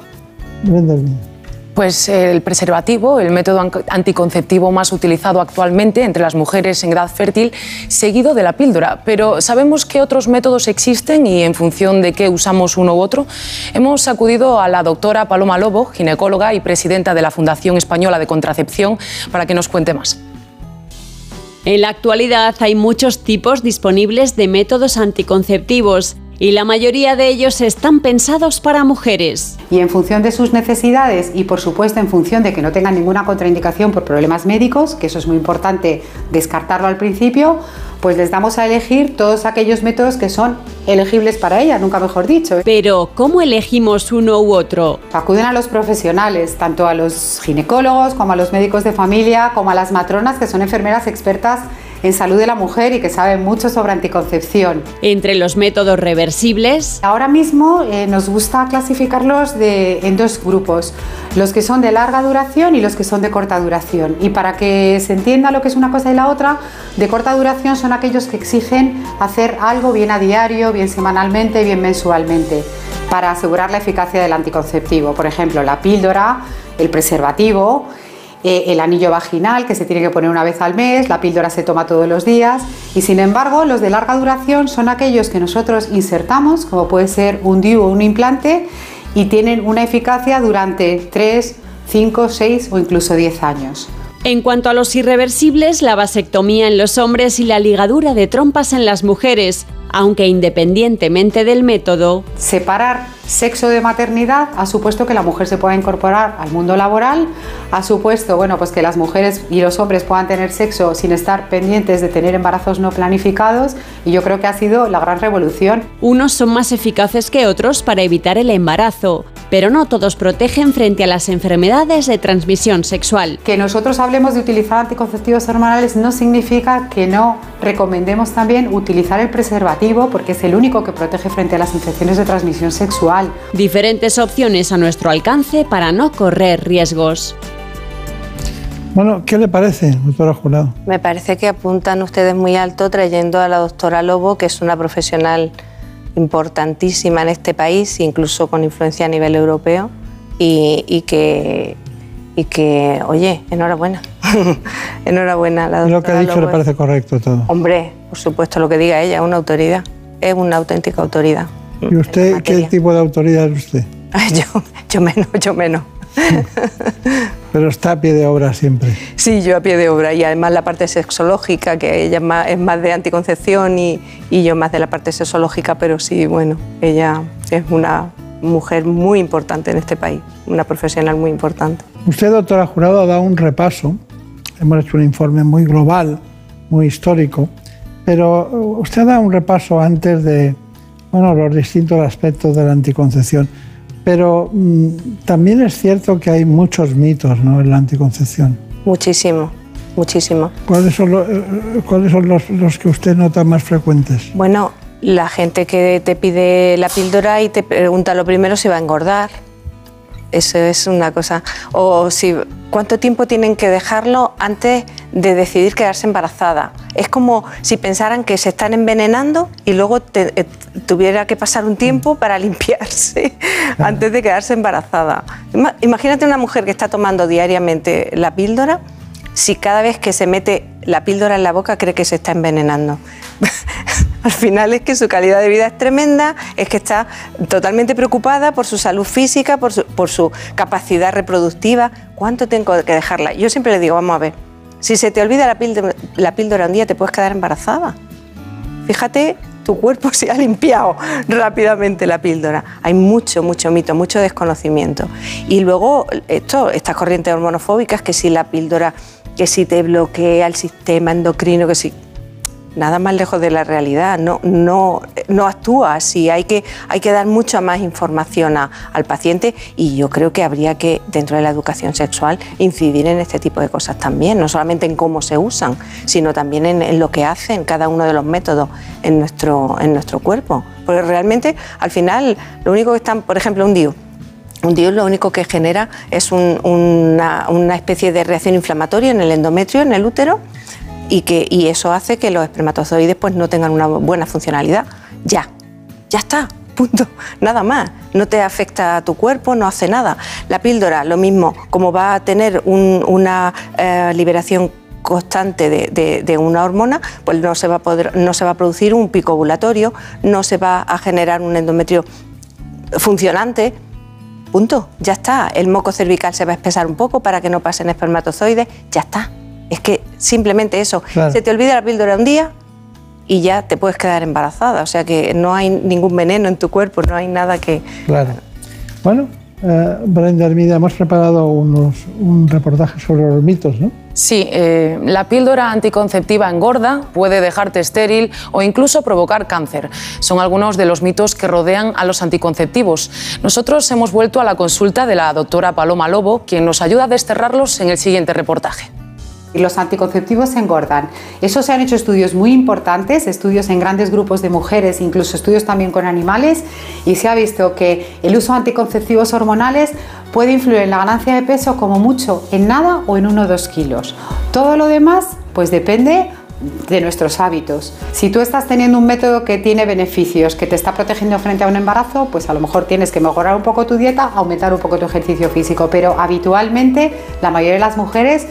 Pues el preservativo, el método an- anticonceptivo más utilizado actualmente entre las mujeres en edad fértil, seguido de la píldora. Pero ¿sabemos qué otros métodos existen y en función de qué usamos uno u otro? Hemos acudido a la doctora Paloma Lobo, ginecóloga y presidenta de la Fundación Española de Contracepción, para que nos cuente más. En la actualidad hay muchos tipos disponibles de métodos anticonceptivos y la mayoría de ellos están pensados para mujeres. y en función de sus necesidades y por supuesto en función de que no tengan ninguna contraindicación por problemas médicos, que eso es muy importante descartarlo al principio, pues les damos a elegir todos aquellos métodos que son elegibles para ellas, nunca mejor dicho. Pero, ¿cómo elegimos uno u otro? Acuden a los profesionales, tanto a los ginecólogos como a los médicos de familia, como a las matronas, que son enfermeras expertas en salud de la mujer y que saben mucho sobre anticoncepción. Entre los métodos reversibles, Ahora mismo eh, nos gusta clasificarlos de- en dos grupos, los que son de larga duración y los que son de corta duración. Y para que se entienda lo que es una cosa y la otra, de corta duración son aquellos que exigen hacer algo bien a diario, bien semanalmente, bien mensualmente, para asegurar la eficacia del anticonceptivo. Por ejemplo, la píldora, el preservativo, eh, el anillo vaginal que se tiene que poner una vez al mes, la píldora se toma todos los días y sin embargo los de larga duración son aquellos que nosotros insertamos, como puede ser un DIU o un implante, y tienen una eficacia durante 3, 5, 6 o incluso 10 años. En cuanto a los irreversibles, la vasectomía en los hombres y la ligadura de trompas en las mujeres, aunque independientemente del método, Separar sexo de maternidad ha supuesto que la mujer se pueda incorporar al mundo laboral, ha supuesto bueno, pues que las mujeres y los hombres puedan tener sexo sin estar pendientes de tener embarazos no planificados y yo creo que ha sido la gran revolución. unos son más eficaces que otros para evitar el embarazo, pero no todos protegen frente a las enfermedades de transmisión sexual. Que nosotros hablemos de utilizar anticonceptivos hormonales no significa que no recomendemos también utilizar el preservativo porque es el único que protege frente a las infecciones de transmisión sexual. Diferentes opciones a nuestro alcance para no correr riesgos. Bueno, ¿qué le parece, doctora Jurado? Me parece que apuntan ustedes muy alto trayendo a la doctora Lobo, que es una profesional importantísima en este país, incluso con influencia a nivel europeo, y, que, y que, oye, enhorabuena. <laughs> enhorabuena. La lo que ha dicho le parece correcto todo. Hombre, por supuesto, lo que diga ella, es una autoridad, es una auténtica autoridad. ¿Y usted qué tipo de autoridad es usted? <laughs> yo, yo menos, yo menos. Pero está a pie de obra siempre. Sí, yo a pie de obra y además la parte sexológica, que ella es más, de anticoncepción y, y, yo más de la parte sexológica, pero sí, bueno, ella es una mujer muy importante en este país, una profesional muy importante. Usted, doctora Jurado, ha dado un repaso, hemos hecho un informe muy global, muy histórico, pero usted ha dado un repaso antes de bueno, los distintos aspectos de la anticoncepción. Pero mm, también es cierto que hay muchos mitos ¿no? en la anticoncepción. Muchísimo, muchísimo. ¿Cuáles son, eh, ¿cuáles son los, los, que usted nota más frecuentes? Bueno, la gente que te pide la píldora y te pregunta lo primero si va a engordar. Eso es una cosa. O si cuánto tiempo tienen que dejarlo antes de decidir quedarse embarazada. Es como si pensaran que se están envenenando y luego eh, tuviera que pasar un tiempo para <laughs> limpiarse antes de quedarse embarazada. Imagínate una mujer que está tomando diariamente la píldora, si cada vez que se mete la píldora en la boca cree que se está envenenando. <laughs> Al final es que su calidad de vida es tremenda, es que está totalmente preocupada por su salud física, por su, capacidad reproductiva. ¿Cuánto tengo que dejarla? Yo siempre le digo, vamos a ver, si se te olvida la píldora, la píldora un día, te puedes quedar embarazada. Fíjate, tu cuerpo <laughs> se ha limpiado rápidamente la píldora. Hay mucho, mucho mito, mucho desconocimiento. Y luego, esto, estas corrientes hormonofóbicas, que si la píldora, que si te bloquea el sistema endocrino, que si nada más lejos de la realidad, no, actúa así, hay que, dar mucha más información al paciente y yo creo que habría que, dentro de la educación sexual, incidir en este tipo de cosas también, no solamente en cómo se usan, sino también en, lo que hacen cada uno de los métodos en nuestro, en nuestro cuerpo. Porque realmente, al final, lo único que están, por ejemplo, un DIU, un DIU lo único que genera es una, una, especie de reacción inflamatoria en el endometrio, en el útero, y, que, y eso hace que los espermatozoides pues, no tengan una buena funcionalidad. Ya, ya está, punto, <laughs> nada más. No te afecta a tu cuerpo, no hace nada. La píldora, lo mismo, como va a tener una eh, liberación constante de, una hormona, pues no se, va a poder, no se va a producir un pico ovulatorio, no se va a generar un endometrio funcionante. Punto, ya está. El moco cervical se va a espesar un poco para que no pasen espermatozoides, ya está. Es que simplemente eso, se te olvida la píldora un día y ya te puedes quedar embarazada. O sea que no hay ningún veneno en tu cuerpo, no hay nada que... Claro. Bueno, eh, Brenda Hermida, hemos preparado unos, un reportaje sobre los mitos, ¿no? Sí, eh, la píldora anticonceptiva engorda, puede dejarte estéril o incluso provocar cáncer. Son algunos de los mitos que rodean a los anticonceptivos. Nosotros hemos vuelto a la consulta de la doctora Paloma Lobo, quien nos ayuda a desterrarlos en el siguiente reportaje los anticonceptivos engordan. Eso se han hecho estudios muy importantes, estudios en grandes grupos de mujeres, incluso estudios también con animales, y se ha visto que el uso de anticonceptivos hormonales puede influir en la ganancia de peso como mucho en nada o en 1 o 2 kilos. Todo lo demás pues depende de nuestros hábitos. Si tú estás teniendo un método que tiene beneficios, que te está protegiendo frente a un embarazo, pues a lo mejor tienes que mejorar un poco tu dieta, aumentar un poco tu ejercicio físico, pero habitualmente la mayoría de las mujeres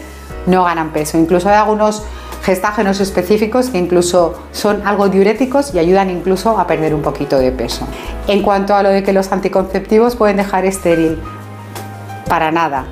no ganan peso. Incluso hay algunos gestágenos específicos que incluso son algo diuréticos y ayudan incluso a perder un poquito de peso. En cuanto a lo de que los anticonceptivos pueden dejar estéril, para nada.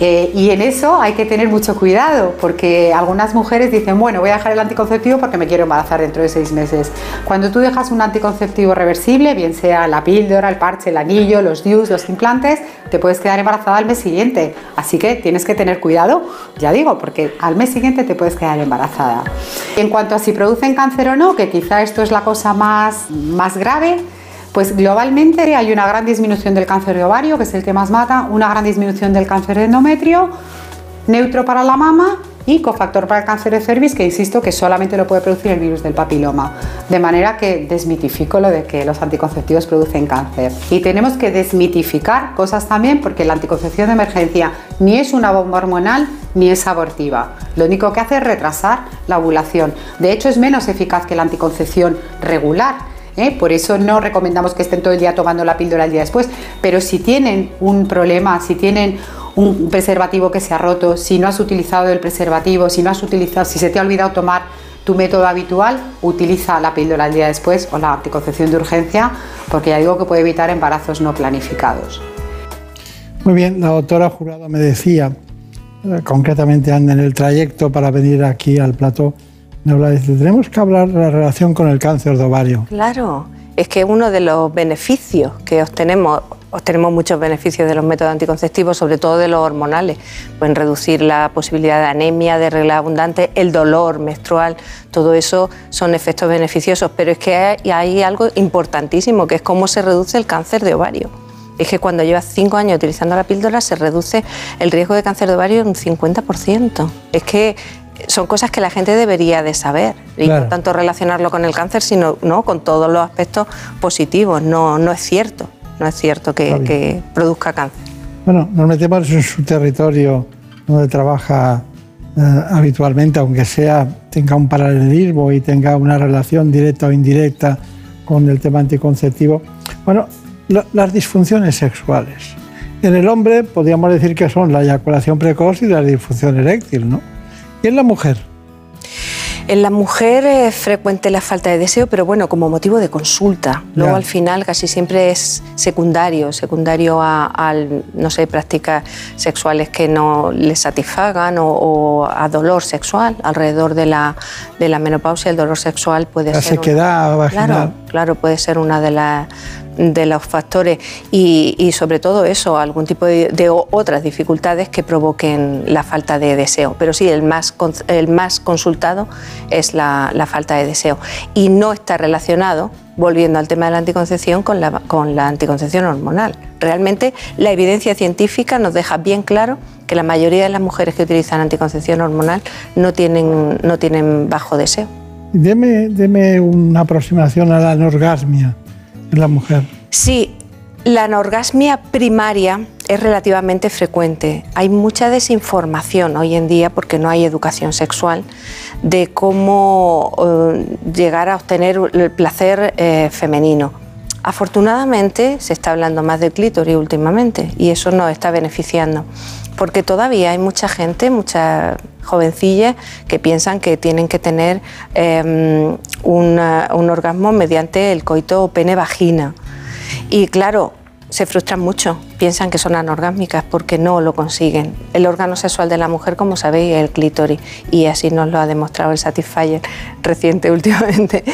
Eh, y en eso hay que tener mucho cuidado, porque algunas mujeres dicen, bueno, voy a dejar el anticonceptivo porque me quiero embarazar dentro de seis meses. Cuando tú dejas un anticonceptivo reversible, bien sea la píldora, el parche, el anillo, los DIUs, los implantes, te puedes quedar embarazada al mes siguiente. Así que tienes que tener cuidado, ya digo, porque al mes siguiente te puedes quedar embarazada. En cuanto a si producen cáncer o no, que quizá esto es la cosa más, más grave, pues globalmente hay una gran disminución del cáncer de ovario, que es el que más mata, una gran disminución del cáncer de endometrio, neutro para la mama y cofactor para el cáncer de cervix, que insisto que solamente lo puede producir el virus del papiloma. De manera que desmitifico lo de que los anticonceptivos producen cáncer. Y tenemos que desmitificar cosas también porque la anticoncepción de emergencia ni es una bomba hormonal ni es abortiva. Lo único que hace es retrasar la ovulación. De hecho, es menos eficaz que la anticoncepción regular. ¿Eh? Por eso no recomendamos que estén todo el día tomando la píldora el día después. Pero si tienen un problema, si tienen un preservativo que se ha roto, si no has utilizado el preservativo, si no has utilizado, si se te ha olvidado tomar tu método habitual, utiliza la píldora el día después o la anticoncepción de urgencia, porque ya digo que puede evitar embarazos no planificados. Muy bien, la doctora Jurado me decía, eh, concretamente anda en el trayecto para venir aquí al plató, habla, tenemos que hablar de la relación con el cáncer de ovario. Claro, es que uno de los beneficios que obtenemos, obtenemos muchos beneficios de los métodos anticonceptivos, sobre todo de los hormonales, pueden reducir la posibilidad de anemia, de regla abundante, el dolor menstrual, todo eso son efectos beneficiosos, pero es que hay, hay algo importantísimo, que es cómo se reduce el cáncer de ovario. Es que cuando llevas cinco años utilizando la píldora se reduce el riesgo de cáncer de ovario en un 50%. Es que son cosas que la gente debería de saber y Claro. no tanto relacionarlo con el cáncer, sino ¿no? con todos los aspectos positivos. No, no es cierto, no es cierto que, que produzca cáncer. Bueno, nos metemos en su territorio donde trabaja eh, habitualmente, aunque sea tenga un paralelismo y tenga una relación directa o indirecta con el tema anticonceptivo. Bueno, la- las disfunciones sexuales. En el hombre podríamos decir que son la eyaculación precoz y la disfunción eréctil, ¿no? ¿Y en la mujer? En la mujer es frecuente la falta de deseo, pero bueno, como motivo de consulta. Luego al final casi siempre es secundario, secundario a, no sé, prácticas sexuales que no les satisfagan o, o a dolor sexual. Alrededor de la, de la menopausia el dolor sexual puede La ser... una- sequedad vaginal. Claro, claro, puede ser una de las de los factores y, sobre todo eso, algún tipo de, otras dificultades que provoquen la falta de deseo. Pero sí, el más, el más consultado es la, la falta de deseo y no está relacionado, volviendo al tema de la anticoncepción, con la, con la anticoncepción hormonal. Realmente la evidencia científica nos deja bien claro que la mayoría de las mujeres que utilizan anticoncepción hormonal no tienen, no tienen bajo deseo. Deme, deme una aproximación a la anorgasmia en la mujer. Sí, la anorgasmia primaria es relativamente frecuente. Hay mucha desinformación hoy en día porque no hay educación sexual de cómo eh, llegar a obtener el placer eh, femenino. Afortunadamente se está hablando más del clítoris últimamente y eso nos está beneficiando porque todavía hay mucha gente, muchas jovencillas que piensan que tienen que tener una- un orgasmo mediante el coito pene-vagina. Y claro, se frustran mucho, piensan que son anorgásmicas porque no lo consiguen. El órgano sexual de la mujer, como sabéis, es el clítoris y así nos lo ha demostrado el Satisfyer <laughs> reciente <laughs> últimamente.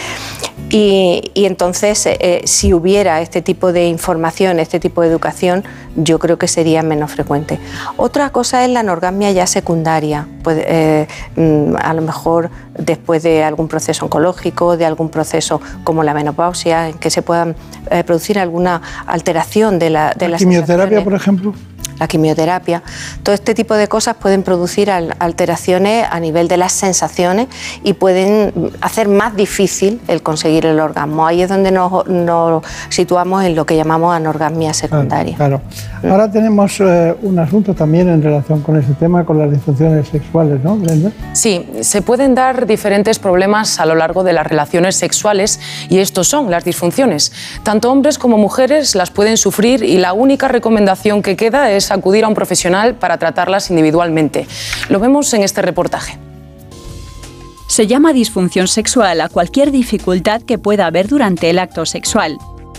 Y, y entonces, eh, eh, si hubiera este tipo de información, este tipo de educación, yo creo que sería menos frecuente. Otra cosa es la anorgasmia ya secundaria, Puede, eh, mm, a lo mejor después de algún proceso oncológico, de algún proceso como la menopausia, en que se pueda eh, producir alguna alteración de la de La sensaciones por ejemplo. La quimioterapia. Todo este tipo de cosas pueden producir al- alteraciones a nivel de las sensaciones y pueden hacer más difícil el conseguir el orgasmo. Ahí es donde nos, nos situamos en lo que llamamos anorgasmia secundaria. Claro. Ahora tenemos eh, un asunto también en relación con ese tema, con las disfunciones sexuales, ¿no, Brenda? Sí, se pueden dar diferentes problemas a lo largo de las relaciones sexuales y estos son las disfunciones. Tanto hombres como mujeres las pueden sufrir y la única recomendación que queda es acudir a un profesional para tratarlas individualmente. Lo vemos en este reportaje. Se llama disfunción sexual a cualquier dificultad que pueda haber durante el acto sexual.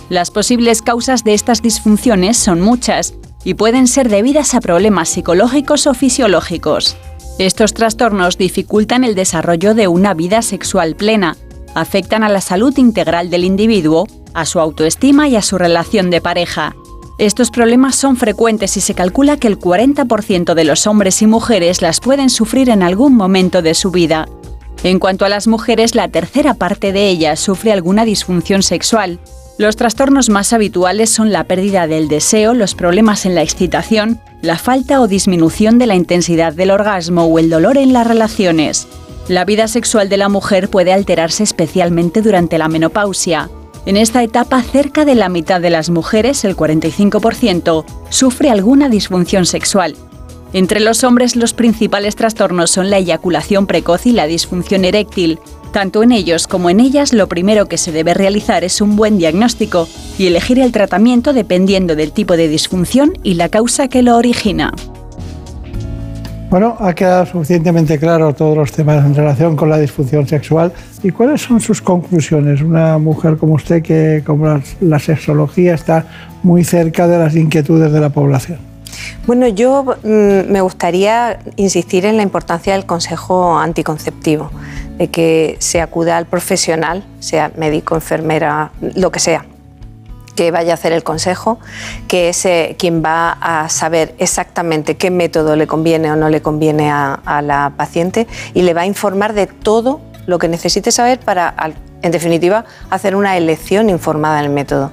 Las posibles causas de estas disfunciones son muchas y pueden ser debidas a problemas psicológicos o fisiológicos. Estos trastornos dificultan el desarrollo de una vida sexual plena, afectan a la salud integral del individuo, a su autoestima y a su relación de pareja. Estos problemas son frecuentes y se calcula que el 40% de los hombres y mujeres las pueden sufrir en algún momento de su vida. En cuanto a las mujeres, la tercera parte de ellas sufre alguna disfunción sexual Los trastornos más habituales son la pérdida del deseo, los problemas en la excitación, la falta o disminución de la intensidad del orgasmo o el dolor en las relaciones. La vida sexual de la mujer puede alterarse especialmente durante la menopausia. En esta etapa, cerca de la mitad de las mujeres, el 45%, sufre alguna disfunción sexual. Entre los hombres los principales trastornos son la eyaculación precoz y la disfunción eréctil. Tanto en ellos como en ellas lo primero que se debe realizar es un buen diagnóstico y elegir el tratamiento dependiendo del tipo de disfunción y la causa que lo origina. Bueno, ha quedado suficientemente claro todos los temas en relación con la disfunción sexual. ¿Y cuáles son sus conclusiones? Una mujer como usted que, como la, la sexología, está muy cerca de las inquietudes de la población. Bueno, yo mm, me gustaría insistir en la importancia del consejo anticonceptivo, de que se acuda al profesional, sea médico, enfermera, lo que sea, que vaya a hacer el consejo, que es quien va a saber exactamente qué método le conviene o no le conviene a, la paciente y le va a informar de todo lo que necesite saber para, en definitiva, hacer una elección informada del método.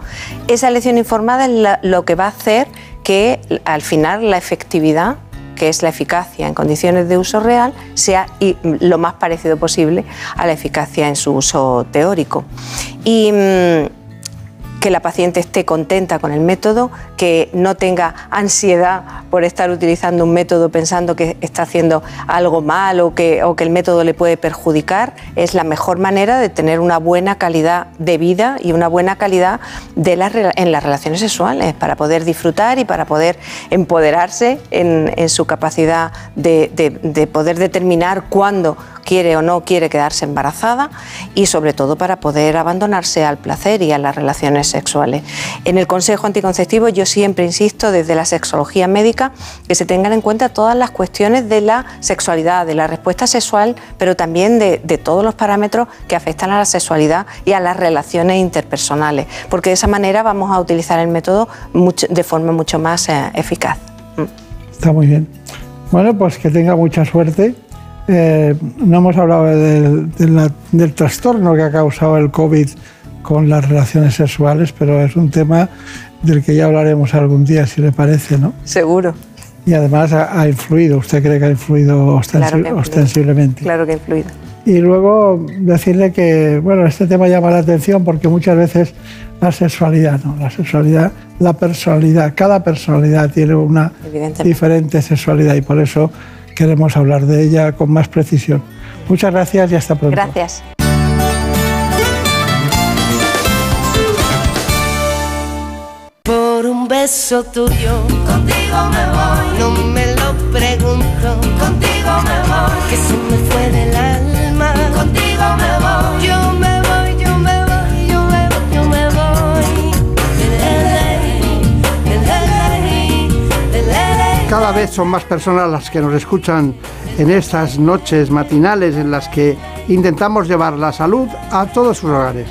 Esa elección informada es lo que va a hacer que al final la efectividad que es la eficacia en condiciones de uso real, sea lo más parecido posible a la eficacia en su uso teórico. Y mm, que la paciente esté contenta con el método, que no tenga ansiedad por estar utilizando un método pensando que está haciendo algo mal o que, o que el método le puede perjudicar, es la mejor manera de tener una buena calidad de vida y una buena calidad de las en las relaciones sexuales para poder disfrutar y para poder empoderarse en, en su capacidad de, de- de poder determinar cuándo quiere o no quiere quedarse embarazada y sobre todo para poder abandonarse al placer y a las relaciones sexuales. En el consejo anticonceptivo yo siempre insisto desde la sexología médica que se tengan en cuenta todas las cuestiones de la sexualidad, de la respuesta sexual, pero también de, todos los parámetros que afectan a la sexualidad y a las relaciones interpersonales, porque de esa manera vamos a utilizar el método de forma mucho más eh, eficaz. Está muy bien. Bueno, pues que tenga mucha suerte. Eh, no hemos hablado del, trastorno que ha causado el COVID con las relaciones sexuales, pero es un tema del que ya hablaremos algún día, si le parece, ¿no? Seguro. Y además ha, ha influido, ¿usted cree que ha influido ostensi- Claro ostensiblemente? Claro que ha influido. Y luego decirle que, bueno, este tema llama la atención porque muchas veces la sexualidad, ¿no? La sexualidad, la personalidad, cada personalidad tiene una diferente sexualidad y por eso queremos hablar de ella con más precisión. Muchas gracias y hasta pronto. Gracias. Por un beso tuyo, contigo me voy. No me lo pregunto, contigo me voy. Que se me fue del alma, Cada vez son más personas las que nos escuchan en estas noches matinales en las que intentamos llevar la salud a todos sus hogares.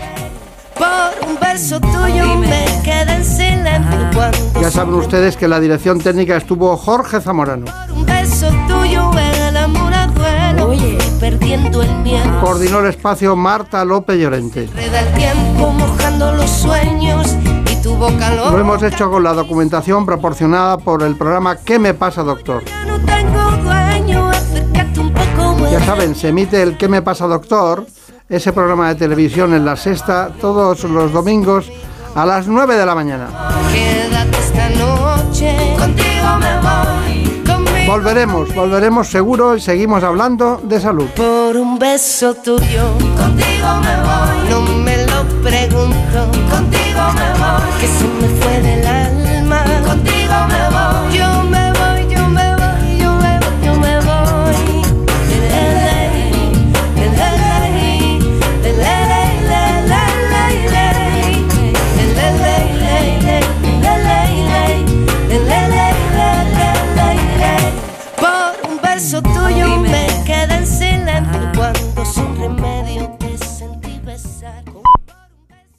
Por un beso tuyo me quedé en silencio cuando Ya saben ustedes que la dirección técnica estuvo Jorge Zamorano. un beso tuyo el amuleto. Oye, perdiendo el miedo. Coordinó el espacio Marta López Llorente. Reda el tiempo mojando los sueños y tu boca Lo lo hemos hecho con la documentación proporcionada por el programa ¿Qué me pasa, doctor? Ya saben, se emite el ¿Qué me pasa, doctor? Ese programa de televisión en la sexta todos los domingos a las 9 de la mañana. Quédate esta noche, contigo me voy. Conmigo Volveremos, volveremos seguro y seguimos hablando de salud. por un beso tuyo, contigo me voy. No me que se me fue del alma. Contigo me voy, yo